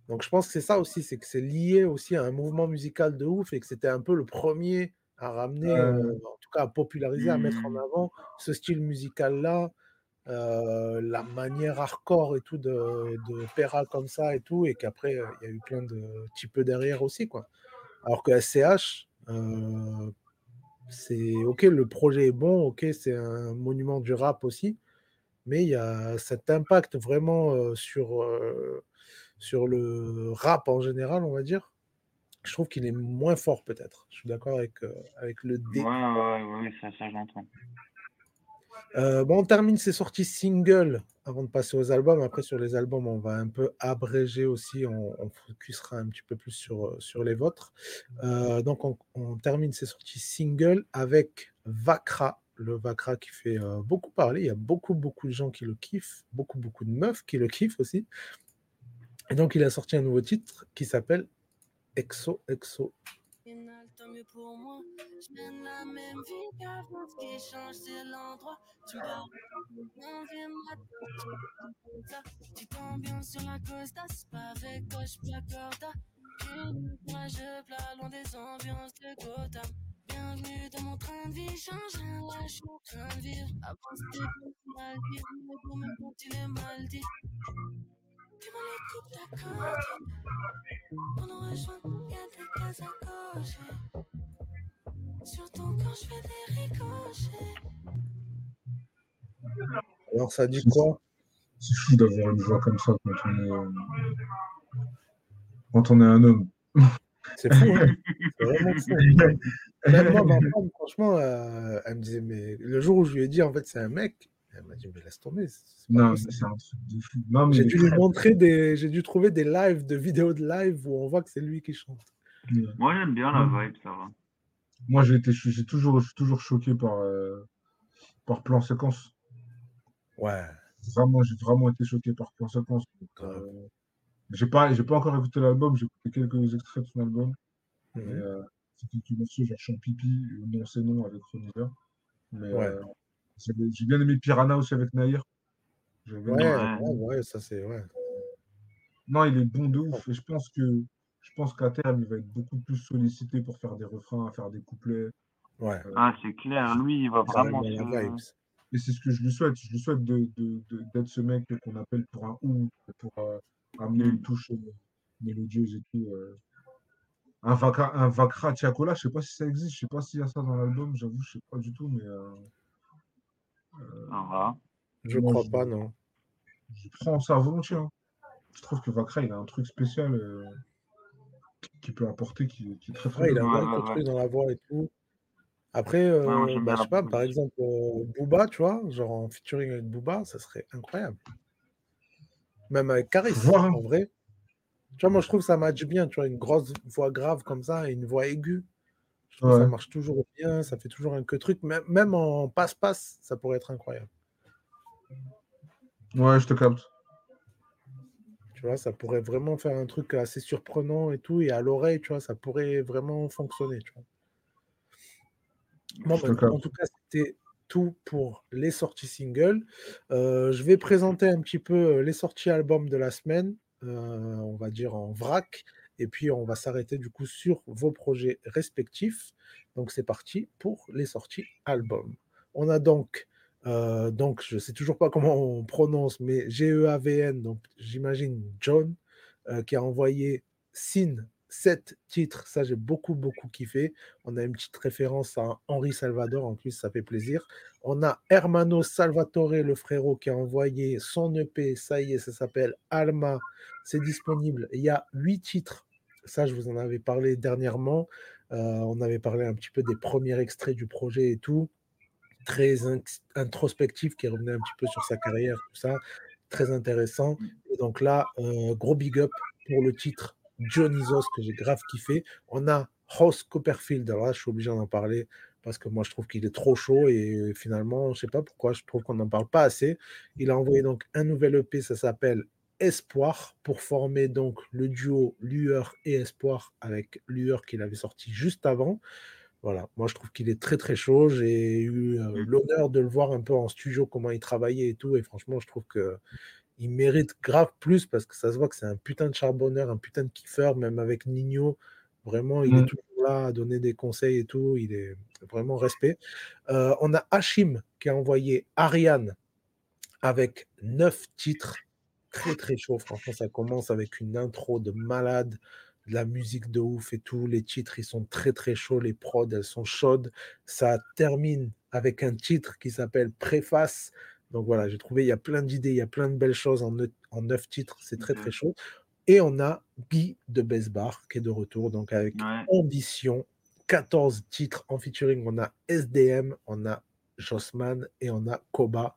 Donc, je pense que c'est ça aussi, c'est que c'est lié aussi à un mouvement musical de ouf et que c'était un peu le premier à ramener, en tout cas à populariser, à mettre en Mmh. avant ce style musical-là, euh, la manière hardcore et tout de, de Pera comme ça et tout, et qu'après, euh, il y a eu plein de types derrière aussi, quoi. Alors que SCH, euh, c'est ok, le projet est bon, ok, c'est un monument du rap aussi, mais il y a cet impact vraiment euh, sur, euh, sur le rap en général, on va dire. Je trouve qu'il est moins fort peut-être. Je suis d'accord avec, euh, avec le D. Ouais, ouais, ouais, ça, ça j'entends. Euh, bon, on termine ces sorties singles avant de passer aux albums. Après, sur les albums, on va un peu abréger aussi. On, on focusera un petit peu plus sur, sur les vôtres. Euh, donc, on, on termine ces sorties singles avec Vakra. Le Vakra qui fait euh, beaucoup parler. Il y a beaucoup, beaucoup de gens qui le kiffent. Beaucoup, beaucoup de meufs qui le kiffent aussi. Et donc, il a sorti un nouveau titre qui s'appelle Exo Exo. tant mieux pour moi. Je mène la même vie qu'avant. Ce qui change, c'est l'endroit. Tu me parles, on vient matin. Petite ambiance sur la costa, c'est pas avec toi, je placorda. Moi, je plat loin des ambiances de Gotham. Bienvenue dans mon train de vie, change rien, là, je train de vivre. Avant, c'était mal dit, mais pour il est mal dit. Dis-moi les coupes d'accord. On en rejoint, y'a des cases à cocher. Sur ton corps, je fais des ricochets. Alors, ça dit quoi? C'est fou d'avoir une voix comme ça quand on est, euh, quand on est un homme. C'est fou, hein C'est vraiment fou. Même moi, ma femme, franchement, euh, elle me disait, mais le jour où je lui ai dit, en fait, c'est un mec, elle m'a dit, mais laisse tomber. Non, c'est un truc de fou. J'ai dû lui montrer des, j'ai dû trouver des lives, de vidéos de live où on voit que c'est lui qui chante. Moi, j'aime bien la vibe, ça va. Moi, j'ai été, j'ai toujours, je suis toujours choqué par, euh, par plan séquence. Ouais. Vraiment, j'ai vraiment été choqué par plan séquence. Euh, j'ai pas, j'ai pas encore écouté l'album, j'ai écouté quelques extraits de son album. Mhm. Mais, euh, c'est quelques morceaux, genre Chant Pipi, ou Non c'est non avec Romiver. Mais Ouais. Euh, j'ai bien aimé Piranha aussi avec bien Ouais, ouais, ouais, ça c'est, ouais. Non, il est bon de ouf. Et je pense que je pense qu'à terme, il va être beaucoup plus sollicité pour faire des refrains, faire des couplets. Ouais. Ah, c'est clair, lui, il va vraiment se... Et c'est ce que je lui souhaite. Je lui souhaite de, de- de- d'être ce mec qu'on appelle pour un ou, pour euh, amener une touche euh, mélodieuse et tout. euh. Un Vakra, un Vakra Tiakola, je sais pas si ça existe, je sais pas s'il y a ça dans l'album, j'avoue, je sais pas du tout, mais euh, Ah, voilà. Je Moi, crois je- pas, non. je prends ça volontiers. hein. Je trouve que Vakra, il a un truc spécial euh, qu'il peut apporter qui, qui est très Ouais, il a bien. un Ouais, truc ouais. dans la voix et tout. Après, euh, Ouais, moi, j'aime bah, je sais pas, par exemple, euh, Booba, tu vois, genre en featuring avec Booba, ça serait incroyable. Même avec Caris, en vrai. Tu vois, moi, je trouve que ça match bien, tu vois, une grosse voix grave comme ça et une voix aiguë. Ça marche toujours bien, ça fait toujours un que truc. Même, en passe-passe, ça pourrait être incroyable. Ouais, je te capte. Tu vois, ça pourrait vraiment faire un truc assez surprenant et tout. Et à l'oreille, tu vois, ça pourrait vraiment fonctionner, tu vois. Bon, Je te capte. en tout cas, c'était tout pour les sorties singles. Euh, je vais présenter un petit peu euh, les sorties albums de la semaine, euh, on va dire en vrac, et puis on va s'arrêter du coup sur vos projets respectifs. Donc c'est parti pour les sorties albums. On a donc, euh, donc je sais toujours pas comment on prononce, mais G-E-A-V-N, donc j'imagine John, euh, qui a envoyé Sin 7 titres. Ça, j'ai beaucoup, beaucoup kiffé. On a une petite référence à Henri Salvador, en plus, ça fait plaisir. On a Hermano Salvatore, le frérot, qui a envoyé son EP. Ça y est, ça s'appelle Alma. C'est disponible. Il y a huit titres. Ça, je vous en avais parlé dernièrement. On avait parlé un petit peu des premiers extraits du projet et tout. Très in- introspectif, qui revenait un petit peu sur sa carrière, tout ça. Très intéressant. Et donc là, gros big up pour le titre Dionysos que j'ai grave kiffé. On a Ross Copperfield. Alors là, je suis obligé d'en parler parce que moi, je trouve qu'il est trop chaud et finalement, je sais pas pourquoi, je trouve qu'on n'en parle pas assez. Il a envoyé donc un nouvel EP, ça s'appelle Espoir, pour former donc le duo Lueur et Espoir avec Lueur qu'il avait sorti juste avant. Voilà, moi je trouve qu'il est très très chaud. J'ai eu euh, l'honneur de le voir un peu en studio, comment il travaillait et tout. Et franchement, je trouve que il mérite grave plus parce que ça se voit que c'est un putain de charbonneur, un putain de kiffeur, même avec Nino. Vraiment, il est Mm. toujours là à donner des conseils et tout. Il est vraiment respect. Euh, on a Hachim qui a envoyé Ariane avec neuf titres. Très très chaud. Franchement, ça commence avec une intro de malade, de la musique de ouf et tout. Les titres, ils sont très très chauds. Les prods, elles sont chaudes. Ça termine avec un titre qui s'appelle Préface. Donc voilà, j'ai trouvé, il y a plein d'idées, il y a plein de belles choses en, en neuf titres. C'est très très chaud. Et on a Guy de Besbar qui est de retour, donc avec Ambition, 14 titres en featuring. On a SDM, on a Jossman et on a Koba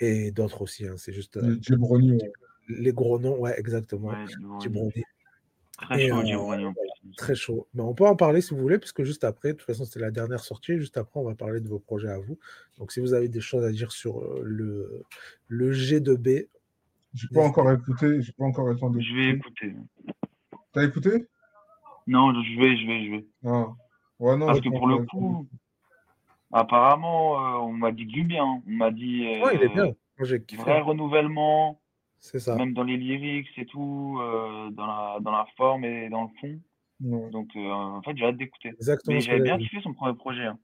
et d'autres aussi. Hein. C'est juste. Euh, les gros noms, ouais, exactement. Très chaud, euh, Très chaud. Mais on peut en parler si vous voulez, puisque juste après, de toute façon, c'était la dernière sortie. Juste après, on va parler de vos projets à vous. Donc, si vous avez des choses à dire sur euh, le, le G2B, j'ai pas encore écouté, j'ai pas encore écouté. Je vais écouter. T'as écouté? Non, je vais, je vais, je vais. Ah. Ouais, non, Parce que pour le coup, apparemment, euh, on m'a dit du bien. On m'a dit. Euh, ouais, il est bien. Moi, j'ai Vrai renouvellement. C'est ça. Même dans les lyrics et tout, euh, dans, la, dans la forme et dans le fond. Donc, euh, en fait, j'ai hâte d'écouter. Exactement. Mais j'avais bien kiffé son premier projet. Hein.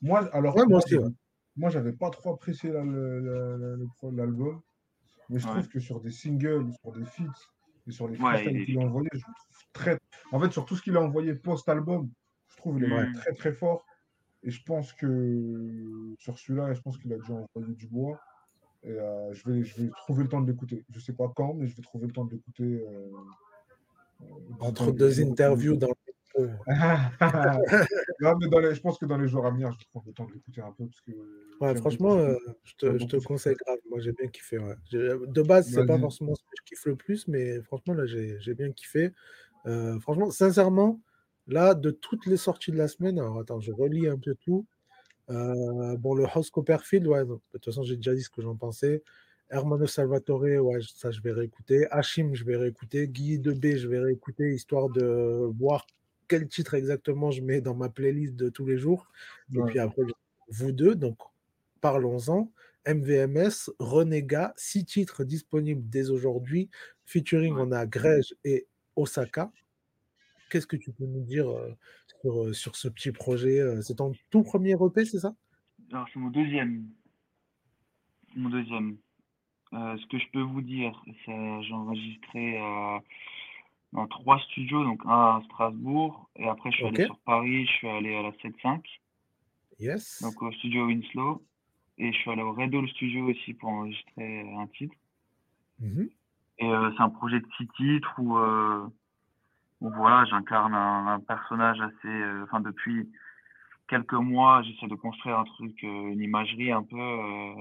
Moi, alors, ouais, moi, aussi, moi, j'avais pas trop apprécié l'album. Mais je trouve que sur des singles, sur des feats et sur les freestyles qu'il a envoyés, je trouve très. En fait, sur tout ce qu'il a envoyé post-album, je trouve qu'il est très très fort. Et je pense que sur celui-là, je pense qu'il a déjà envoyé du bois. Et euh, je, vais, je vais trouver le temps de l'écouter. Je ne sais pas quand, mais je vais trouver le temps de l'écouter. Euh, euh, Entre deux interviews dans le non, mais dans les, je pense que dans les jours à venir, je vais prendre le temps de l'écouter un peu. Parce que ouais, franchement, euh, je, te, je te conseille grave. Moi, j'ai bien kiffé. Ouais. De base, c'est pas forcément ce que je kiffe le plus, mais franchement, là, j'ai bien kiffé. Euh, franchement, sincèrement, là, de toutes les sorties de la semaine, alors attends, je relis un peu tout. Euh, bon, le House Copperfield, ouais, de toute façon, j'ai déjà dit ce que j'en pensais. Hermano Salvatore, ouais, ça je vais réécouter. Hachim, je vais réécouter. Guy de B, je vais réécouter, histoire de voir quel titre exactement je mets dans ma playlist de tous les jours. Et puis après, vous deux, donc parlons-en. MVMS, Renégat, six titres disponibles dès aujourd'hui. Featuring, on a Grège et Osaka. Qu'est-ce que tu peux nous dire euh, sur, euh, sur, ce petit projet euh, C'est ton tout premier EP, c'est ça? Alors, c'est mon deuxième. Mon deuxième. ce que je peux vous dire, c'est j'ai enregistré dans trois studios, donc un à Strasbourg, et après je suis allé sur Paris, je suis allé à la 7.5, Yes. donc au studio Winslow, et je suis allé au Red Hall Studio aussi pour enregistrer un titre. Mhm. Et euh, c'est un projet de six titres où, euh, où voilà, j'incarne un, personnage assez, euh, enfin depuis quelques mois, j'essaie de construire un truc, une imagerie un peu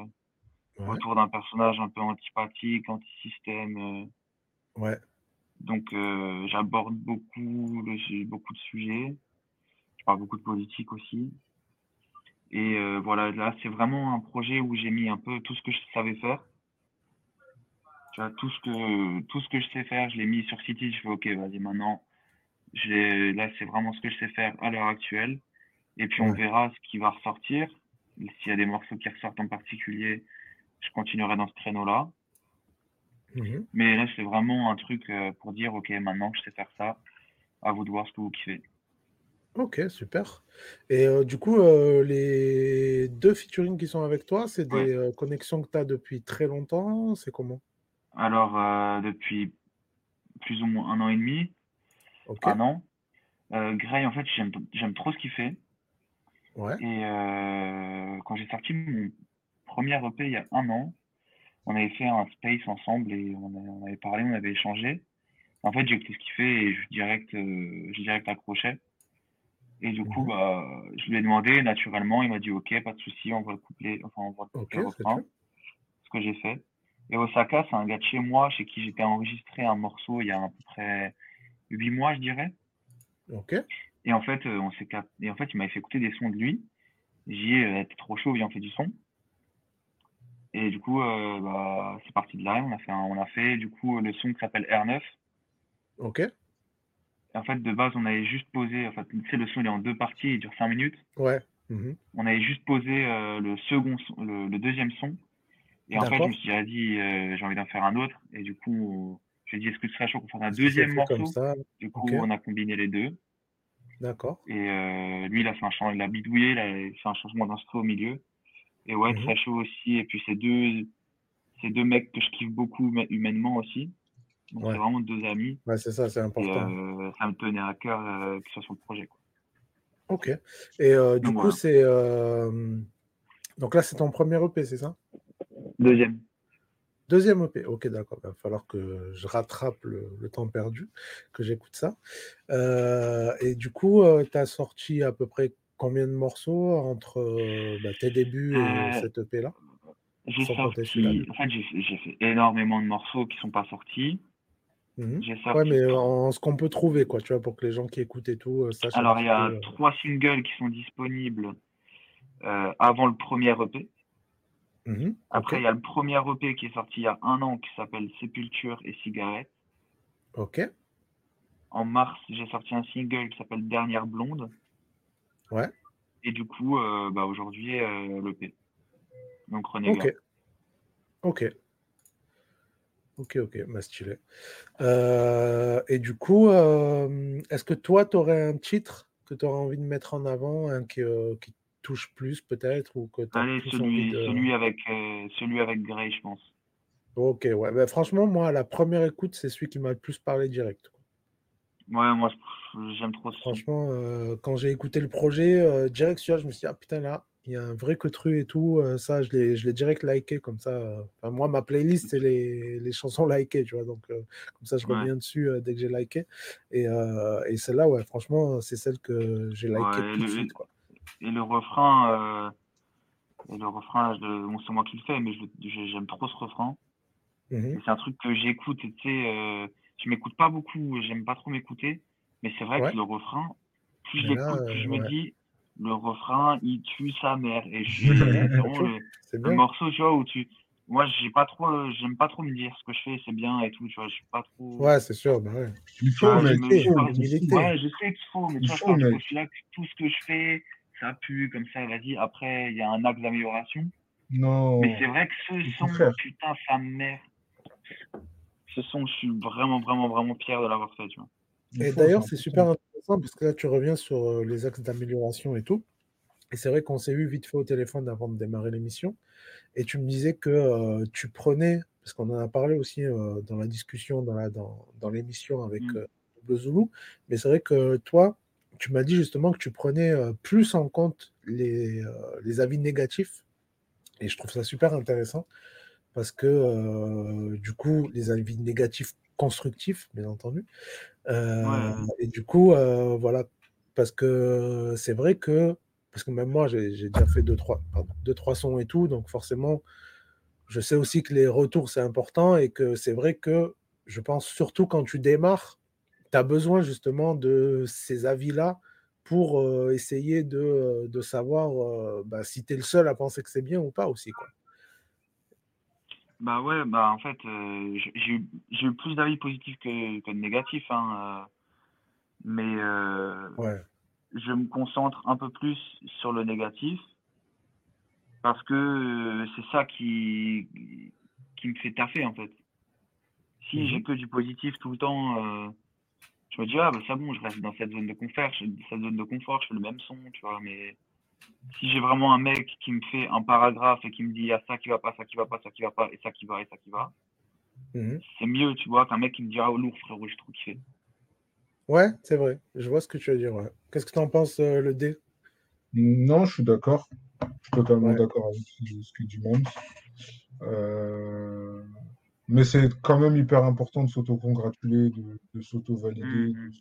autour d'un personnage un peu antipathique, anti-système. Ouais. Donc, euh, j'aborde beaucoup, beaucoup de sujets. Je parle beaucoup de politique aussi. Et euh, voilà, là, c'est vraiment un projet où j'ai mis un peu tout ce que je savais faire. Tu vois, tout ce que, tout ce que je sais faire, je l'ai mis sur City. Je fais, OK, vas-y, maintenant, là, c'est vraiment ce que je sais faire à l'heure actuelle. Et puis, on verra ce qui va ressortir. S'il y a des morceaux qui ressortent en particulier, je continuerai dans ce créneau-là. Mhm. Mais là, c'est vraiment un truc euh, pour dire, OK, maintenant je sais faire ça, à vous de voir ce que vous kiffez. Ok, super. Et euh, du coup, euh, les deux featuring qui sont avec toi, c'est des connexions que tu as depuis très longtemps? C'est comment? Alors, depuis plus ou moins un an et demi, Un an. Gray, en fait, j'aime trop ce qu'il fait. Ouais. Et quand j'ai sorti mon premier EP il y a un an, on avait fait un space ensemble et on, avait parlé, on avait échangé. En fait, j'ai écouté ce qu'il fait et je direct, euh, j'ai direct accroché. Et du coup, mhm. bah, je lui ai demandé naturellement, il m'a dit OK, pas de souci, on va le coupler, enfin on va le coupler refrain. Ce que j'ai fait. Et Osaka, c'est un gars de chez moi, chez qui j'étais enregistré un morceau il y a à peu près huit mois, je dirais. Ok. Et en fait, euh, on s'est et en fait, il m'avait fait écouter des sons de lui. J'y ai, euh, été trop chaud, viens, on fait du son. Et du coup, euh, bah, c'est parti de là. On a fait, on a fait du coup le son qui s'appelle R9. Ok. en fait, de base, on avait juste posé. En fait, tu sais, le son il est en deux parties, il dure cinq minutes. Ouais. Mhm. On avait juste posé euh, le second, le, deuxième son. Et en fait, je me suis dit, euh, j'ai envie d'en faire un autre. Et du coup, j'ai dit, est-ce que ce serait chaud qu'on fasse un deuxième morceau Du coup, on a combiné les deux. D'accord. Et euh, lui, il a fait un changement, il a bidouillé, il a fait un changement d'instru au milieu. Et ouais, Mhm. très chaud aussi. Et puis c'est deux, c'est deux mecs que je kiffe beaucoup huma- humainement aussi. Donc Ouais. c'est vraiment deux amis. Ouais, c'est ça, c'est Et important. euh, ça me tenait à cœur euh, que ce soit le projet. Quoi. Ok. Et euh, du Donc, coup, voilà. c'est. Donc là, c'est ton premier EP, c'est ça? Deuxième. Deuxième EP. Ok, d'accord. Il va falloir que je rattrape le, le temps perdu, que j'écoute ça. Euh, et du coup, tu as sorti à peu près combien de morceaux entre euh, bah, tes débuts et Euh, cet EP-là J'ai sorti, en fait, j'ai fait- énormément de morceaux qui sont pas sortis. Mhm. J'ai sorti. Ouais, mais en ce qu'on peut trouver, quoi, tu vois, pour que les gens qui écoutent et tout euh, sachent Alors, il y a euh, trois singles qui sont disponibles euh, avant le premier EP. Mhm, Après, il y a le premier EP qui est sorti il y a un an qui s'appelle Sépulture et Cigarette. ok, En mars, j'ai sorti un single qui s'appelle Dernière Blonde. ouais, Et du coup, euh, bah, aujourd'hui, euh, l'EP. Donc, Renégat. ok, ok, ok, ok, bah, stylé. Euh, et du coup, euh, est-ce que toi, tu aurais un titre que tu aurais envie de mettre en avant, un qui, qui te touche plus peut-être, ou que tu as Allez, plus envie celui, de... celui, avec, euh, celui avec Grey, je pense. Ok, ouais, bah, franchement, moi, à la première écoute, c'est celui qui m'a le plus parlé direct. Ouais, moi, j'aime trop son. Franchement, euh, quand j'ai écouté le projet, euh, direct, je me suis dit, ah putain, là, il y a un vrai cotru et tout. euh, ça, je l'ai, direct liké comme ça. Enfin, moi, ma playlist, c'est les, les chansons likées, tu vois. Donc, comme ça, je Ouais. reviens dessus dès que j'ai liké. Et, et celle-là, ouais, franchement, c'est celle que j'ai likée Ouais, tout de suite, quoi. Et le refrain, euh, et le refrain, je- bon, c'est moi qui le fais, mais j'aime trop ce refrain. Mhm. C'est un truc que j'écoute, et tu sais, euh, je m'écoute pas beaucoup, j'aime pas trop m'écouter, mais c'est vrai Ouais. que le refrain, plus je Mais là, l'écoute, plus euh, je me ouais. dis, le refrain, il tue sa mère. Et je suis, le, c'est le bien. morceau, tu vois, où tu, moi, j'ai pas trop, euh, j'aime pas trop me dire ce que je fais, c'est bien et tout, tu vois, je suis pas trop. Ouais, c'est sûr, bah ouais. Il Tu faut, vois, je sais qu'il faut, mais tu vois, je postulat que tout ce que je fais, ça pue, comme ça, vas-y, après, il y a un axe d'amélioration. Non. Mais c'est vrai que ce son, putain, sa mère. Ce son, je suis vraiment, vraiment, vraiment fier de l'avoir fait, tu vois. Et d'ailleurs, c'est super intéressant parce que là, tu reviens sur euh, les axes d'amélioration et tout. Et c'est vrai qu'on s'est eu vite fait au téléphone avant de démarrer l'émission. Et tu me disais que euh, tu prenais, parce qu'on en a parlé aussi euh, dans la discussion, dans la, dans, dans l'émission avec Mm. euh, Zulu, mais c'est vrai que toi, tu m'as dit justement que tu prenais euh, plus en compte les, euh, les avis négatifs. Et je trouve ça super intéressant parce que euh, du coup, les avis négatifs constructifs, bien entendu. Euh, Ouais. et du coup, euh, voilà, parce que c'est vrai que, parce que même moi, j'ai j'ai déjà fait deux trois, pardon, deux, trois sons et tout, donc forcément, je sais aussi que les retours, c'est important et que c'est vrai que je pense surtout quand tu démarres, tu as besoin justement de ces avis-là pour euh, essayer de, de savoir euh, bah, si tu es le seul à penser que c'est bien ou pas aussi. Quoi. Bah ouais, bah en fait, euh, j'ai eu eu plus d'avis positifs que, que de négatifs, hein, euh, mais euh, Ouais, je me concentre un peu plus sur le négatif parce que euh, c'est ça qui, qui me fait taffer en fait. Si j'ai que du positif tout le temps, euh, je me dis, ah bah c'est bon, je reste dans cette zone de confort, je, cette zone de confort, je fais le même son, tu vois, mais si j'ai vraiment un mec qui me fait un paragraphe et qui me dit, il y a ça qui va pas, ça qui va pas, ça qui va pas, et ça qui va, et ça qui va, Mhm. c'est mieux, tu vois, qu'un mec qui me dit, ah lourd frérot, je trouve qu'il fait. ouais c'est vrai, je vois ce que tu veux dire. ouais. Qu'est-ce que tu en penses, euh, le D? Non, je suis d'accord. Je suis totalement Ouais. d'accord avec ce ce que dit Mams. Euh, Mais c'est quand même hyper important de s'auto-congratuler, de, de s'auto-valider. De-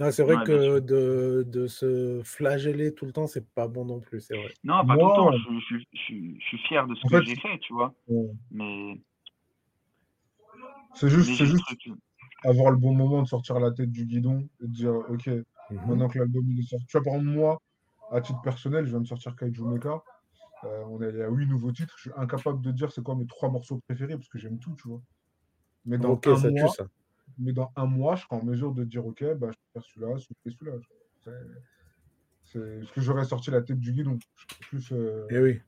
Ah, c'est vrai Ouais, que de, de se flageller tout le temps, c'est pas bon non plus, c'est vrai. Non, pas tout le temps, Moi, je, je, je, je suis fier de ce que j'ai fait, tu vois, mais, c'est juste, c'est juste avoir le bon moment de sortir la tête du guidon et de dire, OK, Mhm. maintenant que l'album est sorti. Tu vois, par exemple, moi, à titre personnel, je viens de sortir Kaiju Mecha. Euh, on est à huit nouveaux titres. Je suis incapable de dire c'est quoi mes trois morceaux préférés parce que j'aime tout, tu vois. Mais dans un ça tue mois, ça. mais dans un mois, je serai en mesure de dire, OK, bah, je préfère celui-là, celui-là, celui-là. C'est- C'est parce que j'aurais sorti la tête du guidon. Je serais plus, euh, Et oui.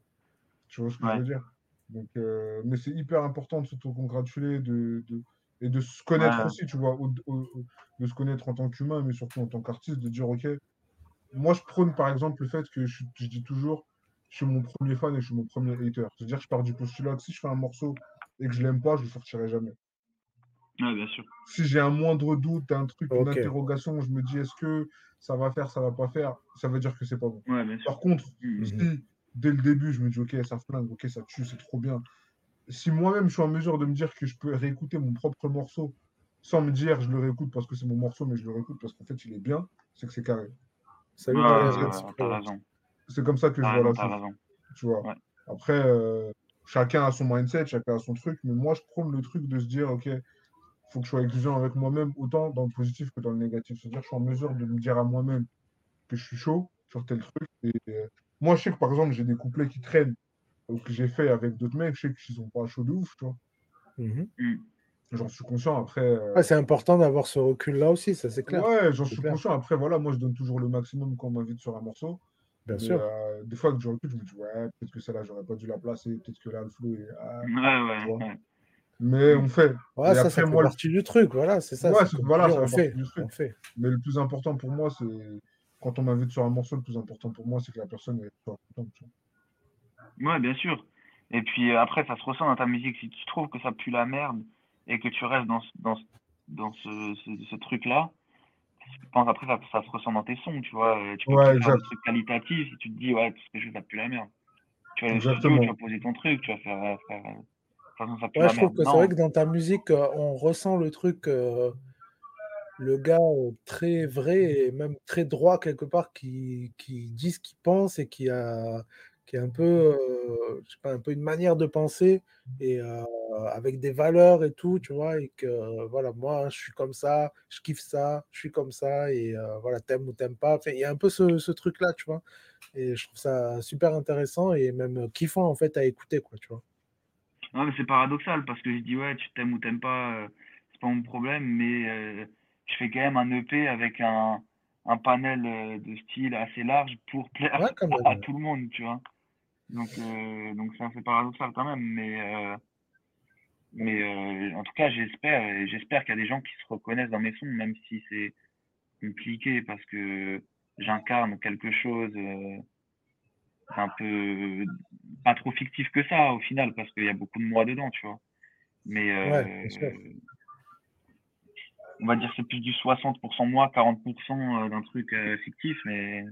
tu vois ce que Ouais. je veux dire. Donc, euh, mais c'est hyper important de s'auto-congratuler, de, de, Et de se connaître Ouais. aussi, tu vois, au- au- au- de se connaître en tant qu'humain, mais surtout en tant qu'artiste, de dire, OK, moi, je prône par exemple le fait que je dis toujours, je suis mon premier fan et je suis mon premier hater. C'est-à-dire que je pars du postulat que si je fais un morceau et que je l'aime pas, je le sortirai jamais. Ouais, bien sûr. Si j'ai un moindre doute, un truc, une Ok. interrogation, je me dis, est-ce que ça va faire, ça va pas faire, ça veut dire que c'est pas bon. Ouais, bien sûr. Par contre, Mhm. si dès le début, je me dis, ok, ça flingue, ok, ça tue, c'est trop bien. Si moi-même, je suis en mesure de me dire que je peux réécouter mon propre morceau sans me dire, je le réécoute parce que c'est mon morceau, mais je le réécoute parce qu'en fait, il est bien, c'est que c'est carré. Pour- t'as raison. C'est comme ça que je vois la chose, raison. tu vois. Ouais. Après, euh, chacun a son mindset, chacun a son truc, mais moi, je prône le truc de se dire, ok, faut que je sois exigeant avec moi-même, autant dans le positif que dans le négatif. C'est-à-dire, je suis en mesure de me dire à moi-même que je suis chaud sur tel truc. Et euh, moi, je sais que par exemple, j'ai des couplets qui traînent, ou que j'ai fait avec d'autres mecs, je sais qu'ils sont pas chauds de ouf, tu vois. Mhm. J'en suis conscient. Après, euh, Ouais, c'est important d'avoir ce recul-là aussi, ça c'est clair. ouais, j'en suis clair. conscient. Après, voilà, moi, je donne toujours le maximum quand on m'invite sur un morceau. Bien Mais, sûr. euh, des fois, avec du recul, je me dis, ouais, peut-être que celle-là, j'aurais pas dû la placer, peut-être que là, le flow est. ah. Ouais, ouais. Mais on fait. Ouais, Et ça, moi, le- partie du truc, voilà, c'est ça. Ouais, c'est c'est- voilà, on fait du truc. on fait. Mais le plus important pour moi, c'est quand on m'invite sur un morceau, le plus important pour moi, c'est que la personne est soit contente. Ouais, bien sûr. Et puis euh, après, ça se ressent dans ta musique. Si tu trouves que ça pue la merde et que tu restes dans, ce- dans, ce- dans ce, ce, ce truc-là, je pense après, ça, ça se ressent dans tes sons, tu vois. Euh, Tu peux Ouais, faire exact. des trucs qualitatifs si tu te dis, ouais, tout ce que je fais, ça pue la merde. Tu vas aller studio, tu vas poser ton truc, tu vas faire, euh, faire euh, façon, ça pue Ouais, la je trouve que c'est vrai que dans ta musique, on ressent le truc, euh, le gars très vrai et même très droit quelque part, qui, qui dit ce qu'il pense et qui a, qui a un peu, euh, je sais pas, un peu une manière de penser et euh, avec des valeurs et tout, tu vois, et que euh, voilà, moi, je suis comme ça, je kiffe ça, je suis comme ça et euh, voilà, t'aimes ou t'aimes pas. Enfin, il y a un peu ce, ce truc-là, tu vois, et je trouve ça super intéressant et même kiffant en fait à écouter, quoi, tu vois. Ouais, mais c'est paradoxal parce que je dis, ouais, tu t'aimes ou t'aimes pas, euh, c'est pas mon problème, mais euh, je fais quand même un EP avec un, un panel euh, de style assez large pour plaire Ouais, à tout le monde, tu vois. Donc, euh, donc c'est assez paradoxal quand même, mais, euh, mais euh, en tout cas, j'espère, et j'espère qu'il y a des gens qui se reconnaissent dans mes sons, même si c'est compliqué parce que j'incarne quelque chose. euh, un peu pas trop fictif que ça au final parce qu'il y a beaucoup de moi dedans tu vois. Mais euh, Ouais, on va dire c'est plus du 60% moi 40% d'un truc fictif mais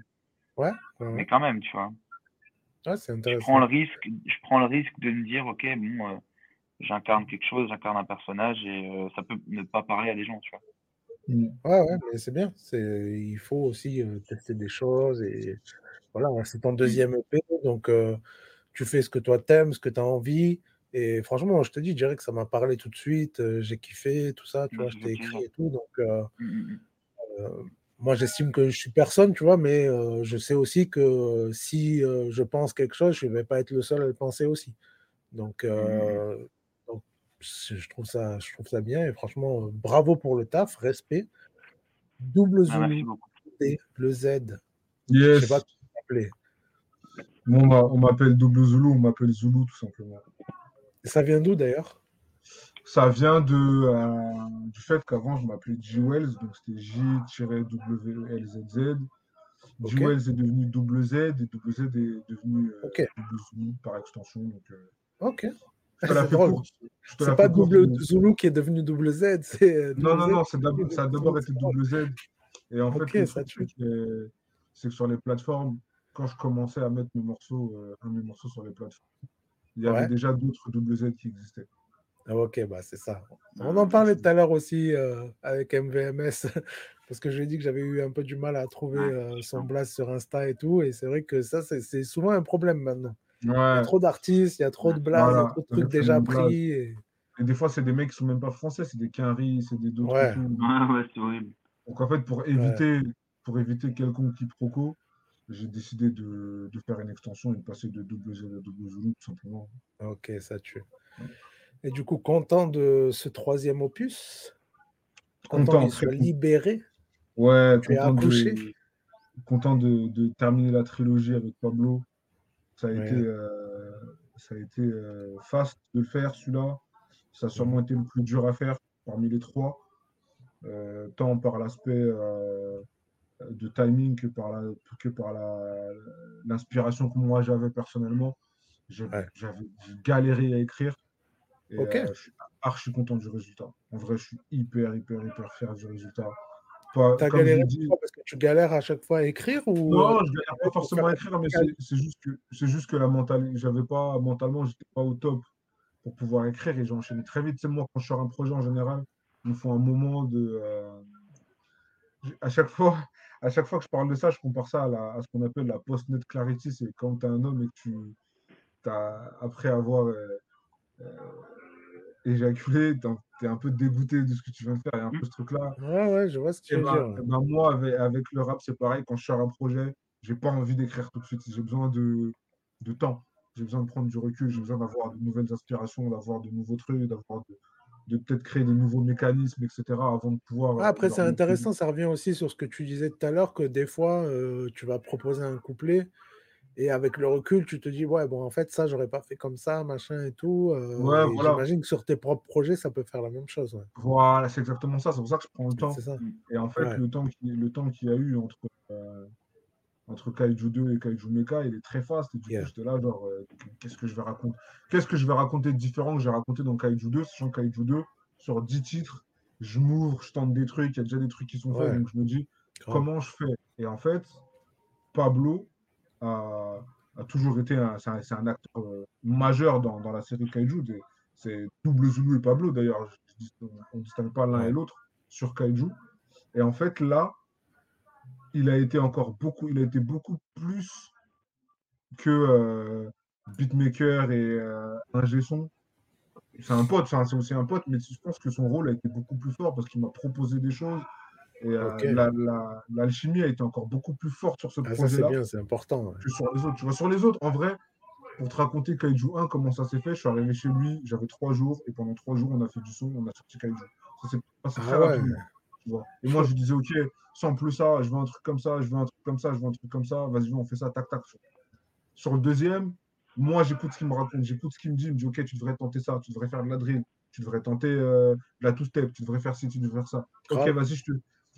Ouais, ouais, mais quand même tu vois. Ouais, je prends le risque je prends le risque de me dire ok bon j'incarne quelque chose j'incarne un personnage et euh, ça peut ne pas parler à des gens tu vois Mm. Ouais, ouais, mais c'est bien. C'est, il faut aussi euh, tester des choses et voilà, c'est ton deuxième EP, donc euh, tu fais ce que toi t'aimes, ce que tu as envie. Et franchement, je te dis, je dirais que ça m'a parlé tout de suite. j'ai kiffé, tout ça, tu vois, je t'ai écrit et tout. Donc, Mm, mm, moi, j'estime que je suis personne, tu vois, mais je sais aussi que si je pense quelque chose, je ne vais pas être le seul à le penser aussi. Donc, euh, je trouve ça, je trouve ça bien et franchement, euh, bravo pour le taf, respect. Double Ah, beaucoup T, le Z. Je sais Yes. pas comment. Moi, on m'a- on m'appelle Double Zulu, on m'appelle Zulu, tout simplement. Et Ça vient d'où d'ailleurs? Ça vient de, euh, du fait qu'avant, je m'appelais G-Wells, donc c'était J-W-L-Z-Z. Ok. G-Wells est devenu double Z et double Z est devenu euh, double Zulu par extension. Donc, euh, Ok. C'est pas courte, double Zulu qui est devenu double Z, c'est euh, Non, non, Z non, ça a d'abord été double Z. Et en fait, c'est que, sur les plateformes, quand je commençais à mettre mes morceaux, euh, un de mes morceaux sur les plateformes, il y avait déjà d'autres double Z qui existaient. Ah, ok, bah c'est ça. On Ah, en parlait tout à l'heure aussi euh, avec MVMS, parce que je lui ai dit que j'avais eu un peu du mal à trouver euh, son blast sur Insta et tout, et c'est vrai que ça, c'est souvent un problème maintenant. Il y Ouais, a trop d'artistes, il y a trop de blagues, il y a voilà. trop de trucs déjà pris. Et... Et des fois, c'est des mecs qui sont même pas français, c'est des Quinry, c'est des d'autres Ouais. ouais ouais c'est horrible Donc en fait, pour éviter, pour éviter quelconque quiproquo, j'ai décidé de, de faire une extension et de passer de double Z à double Zulu, tout simplement. Ok, ça tue. Et du coup, content de ce troisième opus? Content Content, qu'il soit content. libéré? Ouais, Tu es content accouché? de, content de, de terminer la trilogie avec Pablo. Ça a Ouais. été, euh, ça a été euh, fast de le faire, celui-là. Ça a sûrement été le plus dur à faire. parmi les trois, tant par l'aspect de timing que par la, que par l'inspiration que moi j'avais personnellement. J'avais galéré à écrire. Et je suis archi content du résultat. En vrai, je suis hyper, hyper, hyper fier du résultat. T'as galéré parce que tu galères à chaque fois à écrire ou Non, je galère pas forcément à écrire, mais c'est juste que c'est juste que la mentalité, j'avais pas mentalement, j'étais pas au top pour pouvoir écrire et j'ai enchaîné très vite. C'est moi quand je sors un projet en général, il me faut un moment de euh, à chaque fois à chaque fois que je parle de ça, je compare ça à, ce qu'on appelle la post-net clarity. C'est quand tu es un homme et que tu as, après avoir euh, euh, éjaculé, tu es un peu dégoûté de ce que tu viens de faire. Il y a un peu ce truc-là. Ouais, ouais, je vois ce que tu veux ben, dire. Ben, moi, avec, le rap, c'est pareil. Quand je sors un projet, j'ai pas envie d'écrire tout de suite. J'ai besoin de, de temps. J'ai besoin de prendre du recul. J'ai besoin d'avoir de nouvelles inspirations, d'avoir de nouveaux trucs, d'avoir de, de peut-être créer de nouveaux mécanismes, etc., avant de pouvoir. Ah, après, c'est intéressant, ça revient aussi sur ce que tu disais tout à l'heure, que des fois, euh, tu vas proposer un couplet, et avec le recul, tu te dis, ouais, bon, en fait, ça, j'aurais pas fait comme ça, machin et tout. Euh, ouais, voilà. J'imagine que sur tes propres projets, ça peut faire la même chose. Voilà, c'est exactement ça. C'est pour ça que je prends le temps. Et en fait, le temps qu'il y a eu entre. Euh, entre Kaiju 2 et Kaiju Mecha, il est très fast. Et du coup, j'étais là, genre, euh, qu'est-ce que je vais raconter Qu'est-ce que je vais raconter de différent que j'ai raconté dans Kaiju 2 Sachant que Kaiju 2, sur 10 titres, je m'ouvre, je tente des trucs, il y a déjà des trucs qui sont faits, donc je me dis, comment je fais? Et en fait, Pablo a, toujours été un, c'est un, acteur euh, majeur dans, la série Kaiju. C'est double Zulu et Pablo, d'ailleurs, on ne distingue pas l'un et l'autre sur Kaiju. Et en fait, là, il a été encore beaucoup, il a été beaucoup plus que euh, beatmaker et euh, ingé son. C'est un pote, c'est aussi un pote, mais je pense que son rôle a été beaucoup plus fort parce qu'il m'a proposé des choses. Et euh, l'alchimie a été encore beaucoup plus forte sur ce ah, projet-là. C'est bien, c'est important. Que sur les autres. Tu vois, sur les autres, en vrai, pour te raconter Kaiju 1, comment ça s'est fait, je suis arrivé chez lui, j'avais trois jours, et pendant trois jours, on a fait du son, on a sorti Kaiju. Ça s'est passé ah très rapidement. Et moi, je disais, OK, sans plus ça, je veux un truc comme ça, je veux un truc comme ça, je veux un truc comme ça, vas-y, on fait ça, tac, tac. Sur le deuxième, moi, j'écoute ce qu'il me raconte, j'écoute ce qu'il me dit, il me dit, OK, tu devrais tenter ça, tu devrais faire de la drill, tu devrais tenter euh, la two-step, tu devrais faire ci, tu devrais faire ça. OK, vas-y, je te.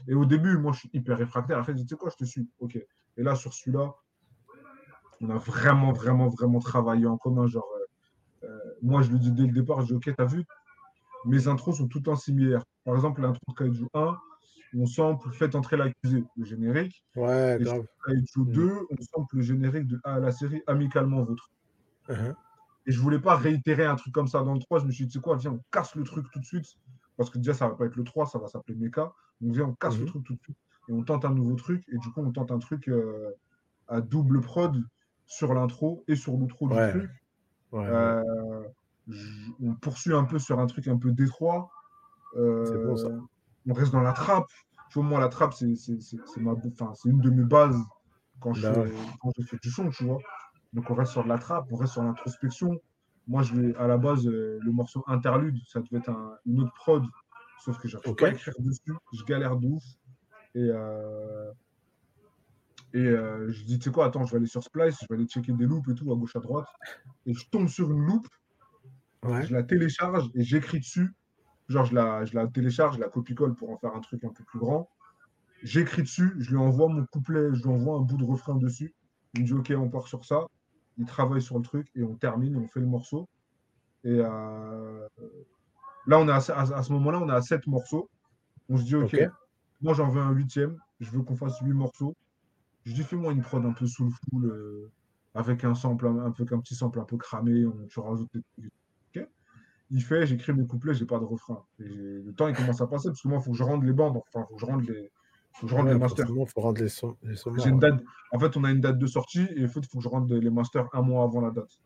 Et au début, moi, je suis hyper réfractaire. Après, je dis, tu sais quoi, je te suis. OK. Et là, sur celui-là, on a vraiment, vraiment, vraiment travaillé en commun. Genre, euh, euh, moi, je lui dis dès le départ, je dis, OK, t'as vu, mes intros sont tout le temps similaires. Par exemple, l'intro de Kaiju 1, on sample Faites entrer l'accusé, le générique. Ouais, et grave. Kaiju 2, mm. on sample le générique de la série Amicalement Vôtre. Uh-huh. Et je voulais pas réitérer un truc comme ça dans le 3. Je me suis dit, tu sais quoi, viens, on casse le truc tout de suite. Parce que déjà, ça va pas être le 3, ça va s'appeler Mecha. Donc, viens, on casse le mm-hmm. truc tout de suite. Et on tente un nouveau truc. Et du coup, on tente un truc euh, à double prod sur l'intro et sur l'outro du truc. Euh, on poursuit un peu sur un truc un peu détroit. Euh, on reste dans la trappe. Tu vois, moi, la trappe, c'est ma, enfin, une de mes bases quand, je, bah quand je fais du son, tu vois. Donc, on reste sur la trappe, on reste sur l'introspection. Moi, je vais, à la base, euh, le morceau interlude, ça devait être une autre prod, sauf que j'arrive pas à écrire dessus. Je galère de ouf. Et, euh, et je dis, tu sais quoi, attends, je vais aller sur Splice, je vais aller checker des loops et tout, à gauche, à droite. Et je tombe sur une loupe je la télécharge et j'écris dessus. Genre, je la, je la télécharge, je la copie-colle pour en faire un truc un peu plus grand. J'écris dessus, je lui envoie mon couplet, je lui envoie un bout de refrain dessus. Il me dit, OK, on part sur ça. Il travaille sur le truc et on termine, on fait le morceau. Et euh, là, on est à, ce moment-là, on est à 7 morceaux. On se dit, OK, moi j'en veux un huitième, je veux qu'on fasse 8 morceaux. Je dis, fais-moi une prod un peu sous le full, euh, avec un sample, un, peu comme petit sample un peu cramé, on, tu rajoutes des, il fait, j'écris mes couplets, j'ai pas de refrain. le temps, il commence à passer, parce que moi, il faut que je rende les bandes, enfin, il faut que je rende les, faut que je rende les masters. faut rendre les, sons. une date... En fait, on a une date de sortie, et il faut, que je rende les masters un mois avant la date.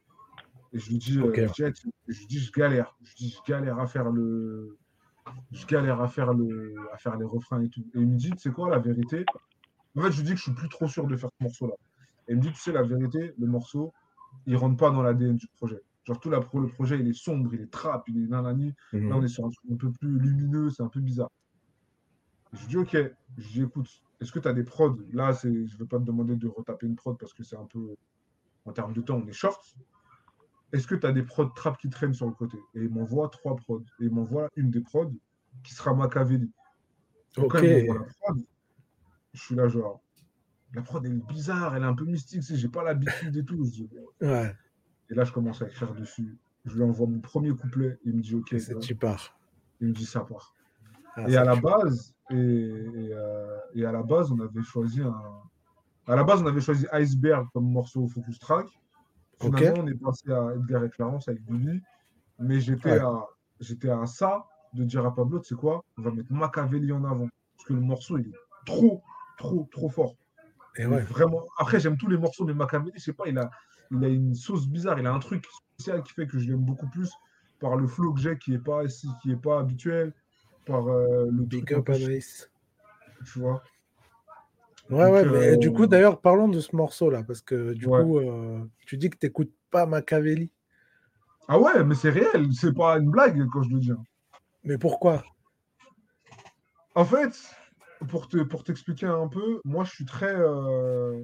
Et je lui dis, euh, je, dis je galère. Je dis, je galère à faire le. Je galère à faire, le... à faire les refrains et tout. Et il me dit, tu sais quoi, la vérité? En fait, je lui dis que je suis plus trop sûr de faire ce morceau-là. Et il me dit, tu sais, la vérité, le morceau, il rentre pas dans l'ADN du projet. Genre, tout la, le projet, il est sombre, il est trap, il est nanani. Mhm. Là, on est sur un truc un peu plus lumineux, c'est un peu bizarre. Je dis, OK, je dis, écoute, est-ce que tu as des prods? Là, je ne vais pas te demander de retaper une prod parce que c'est un peu, en termes de temps, on est short. Est-ce que tu as des prods trap qui traînent sur le côté? Et il m'envoie trois prods. Et il m'envoie une des prods. qui sera Machiavelli. Donc, Ok. quand il la prod, je suis là, genre, la prod, elle est bizarre, elle est un peu mystique, j'ai pas l'habitude et tout. Dis, Ouais, Et là, je commence à écrire dessus. Je lui envoie mon premier couplet. Il me dit OK. ça. tu pars. Il me dit ça part. Ah, et à la base, et, et, euh, et à la base, on avait choisi un. À la base, on avait choisi Iceberg comme morceau focus track. Finalement, on est passé à Edgar et Clarence avec Billy. Mais j'étais Ouais. à, j'étais à ça de dire à Pablo, tu sais quoi, on va mettre Machiavelli en avant. Parce que le morceau, il est trop, trop, trop fort. Et ouais, Vraiment. Après, j'aime tous les morceaux, mais Machiavelli, je sais pas, il a, il a une sauce bizarre, il a un truc spécial qui fait que je l'aime beaucoup plus par le flow que j'ai qui est pas ici, qui est pas habituel, par euh, le up peu Anaïs. tu vois. Ouais, Donc, ouais, mais euh, du coup, d'ailleurs, parlons de ce morceau-là, parce que du Ouais. coup, euh, tu dis que tu n'écoutes pas Machiavelli. Ah ouais, mais c'est réel, c'est pas une blague quand je le dis. hein. Mais pourquoi? En fait, pour te, pour t'expliquer un peu, moi je suis très, euh,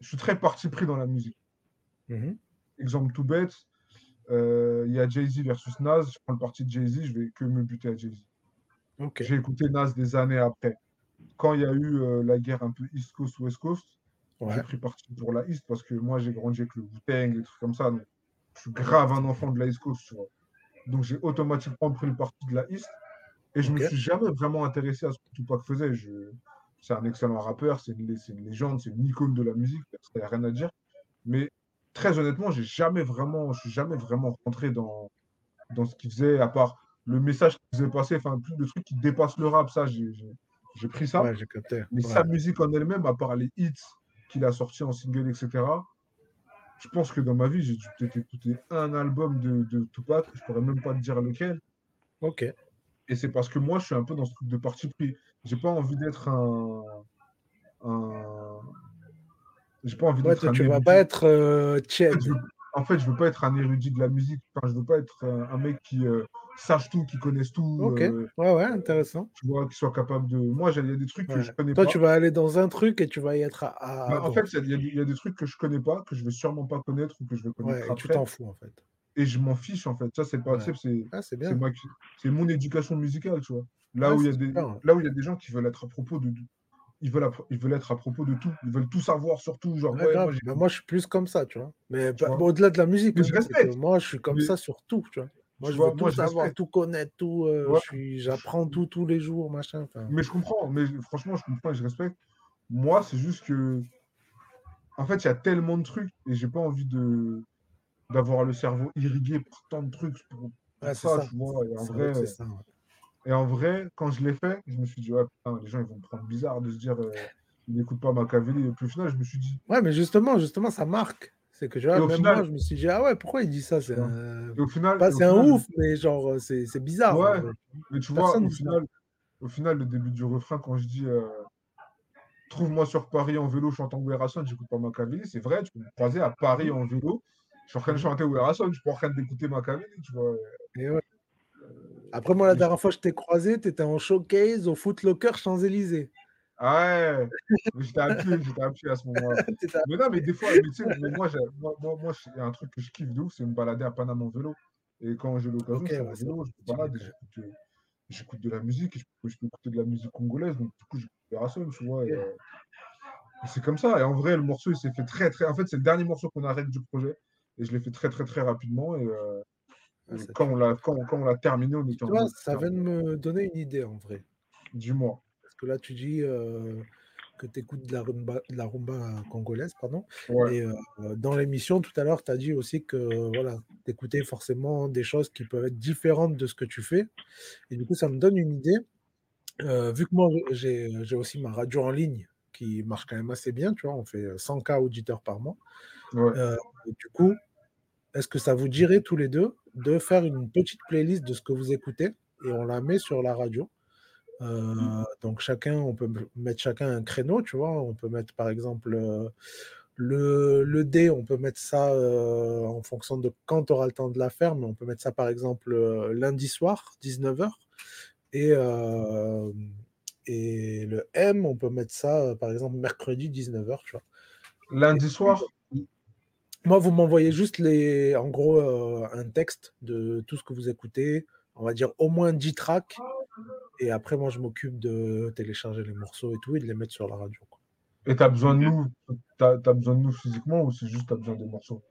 je suis très parti pris dans la musique. Mhm. Exemple tout bête, euh, il y a Jay-Z versus Nas, je prends le parti de Jay-Z, je vais que me buter à Jay-Z. J'ai écouté Nas des années après. Quand il y a eu euh, la guerre un peu East Coast, West Coast, Ouais. j'ai pris parti pour la East parce que moi j'ai grandi avec le Wu-Tang, des trucs comme ça. donc je suis grave un enfant de la East Coast, tu vois. Donc j'ai automatiquement pris le parti de la East et je Ok. me suis jamais vraiment intéressé à ce que Tupac faisait. Je... C'est un excellent rappeur, c'est une, lé- c'est une légende, c'est une icône de la musique, il n'y a rien à dire. Mais très honnêtement, j'ai jamais vraiment, je suis jamais vraiment rentré dans, dans ce qu'il faisait, à part le message qu'il faisait passer, enfin plus de trucs qui dépassent le rap, ça j'ai pris ça. Ouais, capté. Mais Ouais. sa musique en elle-même, à part les hits qu'il a sortis en single, etc., je pense que dans ma vie, j'ai dû peut-être écouter un album de, de Tupac, je pourrais même pas te dire lequel. Ok. Et c'est parce que moi, je suis un peu dans ce truc de parti pris. J'ai pas envie d'être un. un... J'ai pas envie Ouais, d'être tu vas pas être euh, Ched. En fait, je veux pas être un érudit de la musique. Enfin, je veux pas être un, un mec qui euh, sache tout, qui connaisse tout, Ok. euh, Ouais, ouais, intéressant. tu vois, qui soit capable de. Moi, il y a des trucs que Ouais. je connais Toi, pas. tu vas aller dans un truc et tu vas y être à, à Bah, en fait, il y, a des- il y a des trucs que je connais pas, que je vais sûrement pas connaître ou que je vais Ouais, connaître et tu t'en fous, en fait. Et je m'en fiche, en fait. Ça, c'est pas, Ouais. c'est, Ah, c'est mon éducation musicale, tu vois. Là, Ouais, où il y a des, ouais. là où il y a des gens qui veulent être à propos de. Ils veulent, ils veulent être à propos de tout. Ils veulent tout savoir sur tout. Genre, Ouais, ouais, grave. moi, j'ai. Bah, moi, je suis plus comme ça, tu vois. Mais bah, au-delà de la musique, hein, je moi, je suis comme Mais- ça sur tout, tu vois. Moi, je vois, veux tout savoir, tout connaître, tout. euh, Ouais. j'apprends tout tous les jours, machin. Mais je comprends. Mais franchement, je comprends et je respecte. Moi, c'est juste que. En fait, il y a tellement de trucs et j'ai pas envie de d'avoir le cerveau irrigué par tant de trucs pour, ça, ça. tu vois. Et en vrai Et en vrai, quand je l'ai fait, je me suis dit, ouais, putain, les gens ils vont me prendre bizarre de se dire, euh, ils n'écoutent pas Machiavelli. Et puis au final, je me suis dit, Ouais, mais justement, justement, ça marque. C'est que même final- moi, je me suis dit, ah ouais, pourquoi il dit ça? C'est un... et au final, pas et au c'est un ouf, mais genre, euh, c'est c'est bizarre. Ouais. vrai. Mais tu vois, au ça. final, au final, le début du refrain, quand je dis, euh, trouve-moi sur Paris en vélo chantant Werason, j'écoute pas Machiavelli, c'est vrai, tu peux me croiser à Paris en vélo, je suis en train de chanter Werason, je suis pas en train d'écouter Machiavelli, tu vois. Et ouais. Après, moi, la dernière fois que je t'ai croisé, tu étais en showcase au Footlocker Champs-Élysées. Ah ouais, j'étais à pied, j'étais à pied à ce moment-là. Mais non, mais des fois, mais tu sais, mais moi, j'ai- moi, moi, moi, il y a un truc que je kiffe de ouf, c'est me balader à Paname en vélo. Et quand j'ai l'occasion, Ok, je suis en ouais, vélo, je me balade et m'étonnes. j'écoute, euh, j'écoute de la musique, et je peux, je peux écouter de la musique congolaise, donc du coup, j'écoute Werason, tu vois. euh, c'est comme ça. Et en vrai, le morceau, il s'est fait très, très. En fait, c'est le dernier morceau qu'on arrête du projet. Et je l'ai fait très, très, très rapidement. Et, euh, quand, tue. on l'a, quand, quand on l'a terminé, on Tu était vois, mode. ça vient de me donner une idée en vrai. Dis-moi. Parce que là, tu dis euh, que tu écoutes de la rumba, de la rumba congolaise, pardon. Ouais. Et euh, dans l'émission, tout à l'heure, tu as dit aussi que voilà, tu écoutais forcément des choses qui peuvent être différentes de ce que tu fais. Et du coup, ça me donne une idée. Euh, vu que moi, j'ai j'ai aussi ma radio en ligne qui marche quand même assez bien, tu vois, on fait 100K auditeurs par mois. Ouais. Du coup, est-ce que ça vous dirait tous les deux de faire une petite playlist de ce que vous écoutez et on la met sur la radio Euh, Donc chacun, on peut mettre chacun un créneau, tu vois. On peut mettre par exemple euh, le, le D, on peut mettre ça euh, en fonction de quand tu auras le temps de la faire, mais on peut mettre ça par exemple lundi soir, 19h. Et, et le M, on peut mettre ça par exemple mercredi, 19h, tu vois. Lundi soir? Moi, vous m'envoyez juste les, en gros, euh, un texte de tout ce que vous écoutez. On va dire au moins 10 tracks Et après, moi, je m'occupe de télécharger les morceaux et tout et de les mettre sur la radio. quoi. Et t'as besoin de nous, t'as, t'as besoin de nous physiquement ou c'est juste t'as besoin des morceaux?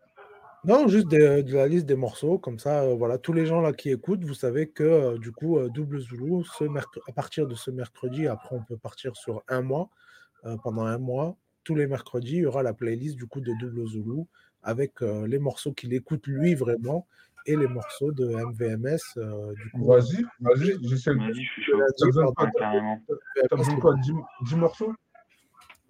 Non, juste de, de la liste des morceaux, comme ça, euh, voilà, tous les gens là qui écoutent, vous savez que euh, du coup, euh, Double Zulu, ce à partir de ce mercredi, après on peut partir sur un mois, pendant un mois, tous les mercredis, il y aura la playlist du coup de Double Zulu avec euh, les morceaux qu'il écoute lui vraiment et les morceaux de MVMS. euh, du coup, Vas-y, vas-y, j'essaie. De chaud. la T'as besoin de dire, quoi? Ouais, carrément. T'as besoin de quoi? 10, 10 morceaux?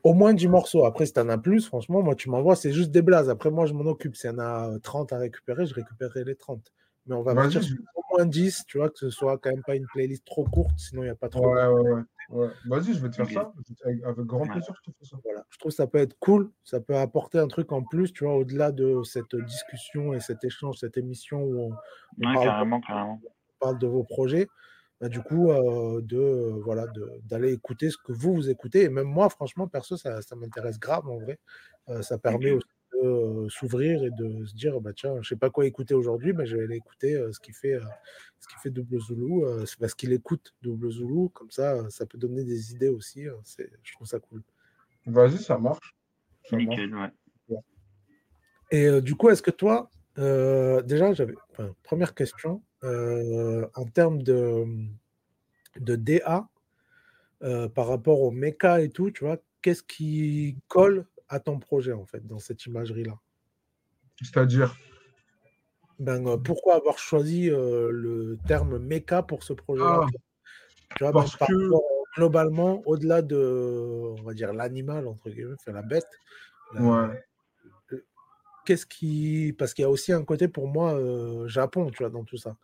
Au moins 10 morceaux. Après, si t'en as plus, franchement, moi, tu m'envoies, c'est juste des blazes. Après, moi, je m'en occupe. S'il y en a euh, 30 à récupérer, je récupérerai les 30. Mais on va partir sur moins 10, tu vois, que ce soit quand même pas une playlist trop courte, sinon il n'y a pas trop. Ouais, ouais, ouais. ouais. Vas-y, je vais te faire ça. Avec, avec grand plaisir, je te fais ça. Voilà. Je trouve que ça peut être cool, ça peut apporter un truc en plus, tu vois, au-delà de cette discussion et cet échange, cette émission où on, Ouais, parle, carrément, carrément. on parle de vos projets. Bah, du coup, euh, de euh, voilà, de- d'aller écouter ce que vous vous écoutez. Et même moi, franchement, perso, ça, ça m'intéresse grave en vrai. Euh, ça permet aussi euh, s'ouvrir et de se dire, bah tiens, je sais pas quoi écouter aujourd'hui, mais je vais aller écouter euh, ce qui fait, euh, ce qui fait Double Zulu, euh, c'est parce qu'il écoute Double Zulu. Comme ça, ça peut donner des idées aussi. euh, c'est, je trouve ça cool. Vas-y, ça marche. Ça marche. Nickel, ouais. Et euh, du coup, est-ce que toi, euh, déjà, j'avais, enfin, première question, euh, en termes de, de DA, euh, par rapport au mecha et tout, tu vois, qu'est-ce qui colle à ton projet, en fait, dans cette imagerie-là? C'est-à-dire, Ben, euh, pourquoi avoir choisi euh, le terme mecha pour ce projet-là? Ah, ben, que, globalement, au-delà de, on va dire, l'animal, entre guillemets, enfin, la bête, la- ouais, le- qu'est-ce qui... Parce qu'il y a aussi un côté, pour moi, euh, Japon, tu vois, dans tout ça.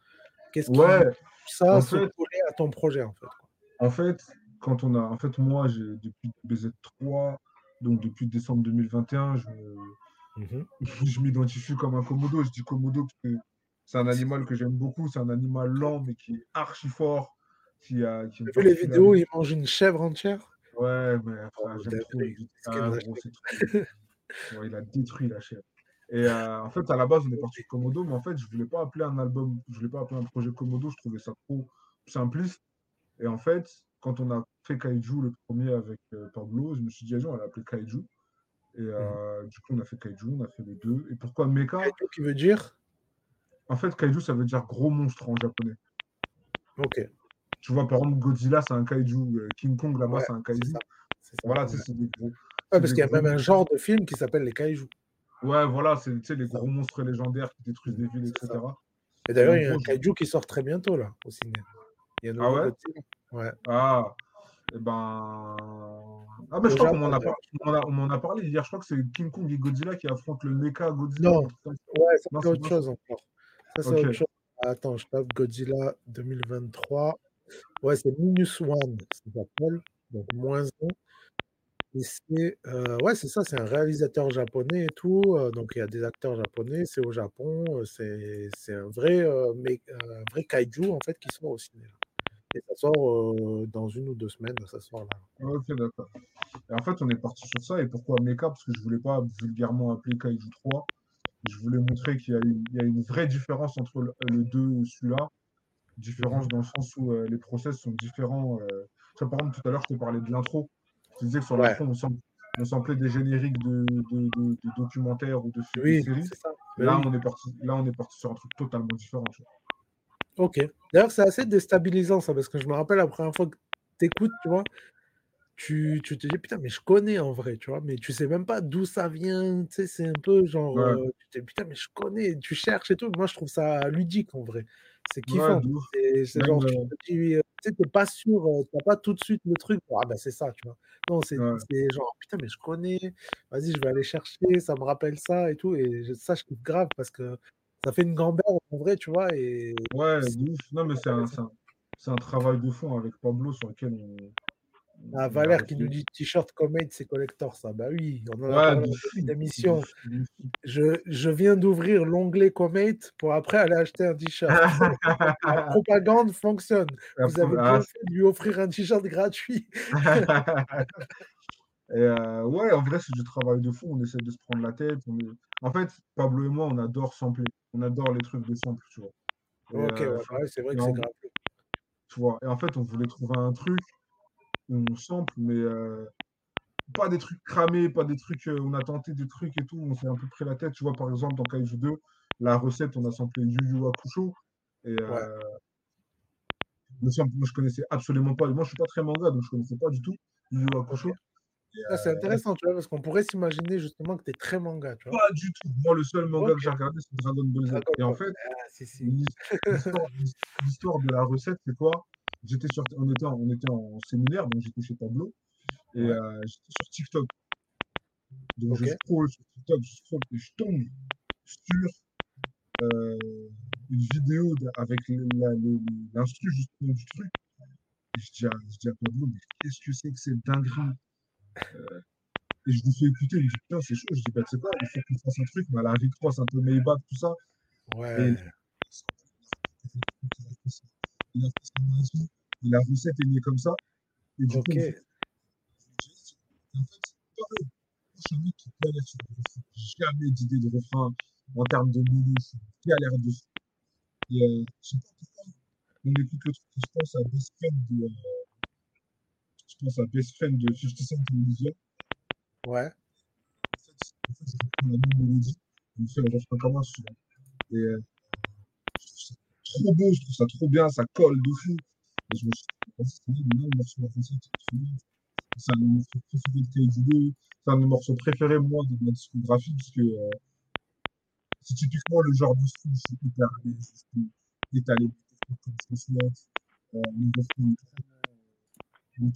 Qu'est-ce qui ouais, ça en se fait, à ton projet, en fait. en fait, quand on a, en fait, moi, j'ai, depuis BZ3, donc depuis décembre 2021, je me, Mhm. je m'identifie comme un Komodo. Je dis Komodo parce que c'est un animal que j'aime beaucoup. C'est un animal lent, mais qui est archi fort, qui a, qui vu les vidéos, il mange une chèvre entière? Ouais, mais Oh, j'aime trop. Ce qu'il ah, trop. Ouais, il a détruit la chair. Et euh, en fait, à la base, on est parti de Komodo, mais en fait, je voulais pas appeler un album, je voulais pas appeler un projet Komodo, je trouvais ça trop simpliste. Et en fait, quand on a fait Kaiju, le premier avec euh, Pablo, je me suis dit, vas-y, on va l'appeler Kaiju. Et euh, du coup, on a fait Kaiju, on a fait les deux. Et pourquoi Mecha? Kaiju qui veut dire? En fait, Kaiju, ça veut dire gros monstre en japonais. Ok, Tu vois, par exemple, Godzilla, c'est un Kaiju. euh, King Kong, là-bas, ouais, c'est un Kaiju. ça. C'est ça. Voilà, Ouais, tu sais, c'est des gros. Ouais, parce qu'il y a gros même un genre de film qui s'appelle les Kaiju. Ouais, voilà, c'est les gros monstres légendaires qui détruisent des villes, C'est etc. ça. Et d'ailleurs, il y a un Kaiju qui sort très bientôt, là, au ciné. Il y a un Ah ouais? Godzilla. Ouais. Ah, et ben. Ah, ben Au je crois qu'on m'en a, par- a- parlé hier. Je crois que c'est King Kong et Godzilla qui affrontent le mecha Godzilla. Non, ouais, c'est c'est autre chose encore. Ça, c'est autre chose. Attends, je tape Godzilla 2023. Ouais, c'est Minus One, ça s'appelle. Donc, moins 1. Et c'est euh, ouais, c'est ça, c'est un réalisateur japonais et tout. euh, donc, il y a des acteurs japonais, c'est au Japon. euh, c'est c'est un vrai, un vrai kaiju, en fait, qui sort au ciné. Et ça sort euh, dans une ou deux semaines, ça sort là. Ok, d'accord. Et en fait, on est parti sur ça. Et pourquoi mecha? Parce que je voulais pas vulgairement appeler Kaiju 3. Je voulais montrer qu'il y a une, il y a une vraie différence entre le, le 2 et celui-là. Différence dans le sens où euh, les process sont différents. euh. Tu vois, par exemple, tout à l'heure, je te parlais de l'intro. Je te disais que sur Ouais, l'intro, on sam- on samplait des génériques de, de, de- de documentaires ou de, fi- de oui, Là, oui. on est parti, là, on est parti sur un truc totalement différent. tu vois. Ok. D'ailleurs, c'est assez déstabilisant ça, parce que je me rappelle la première fois que tu écoutes, tu vois, tu, tu te dis putain, mais je connais en vrai, tu vois, mais tu sais même pas d'où ça vient, tu sais, c'est un peu genre, Ouais, euh, tu te dis putain, mais je connais, tu cherches et tout. Moi, je trouve ça ludique en vrai. C'est kiffant. C'est genre, tu euh, te dis, euh, tu sais, t'es pas sûr, euh, t'as pas tout de suite le truc, ah ben c'est ça, tu vois. Non, c'est ouais. genre, putain, mais je connais, vas-y, je vais aller chercher, ça me rappelle ça et tout, et ça, je kiffe grave parce que ça fait une gamberge en vrai, tu vois, et Ouais. Non, mais c'est un, travail de fond avec Pablo sur lequel on, Ah, on Valère qui nous dit t-shirt Comate, c'est collector, ça. Bah oui, on en a parlé fou. Je, je viens d'ouvrir l'onglet Comate pour après aller acheter un t-shirt. La propagande fonctionne. La Vous avez ah, bien fait de lui offrir un t-shirt gratuit. Et euh, ouais, en vrai, c'est du travail de fou. On essaie de se prendre la tête. on est- En fait, Pablo et moi, on adore sampler. On adore les trucs de sample, tu vois. Et, Ok, euh, ouais, c'est vrai que c'est grave. Tu vois. Et en fait, on voulait trouver un truc on sample, mais euh, pas des trucs cramés, pas des trucs. euh, on a tenté des trucs et tout, on s'est un peu pris la tête. Tu vois, par exemple, dans Kaiju 2, la recette, on a samplé Yu Yu Hakusho. Et le sample, moi, je connaissais absolument pas. Moi, je suis pas très manga, donc je connaissais pas du tout Yu Yu Hakusho. C'est euh, intéressant, tu vois, parce qu'on pourrait s'imaginer justement que tu es très manga, tu vois. pas du tout. Moi, le seul manga que j'ai regardé, c'est Dragon Ball Z. Et en fait, Ah, l'histoire de la recette, c'est quoi? J'étais sur, on était, en, on était en séminaire, donc j'étais chez Pablo, et Ouais. euh, j'étais sur TikTok. Donc je scroll sur TikTok, je scroll et je tombe sur euh, une vidéo avec l'instru justement du truc. Et je dis à, je dis à Pablo, mais qu'est-ce que c'est que cette dinguerie? Euh, Et je lui fais écouter, il me dit, putain, c'est chaud. Je dis, bah, tu sais quoi, il faut qu'on fasse un truc, mais à la Rick Ross, un peu Maybach, tout ça. Ouais. Il a fait sa maison, et la recette est née comme ça. Et du Ok. coup, fait- en fait, c'est pareil. Moi, je suis un mec qui galère sur le refrain. Jamais d'idée de refrain en termes de milieu. Je suis galère dessus. Et euh, je sais pas pourquoi. On écoute le truc, et je pense à Best Friend de. euh, je pense à Best Friend de 50 Cent et Olivia. Ouais. En fait, en fait, la même mélodie. On fait le refrain comme un souvent. Et euh, je trouve ça trop beau, je trouve ça trop bien, ça colle de fou. Et je me suis dit, vas-y, c'est le morceau la recette, c'est trop bien. C'est un de mes morceaux préférés de KD2. C'est un de mes morceaux préférés, moi, de ma discographie, parce que euh, c'est typiquement le genre de style, je suis hyper à l'aise, je peux étaler comme je le souhaite. Euh, le refrain Il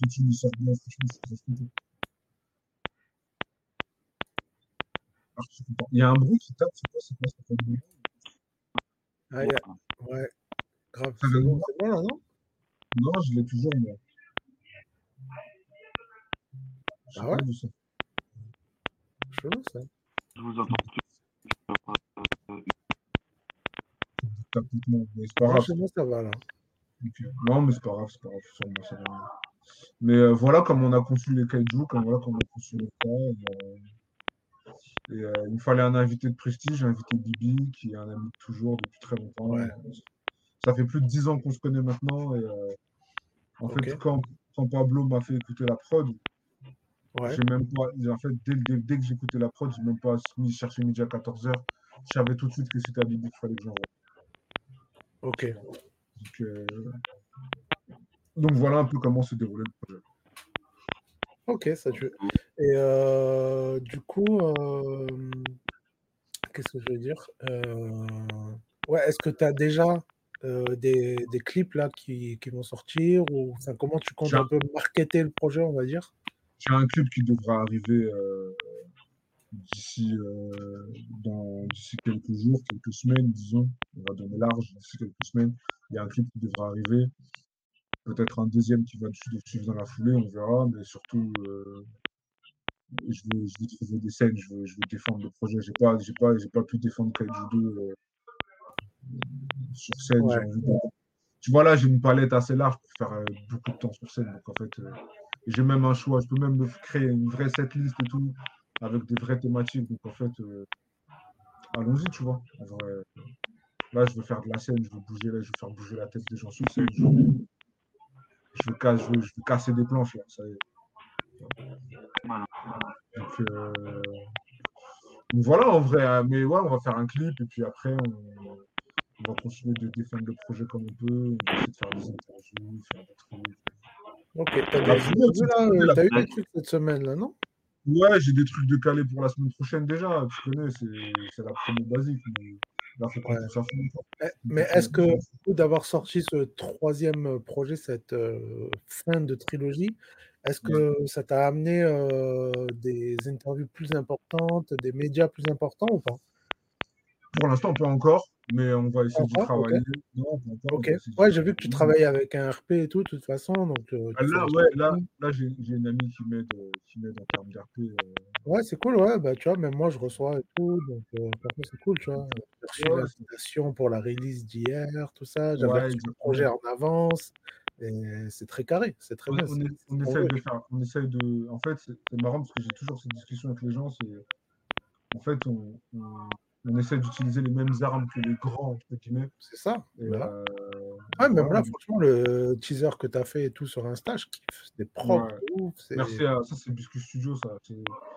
y a un bruit qui tape, c'est quoi, c'est Ah, y a- Ouais. Grave. C'est vient de bon, moi c'est bon là, non? Non, je l'ai toujours, Ah ouais? ça. Ça. Je vous entends plus. C'est pas grave. Non, mais c'est pas grave, c'est pas grave, Mais euh, voilà comme on a conçu les kaiju, comme voilà comme on a conçu le cas. Et, euh, euh, il me fallait un invité de prestige, j'ai invité Bibi, qui est un ami de toujours depuis très longtemps. Ouais. Ça fait plus de 10 ans qu'on se connaît maintenant. Et en fait, quand, quand Pablo m'a fait écouter la prod, Ouais. même pas. En fait, dès, dès, dès que j'écoutais la prod, j'ai même pas mis chercher midi à 14h. Je savais tout de suite que c'était à Bibi qu'il fallait que j'envoie. Ok. Donc, euh, donc voilà un peu comment s'est déroulé le projet. Ok, ça tue. Et euh, du coup, euh, qu'est-ce que je veux dire Euh, Ouais, est-ce que tu as déjà des, des clips là qui, qui vont sortir ou enfin, comment tu comptes un- un peu marketer le projet, on va dire? J'ai un clip qui devra arriver d'ici quelques jours, quelques semaines, disons. On va donner large d'ici quelques semaines. Il y a un clip qui devra arriver. Peut-être un deuxième qui va dessus- suivre dans la foulée, on verra. Mais surtout, euh, je, veux, je veux trouver des scènes, je veux, je veux défendre le projet. J'ai pas, j'ai pas, j'ai pas pu défendre Kaiju 2 euh, sur scène. Ouais. De... Tu vois, là, j'ai une palette assez large pour faire euh, beaucoup de temps sur scène. Donc, en fait, j'ai même un choix. Je peux même me créer une vraie setlist et tout, avec des vraies thématiques. Donc, en fait, allons-y, tu vois. En vrai, là, je veux faire de la scène, je veux bouger, là, je veux faire bouger la tête des gens sur scène. Je veux, je veux, cas- je veux- je veux casser des planches, là. Ça y est. Donc, euh, donc voilà, en vrai. hein, Mais ouais, on va faire un clip et puis après, on, on va continuer de défendre le projet comme on peut. On va essayer de faire des interviews, faire des trucs. Ok, t'as des euh, eu des trucs cette semaine là, non? Ouais, j'ai des trucs de calé pour la semaine prochaine déjà. Tu connais, c'est c'est la promo basique. Mais Ouais. Eh, Mais est-ce que d'avoir sorti ce troisième projet, cette euh, fin de trilogie, est-ce que ça t'a amené euh, des interviews plus importantes, des médias plus importants ou pas? Pour l'instant, pas encore, mais on va essayer Ok. travailler. Non, pas encore, Ouais, j'ai vu que tu travailles avec un RP et tout, de toute façon. Donc, euh, Ah, tu Là, ouais, là, là j'ai une amie qui m'aide euh, en termes d'RP. euh. Ouais, c'est cool, ouais. Bah, tu vois, même moi, je reçois et tout. Donc, euh, c'est cool, tu vois. J'ai reçu Ouais, l'invitation pour la release d'hier, tout ça. J'avais le projet en avance. C'est très carré, c'est très bien. on, est- essaye de faire, on essaye de. En fait, c'est marrant parce que j'ai toujours cette discussion avec les gens. C'est en fait, on, on- on essaie d'utiliser les mêmes armes que les grands, entre guillemets. C'est ça. Et, voilà. euh, Ouais, mais voilà. franchement, le teaser que tu as fait et tout sur Insta, je kiffe. C'était propre, Ouais. ouf. Merci à ça, c'est Biscuit Studio, ça.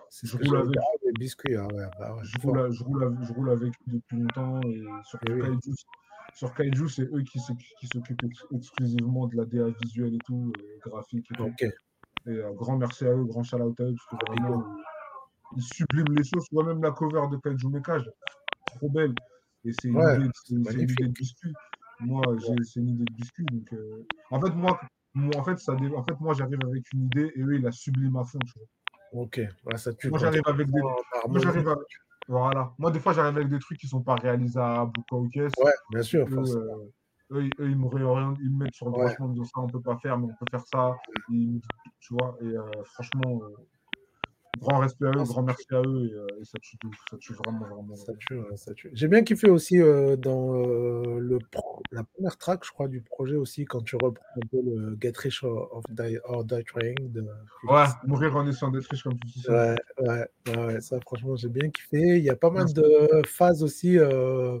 C'est- je roule avec. les biscuits, ouais, bah ouais, Je roule, je, roule à- je roule avec eux depuis longtemps et sur Eh oui. Sur Kaiju, c'est eux qui s'oc- qui s'occupent ex- exclusivement de la DA visuelle et tout, euh, graphique et tout. Et euh, grand merci à eux, grand shout out à eux, parce que vraiment, ils subliment les choses. Soit même la cover de Kaiju Mecha, trop belle. Et c'est une, Ouais, une idée de biscuit. Moi, c'est une idée de biscuit. Donc, euh, En fait, moi, moi, en fait, ça, en fait, moi j'arrive avec une idée et eux, ils la subliment à fond. Tu vois. Ok. Ouais, ça tue. Moi, j'arrive avec des, moi, j'arrive Voilà. Moi, des fois, j'arrive avec des trucs qui sont pas réalisables ou quoi qu'est-ce. Ouais, bien sûr, Eux, euh, eux, ils- eux, ils me réorientent, ils me mettent sur le droit Ouais. chemin en disant ça, on peut pas faire, mais on peut faire ça. Ils- tu vois, et euh, franchement, euh, grand respect à eux, Non, grand merci à eux, et, euh, et ça tue ça tue vraiment, vraiment. Ça tue, ça tue. J'ai bien kiffé aussi euh, dans euh, le pro- la première track, je crois, du projet aussi, quand tu reprends un peu le Get Rich or Die, or Die Trying. De... Ouais, mourir en essayant d'être riche, comme tu dis. Ouais, ouais, ouais, ça franchement j'ai bien kiffé. Il y a pas mal de phases aussi. euh,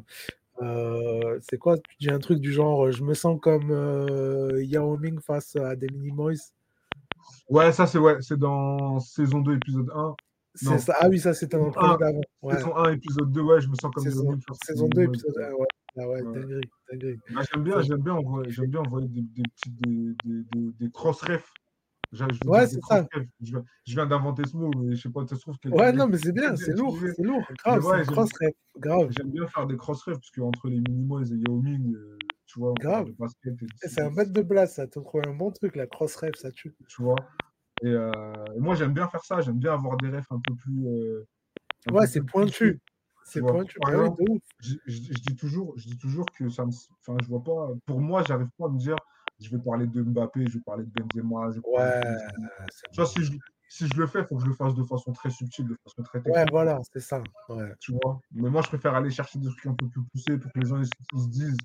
euh, c'est quoi? Tu dis un truc du genre, je me sens comme euh, Yao Ming face à des Minimoys. Ouais, ça, c'est ouais, dans saison 2, épisode 1. C'est Non. ça. Ah oui, ça c'était dans le Ah, d'avant. Ouais. Saison 1, épisode 2, ouais, je me sens comme Saison, sur saison 2, Minimoys. épisode 1, ouais. Ah ouais, Ouais. Bah, j'aime bien, j'aime bien envoyer, j'aime bien envoyer des, des petits des, des, des, des cross-refs. Je Ouais, c'est des ça. Je, viens- je viens d'inventer ce mot, mais je sais pas, ça se trouve que Ouais, non, mais c'est bien, c'est lourd, c'est lourd, grave, ouais, c'est une j'aime- cross ref, grave. J'aime bien faire des cross-refs, parce qu'entre les Minimoys et Yao Ming, euh, tu vois, Grave. C'est un mètre de place, ça te trouve un bon truc, la cross ref, ça tue. tu vois. Et euh, moi, j'aime bien faire ça, j'aime bien avoir des refs un peu plus. euh, un Ouais, c'est pointu. C'est pointu, Par oui, exemple, je, je- je dis toujours, je dis toujours que ça me. Enfin, je vois pas. Pour moi, j'arrive pas à me dire, je vais parler de Mbappé, je vais parler de Benzema, je Ouais, de Tu vois, si je, si je le fais, il faut que je le fasse de façon très subtile, de façon très technique. Ouais, voilà, c'est ça. Ouais. tu vois. Mais moi, je préfère aller chercher des trucs un peu plus poussés pour que les gens ils, ils se disent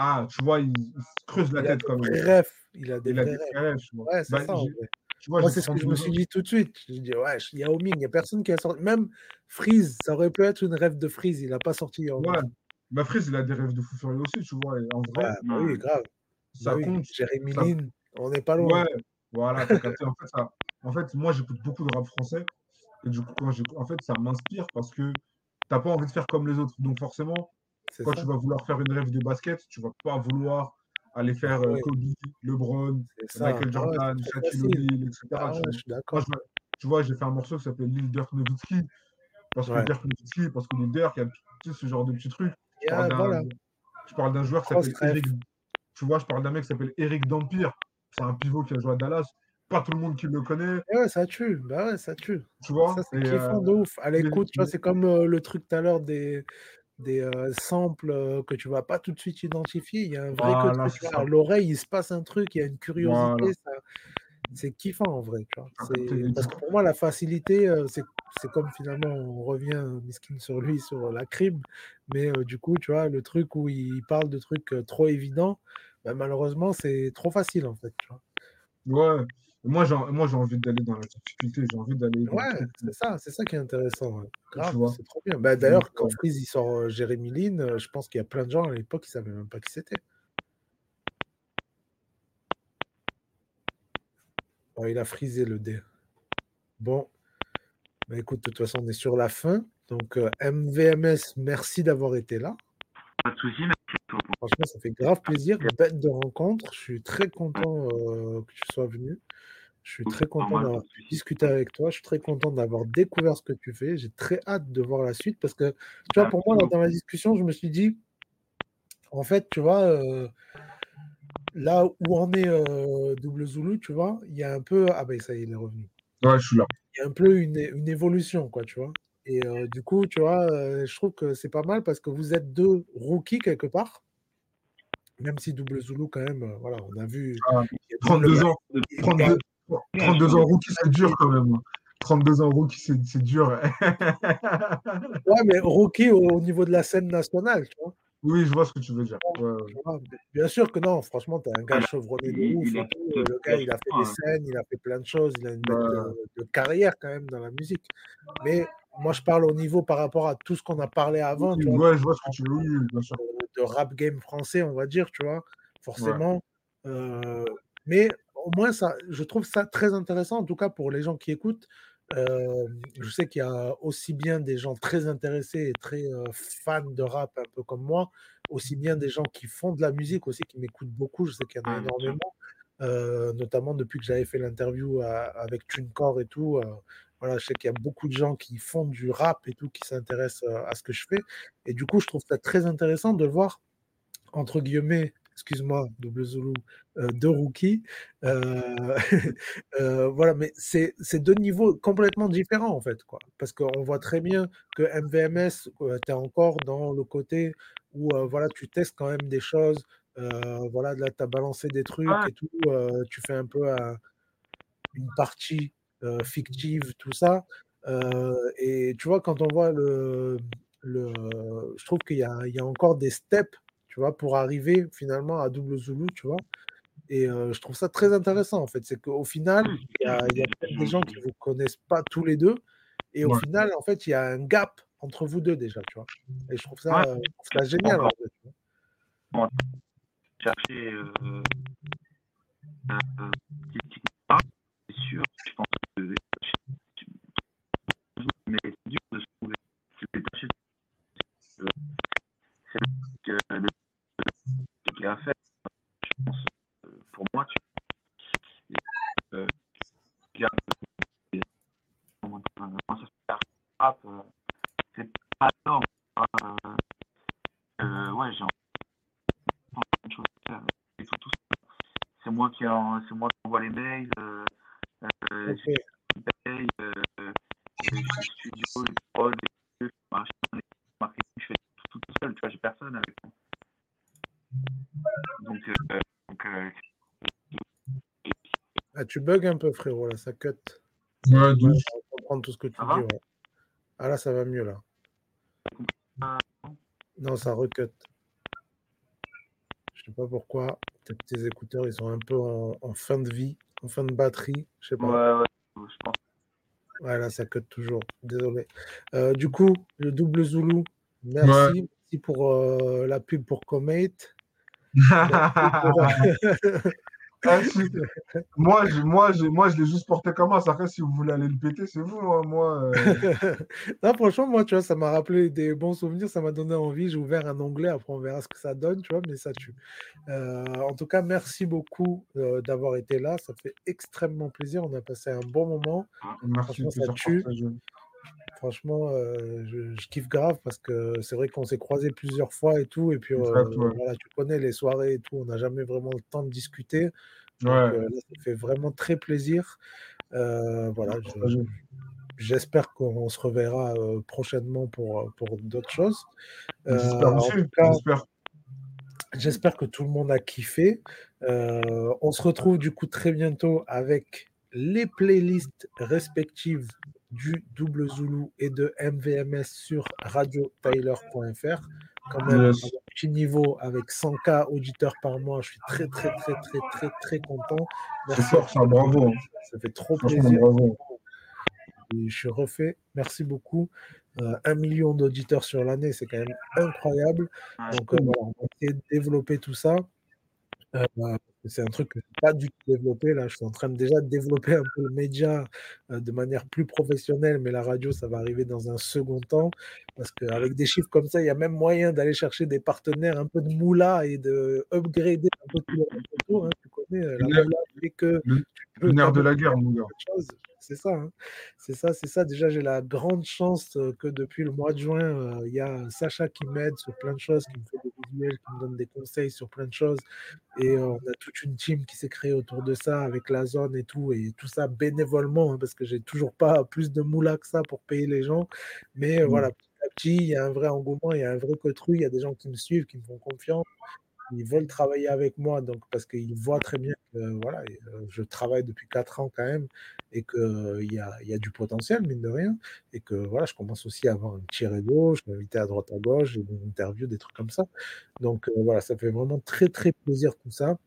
Ah, tu vois, ils, ils se creusent la Il a tête même. refs. Il a des Il a des rêves, tu vois. Ouais, c'est Bah, ça. en j'ai- vrai. tu vois, Moi, c'est ce que je me 32 suis dit tout de suite. Je dis, ouais, Yao Ming, il n'y a personne qui a sorti. Même Freeze, ça aurait pu être une rêve de Freeze. Il n'a pas sorti. Ouais. Ma Freeze, il a des rêves de fou furieux aussi, tu vois. En vrai, Ouais, bah oui, grave. ça Bah oui. compte. Jérémy ça- Lin, on n'est pas loin. Ouais, voilà, t'as capté. En fait, ça- en fait, moi, j'écoute beaucoup de rap français. Et du coup, quand en fait, ça m'inspire parce que t'as pas envie de faire comme les autres. Donc, forcément, quand ça. tu vas vouloir faire une rêve de basket, tu vas pas vouloir aller faire euh, Ouais. Kobe, LeBron. Michael Ah Jordan, Shaquille. O'Neal, etc. Ah tu ouais, vois. je suis Moi, d'accord. je me- tu vois, j'ai fait un morceau qui s'appelle Lil Dirk Nowitzki. Parce que. Dirk Nowitzki, parce que Lil Dirk, il y a sais, ce genre de petits trucs. Je parle d'un voilà. joueur qui s'appelle. Eric. Tu vois, je parle d'un mec qui s'appelle Eric Dampire. C'est un pivot qui a joué à Dallas. Pas tout le monde qui le connaît, Et ouais, ça tue. Bah ouais, ça tue. tu vois. Ça, c'est Et, kiffant euh, de ouf. À l'écoute, tu vois, mais- c'est comme euh, le truc tout à l'heure des, des euh, samples que tu vas pas tout de suite identifier. Il y a un vrai Voilà, côté, l'oreille, il se passe un truc, il y a une curiosité. Voilà. C'est kiffant en vrai. Tu vois. Ah, Parce que pour moi, la facilité, c'est c'est comme finalement, on revient, miskin sur lui, sur la crime. Mais euh, du coup, tu vois, le truc où il parle de trucs euh, trop évidents, bah, malheureusement, c'est trop facile en fait. Tu vois. ouais. Moi, j'ai moi, j'ai envie d'aller dans la difficulté. J'ai envie d'aller Ouais, c'est ça, c'est ça qui est intéressant. c'est trop bien. Bah, D'ailleurs, quand. Freeze il sort euh, Jérémy Lin, euh, je pense qu'il y a plein de gens à l'époque qui savaient même pas qui c'était. Oh, il a frisé le dé. Bon, bah, écoute, de toute façon, on est sur la fin. Donc, euh, MVMS, merci d'avoir été là. Pas de soucis, merci à toi pour Franchement, ça fait grave plaisir. Bête de rencontre. Je suis très content euh, que tu sois venu. Je suis très content d'avoir discuté avec toi. Je suis très content d'avoir découvert ce que tu fais. J'ai très hâte de voir la suite parce que, tu vois, pour moi, dans la discussion, je me suis dit, en fait, tu vois, euh, là où en est euh, Double Zulu, tu vois, il y a un peu. Ah, ben ça y est, il est revenu. Ouais, je suis là. Il y a un peu une, une évolution, quoi, tu vois. Et euh, du coup, tu vois, euh, je trouve que c'est pas mal parce que vous êtes deux rookies quelque part. Même si Double Zulu, quand même, euh, voilà, on a vu. Ah, il y a 32 double- ans. il y a- 32, 32 ans rookie, c'est dur quand même. 32 ans rookie, c'est c'est dur. Ouais, mais rookie au, au niveau de la scène nationale, tu vois. oui, je vois ce que tu veux dire. Ouais, Bien sûr que non, franchement, tu es un gars Il a- chevronné de ouf. Le gars, il a fait des Ouais. scènes, il a fait plein de choses, il a une de carrière quand même dans la musique. Mais moi, je parle au niveau par rapport à tout ce qu'on a parlé avant. Oui, tu vois, ouais, je vois ce que tu veux sûr. de rap game français, on va dire, tu vois, forcément. Euh, mais au moins, ça, je trouve ça très intéressant, en tout cas pour les gens qui écoutent. Euh, je sais qu'il y a aussi bien des gens très intéressés et très euh, fans de rap, un peu comme moi, aussi bien des gens qui font de la musique aussi, qui m'écoutent beaucoup. Je sais qu'il y en a sûr. énormément, euh, notamment depuis que j'avais fait l'interview avec TuneCore et tout. Voilà, je sais qu'il y a beaucoup de gens qui font du rap et tout, qui s'intéressent euh, à ce que je fais. Et du coup, je trouve ça très intéressant de voir, entre guillemets, excuse-moi, double Zulu, euh, deux rookies. euh, euh, voilà, mais c'est deux niveaux complètement différents, en fait, quoi. Parce qu'on voit très bien que MVMS, tu es encore dans le côté où, voilà, tu testes quand même des choses. voilà, là, tu as balancé des trucs Ouais. et tout. tu fais un peu un- une partie euh, fictive, tout ça. Euh, et tu vois, quand on voit le. le je trouve qu'il y y a encore des steps, tu vois, pour arriver finalement à double Zulu, tu vois. Et euh, je trouve ça très intéressant, en fait. C'est qu'au final, Oui, il y a, il y a des gens qui ne vous connaissent pas tous les deux. Et au Ouais. final, en fait, il y a un gap entre vous deux déjà, tu vois. Et je trouve ça, Ouais. euh, je trouve ça génial. en fait, chercher euh, petit- sûr, je pense mais c'est dur de se trouver. Se détacher de- c'est que le ce qu'il a fait, je pense, euh, pour moi, tu euh, il y a- comment comment ça se fait, rap, euh, c'est pas énorme. Euh, euh, ouais, j'ai plein de choses à faire. Il faut tout ça. C'est moi qui en, c'est moi qui envoie les mails, euh, euh, Ok. c'est qui paye, euh, euh, les studios, les prods, les trucs, machin, les marketing, je fais tout, tout seul, tu vois, j'ai personne avec moi. Donc, euh, donc euh, Ah, tu bugs un peu, frérot, là, ça cut. Ouais, de ouf. On comprend tout ce que tu Ça dis. ouais. Ah là, ça va mieux, là. Non, ça recut. Je sais pas pourquoi. Peut-être tes écouteurs, ils sont un peu en, en fin de vie, en fin de batterie. Je sais pas. ouais, ouais, je pense. Ouais, là, ça cut toujours. Désolé. Euh, du coup, le double Zulu, merci. Merci pour euh, la pub pour Comate. Ah. Moi, je, moi, je, moi, je l'ai juste porté comme ça. Après, si vous voulez aller le péter, c'est vous. hein. Moi, euh, non, franchement, moi, tu vois, ça m'a rappelé des bons souvenirs, ça m'a donné envie. J'ai ouvert un onglet, après on verra ce que ça donne, tu vois, mais ça tue. Euh, en tout cas, merci beaucoup euh, d'avoir été là. Ça fait extrêmement plaisir. On a passé un bon moment. merci, Franchement, ça tue. Franchement, euh, je, je kiffe grave parce que c'est vrai qu'on s'est croisés plusieurs fois et tout. Et puis, euh, ouais. voilà, tu connais les soirées et tout. On n'a jamais vraiment le temps de discuter. Donc, Ouais. euh, là, ça fait vraiment très plaisir. Euh, voilà. J'espère qu'on se reverra euh, prochainement pour, pour d'autres choses. J'espère J'espère. que tout le monde a kiffé. On se retrouve du coup très bientôt avec les playlists respectives du Double Zulu et de MVMS sur radiotyler.fr. Quand même, Yes. à un petit niveau avec 100K auditeurs par mois. Je suis très, très, très, très, très, très content. C'est Merci. fort, ça. Bravo. Ça fait trop plaisir. bravo. Et je suis refait. Merci beaucoup. Euh, un million d'auditeurs sur l'année, c'est quand même incroyable. Donc euh, voilà, on va essayer de développer tout ça. Euh, c'est un truc que je n'ai pas du tout développé. Là, je suis en train de déjà de développer un peu le média euh, de manière plus professionnelle, mais la radio, ça va arriver dans un second temps. Parce qu'avec des chiffres comme ça, il y a même moyen d'aller chercher des partenaires, un peu de moula et de upgrader un peu tout le reste autour, hein. Tu connais, euh, la moula fait que le- tu peux Le nerf de la guerre, mon gars. C'est ça, hein. c'est ça, c'est ça. Déjà, j'ai la grande chance euh, que depuis le mois de juin, euh, il y a Sacha qui m'aide sur plein de choses, qui me fait des visuels, qui me donne des conseils sur plein de choses. Et euh, on a toute une team qui s'est créée autour de ça avec la zone et tout, et tout ça bénévolement, hein, parce que j'ai toujours pas plus de moula que ça pour payer les gens. Mais euh, Mm. voilà, petit à petit, il y a un vrai engouement, il y a un vrai cotru, il y a des gens qui me suivent, qui me font confiance ils veulent travailler avec moi donc parce qu'ils voient très bien que voilà, euh, je travaille depuis 4 ans quand même et qu'il y a, il y a du potentiel, mine de rien, et que voilà, je commence aussi à avoir un petit réseau, je invité à droite à gauche, j'ai des interviews, des trucs comme ça. Donc euh, voilà, ça fait vraiment très très plaisir tout ça.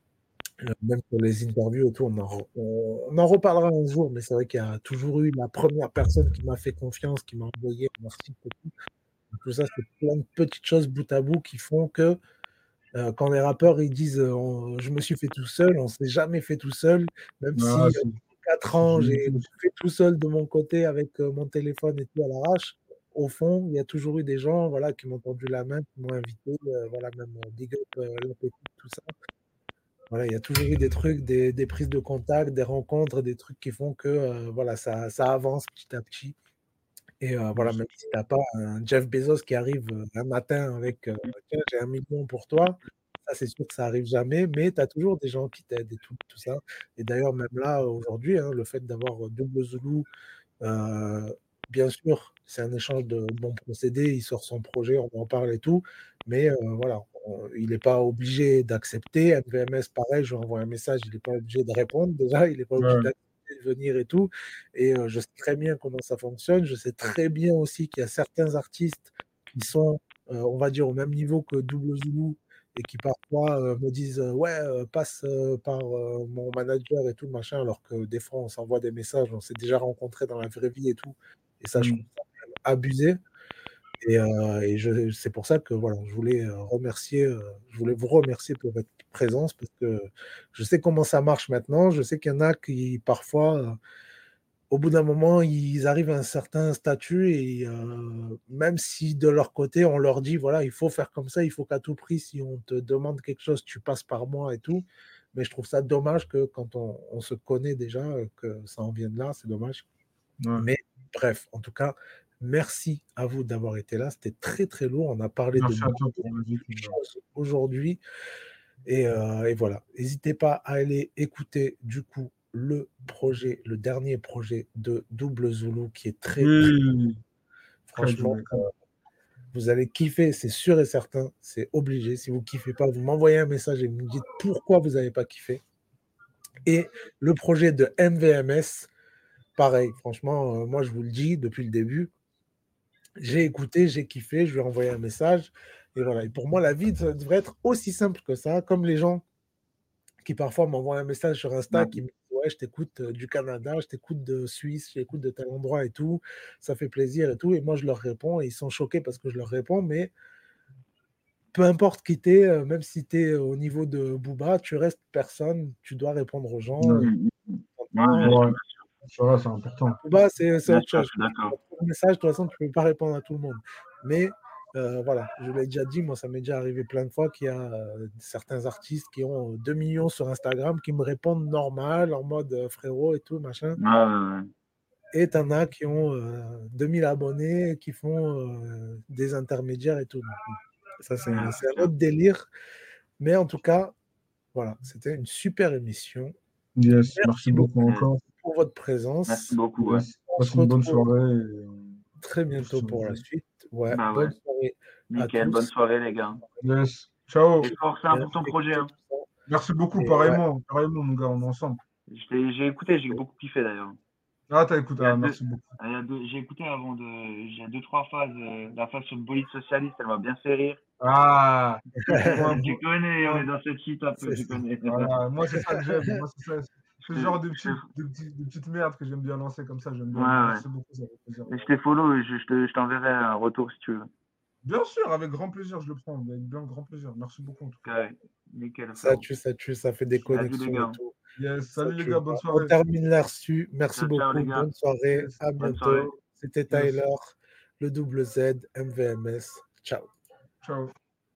Euh, même pour les interviews et tout, on en, on, en reparlera un jour, mais c'est vrai qu'il y a toujours eu la première personne qui m'a fait confiance, qui m'a envoyé un article tout. Ça, c'est plein de petites choses bout à bout qui font que euh, quand les rappeurs ils disent euh, je me suis fait tout seul, on s'est jamais fait tout seul, même Ah, si c'est- euh, 4 ans j'ai fait tout seul de mon côté avec mon téléphone et tout à l'arrache. Au fond, il y a toujours eu des gens voilà, qui m'ont tendu la main, qui m'ont invité, voilà, même Big Up, tout ça. Voilà, il y a toujours eu des trucs, des, des prises de contact, des rencontres, des trucs qui font que euh, voilà, ça, ça avance petit à petit. Et euh, voilà, même si tu n'as pas un Jeff Bezos qui arrive euh, un matin avec euh, Tiens, j'ai un million pour toi, ça c'est sûr que ça arrive jamais, mais tu as toujours des gens qui t'aident et tout, tout ça. Et d'ailleurs, même là, aujourd'hui, hein, le fait d'avoir Double Zulu, euh, bien sûr, c'est un échange de bons procédés, il sort son projet, on en parle et tout, mais voilà, il n'est pas obligé d'accepter. MVMS, pareil, je lui envoie un message, il n'est pas obligé de répondre déjà, il n'est pas obligé Ouais. d'accepter de venir et tout. Et euh, je sais très bien comment ça fonctionne. Je sais très bien aussi qu'il y a certains artistes qui sont, euh, on va dire, au même niveau que Double Zulu et qui parfois euh, me disent ouais passe par mon manager et tout machin alors que des fois on s'envoie des messages on s'est déjà rencontrés dans la vraie vie et tout et ça je Mm. trouve ça abusé et, euh, et c'est pour ça que voilà je voulais euh, remercier euh, je voulais vous remercier pour votre présence parce que je sais comment ça marche maintenant je sais qu'il y en a qui parfois au bout d'un moment, ils arrivent à un certain statut et euh, même si de leur côté, on leur dit, voilà, il faut faire comme ça, il faut qu'à tout prix, si on te demande quelque chose, tu passes par moi et tout. Mais je trouve ça dommage que quand on, on se connaît déjà, que ça en vienne là, c'est dommage. Ouais. Mais bref, en tout cas, merci à vous d'avoir été là. C'était très, très lourd. On a parlé Merci de choses aujourd'hui. Et, euh, et voilà, n'hésitez pas à aller écouter du coup le projet, le dernier projet de Double Zulu qui est très, franchement, euh, vous allez kiffer, c'est sûr et certain, c'est obligé. Si vous kiffez pas, vous m'envoyez un message et vous me dites pourquoi vous n'avez pas kiffé. Et le projet de MVMS, pareil, franchement, euh, moi je vous le dis depuis le début, j'ai écouté, j'ai kiffé, je lui ai envoyé un message. Et voilà. Et pour moi, la vie ça devrait être aussi simple que ça, comme les gens qui parfois m'envoient un message sur Insta Ouais. qui me disent Ouais, je t'écoute euh, du Canada, je t'écoute de Suisse, je t'écoute de tel endroit et tout, ça fait plaisir et tout. Et moi, je leur réponds et ils sont choqués parce que je leur réponds, mais peu importe qui t'es, euh, même si tu es au niveau de Booba, tu restes personne, tu dois répondre aux gens. Ouais. Franchement, Ouais, c'est important. C'est autre chose. Un message, de toute façon, tu ne peux pas répondre à tout le monde. Mais euh, voilà, je l'ai déjà dit, moi, ça m'est déjà arrivé plein de fois qu'il y a euh, certains artistes qui ont 2 millions sur Instagram qui me répondent normal, en mode euh, frérot et tout, machin. Ouais, ouais, ouais. Et t'en as qui ont euh, 2000 abonnés, qui font euh, des intermédiaires et tout. Ça, c'est un autre délire. Mais en tout cas, voilà, c'était une super émission. Yes, Merci merci beaucoup encore. Pour votre Merci présence. beaucoup. Ouais. On se Passe une bonne soirée. et, très bientôt pour la suite. Ouais, Bah bonne ouais. soirée à Nickel. Bonne soirée, les gars. Yes. Ciao. Et force hein, pour Merci ton projet. Hein. Merci beaucoup, Et ouais, pareillement. Pareillement, mon gars, on est ensemble. J'ai écouté, j'ai beaucoup kiffé d'ailleurs. Ah, t'as écouté. Ah, deux, merci beaucoup. j'ai écouté avant de, j'ai deux trois phases. euh, la phase sur le bolide socialiste, elle m'a bien fait rire. Ah, tu connais, on est dans ce site un peu, tu connais. voilà, moi c'est ça que j'aime. Moi, c'est ça. C'est Je ce genre de je petites, de, petites, de petites merdes que j'aime bien lancer comme ça. J'aime bien. Ouais, ouais. Merci beaucoup, ça fait. Et je t'ai follow, je, je te- je t'enverrai un retour si tu veux. Bien sûr, avec grand plaisir, je le prends. Avec bien grand plaisir. Merci beaucoup en tout cas. Ouais, nickel. Ça tue, ça tue, ça fait des connexions et tout. Yes, salut les gars, bonne On soirée. termine là-dessus. Merci beaucoup. gars. Bonne soirée. Yes, À Bonne bientôt. C'était yes. Tyler, le double Z, MVMS. Ciao. Ciao.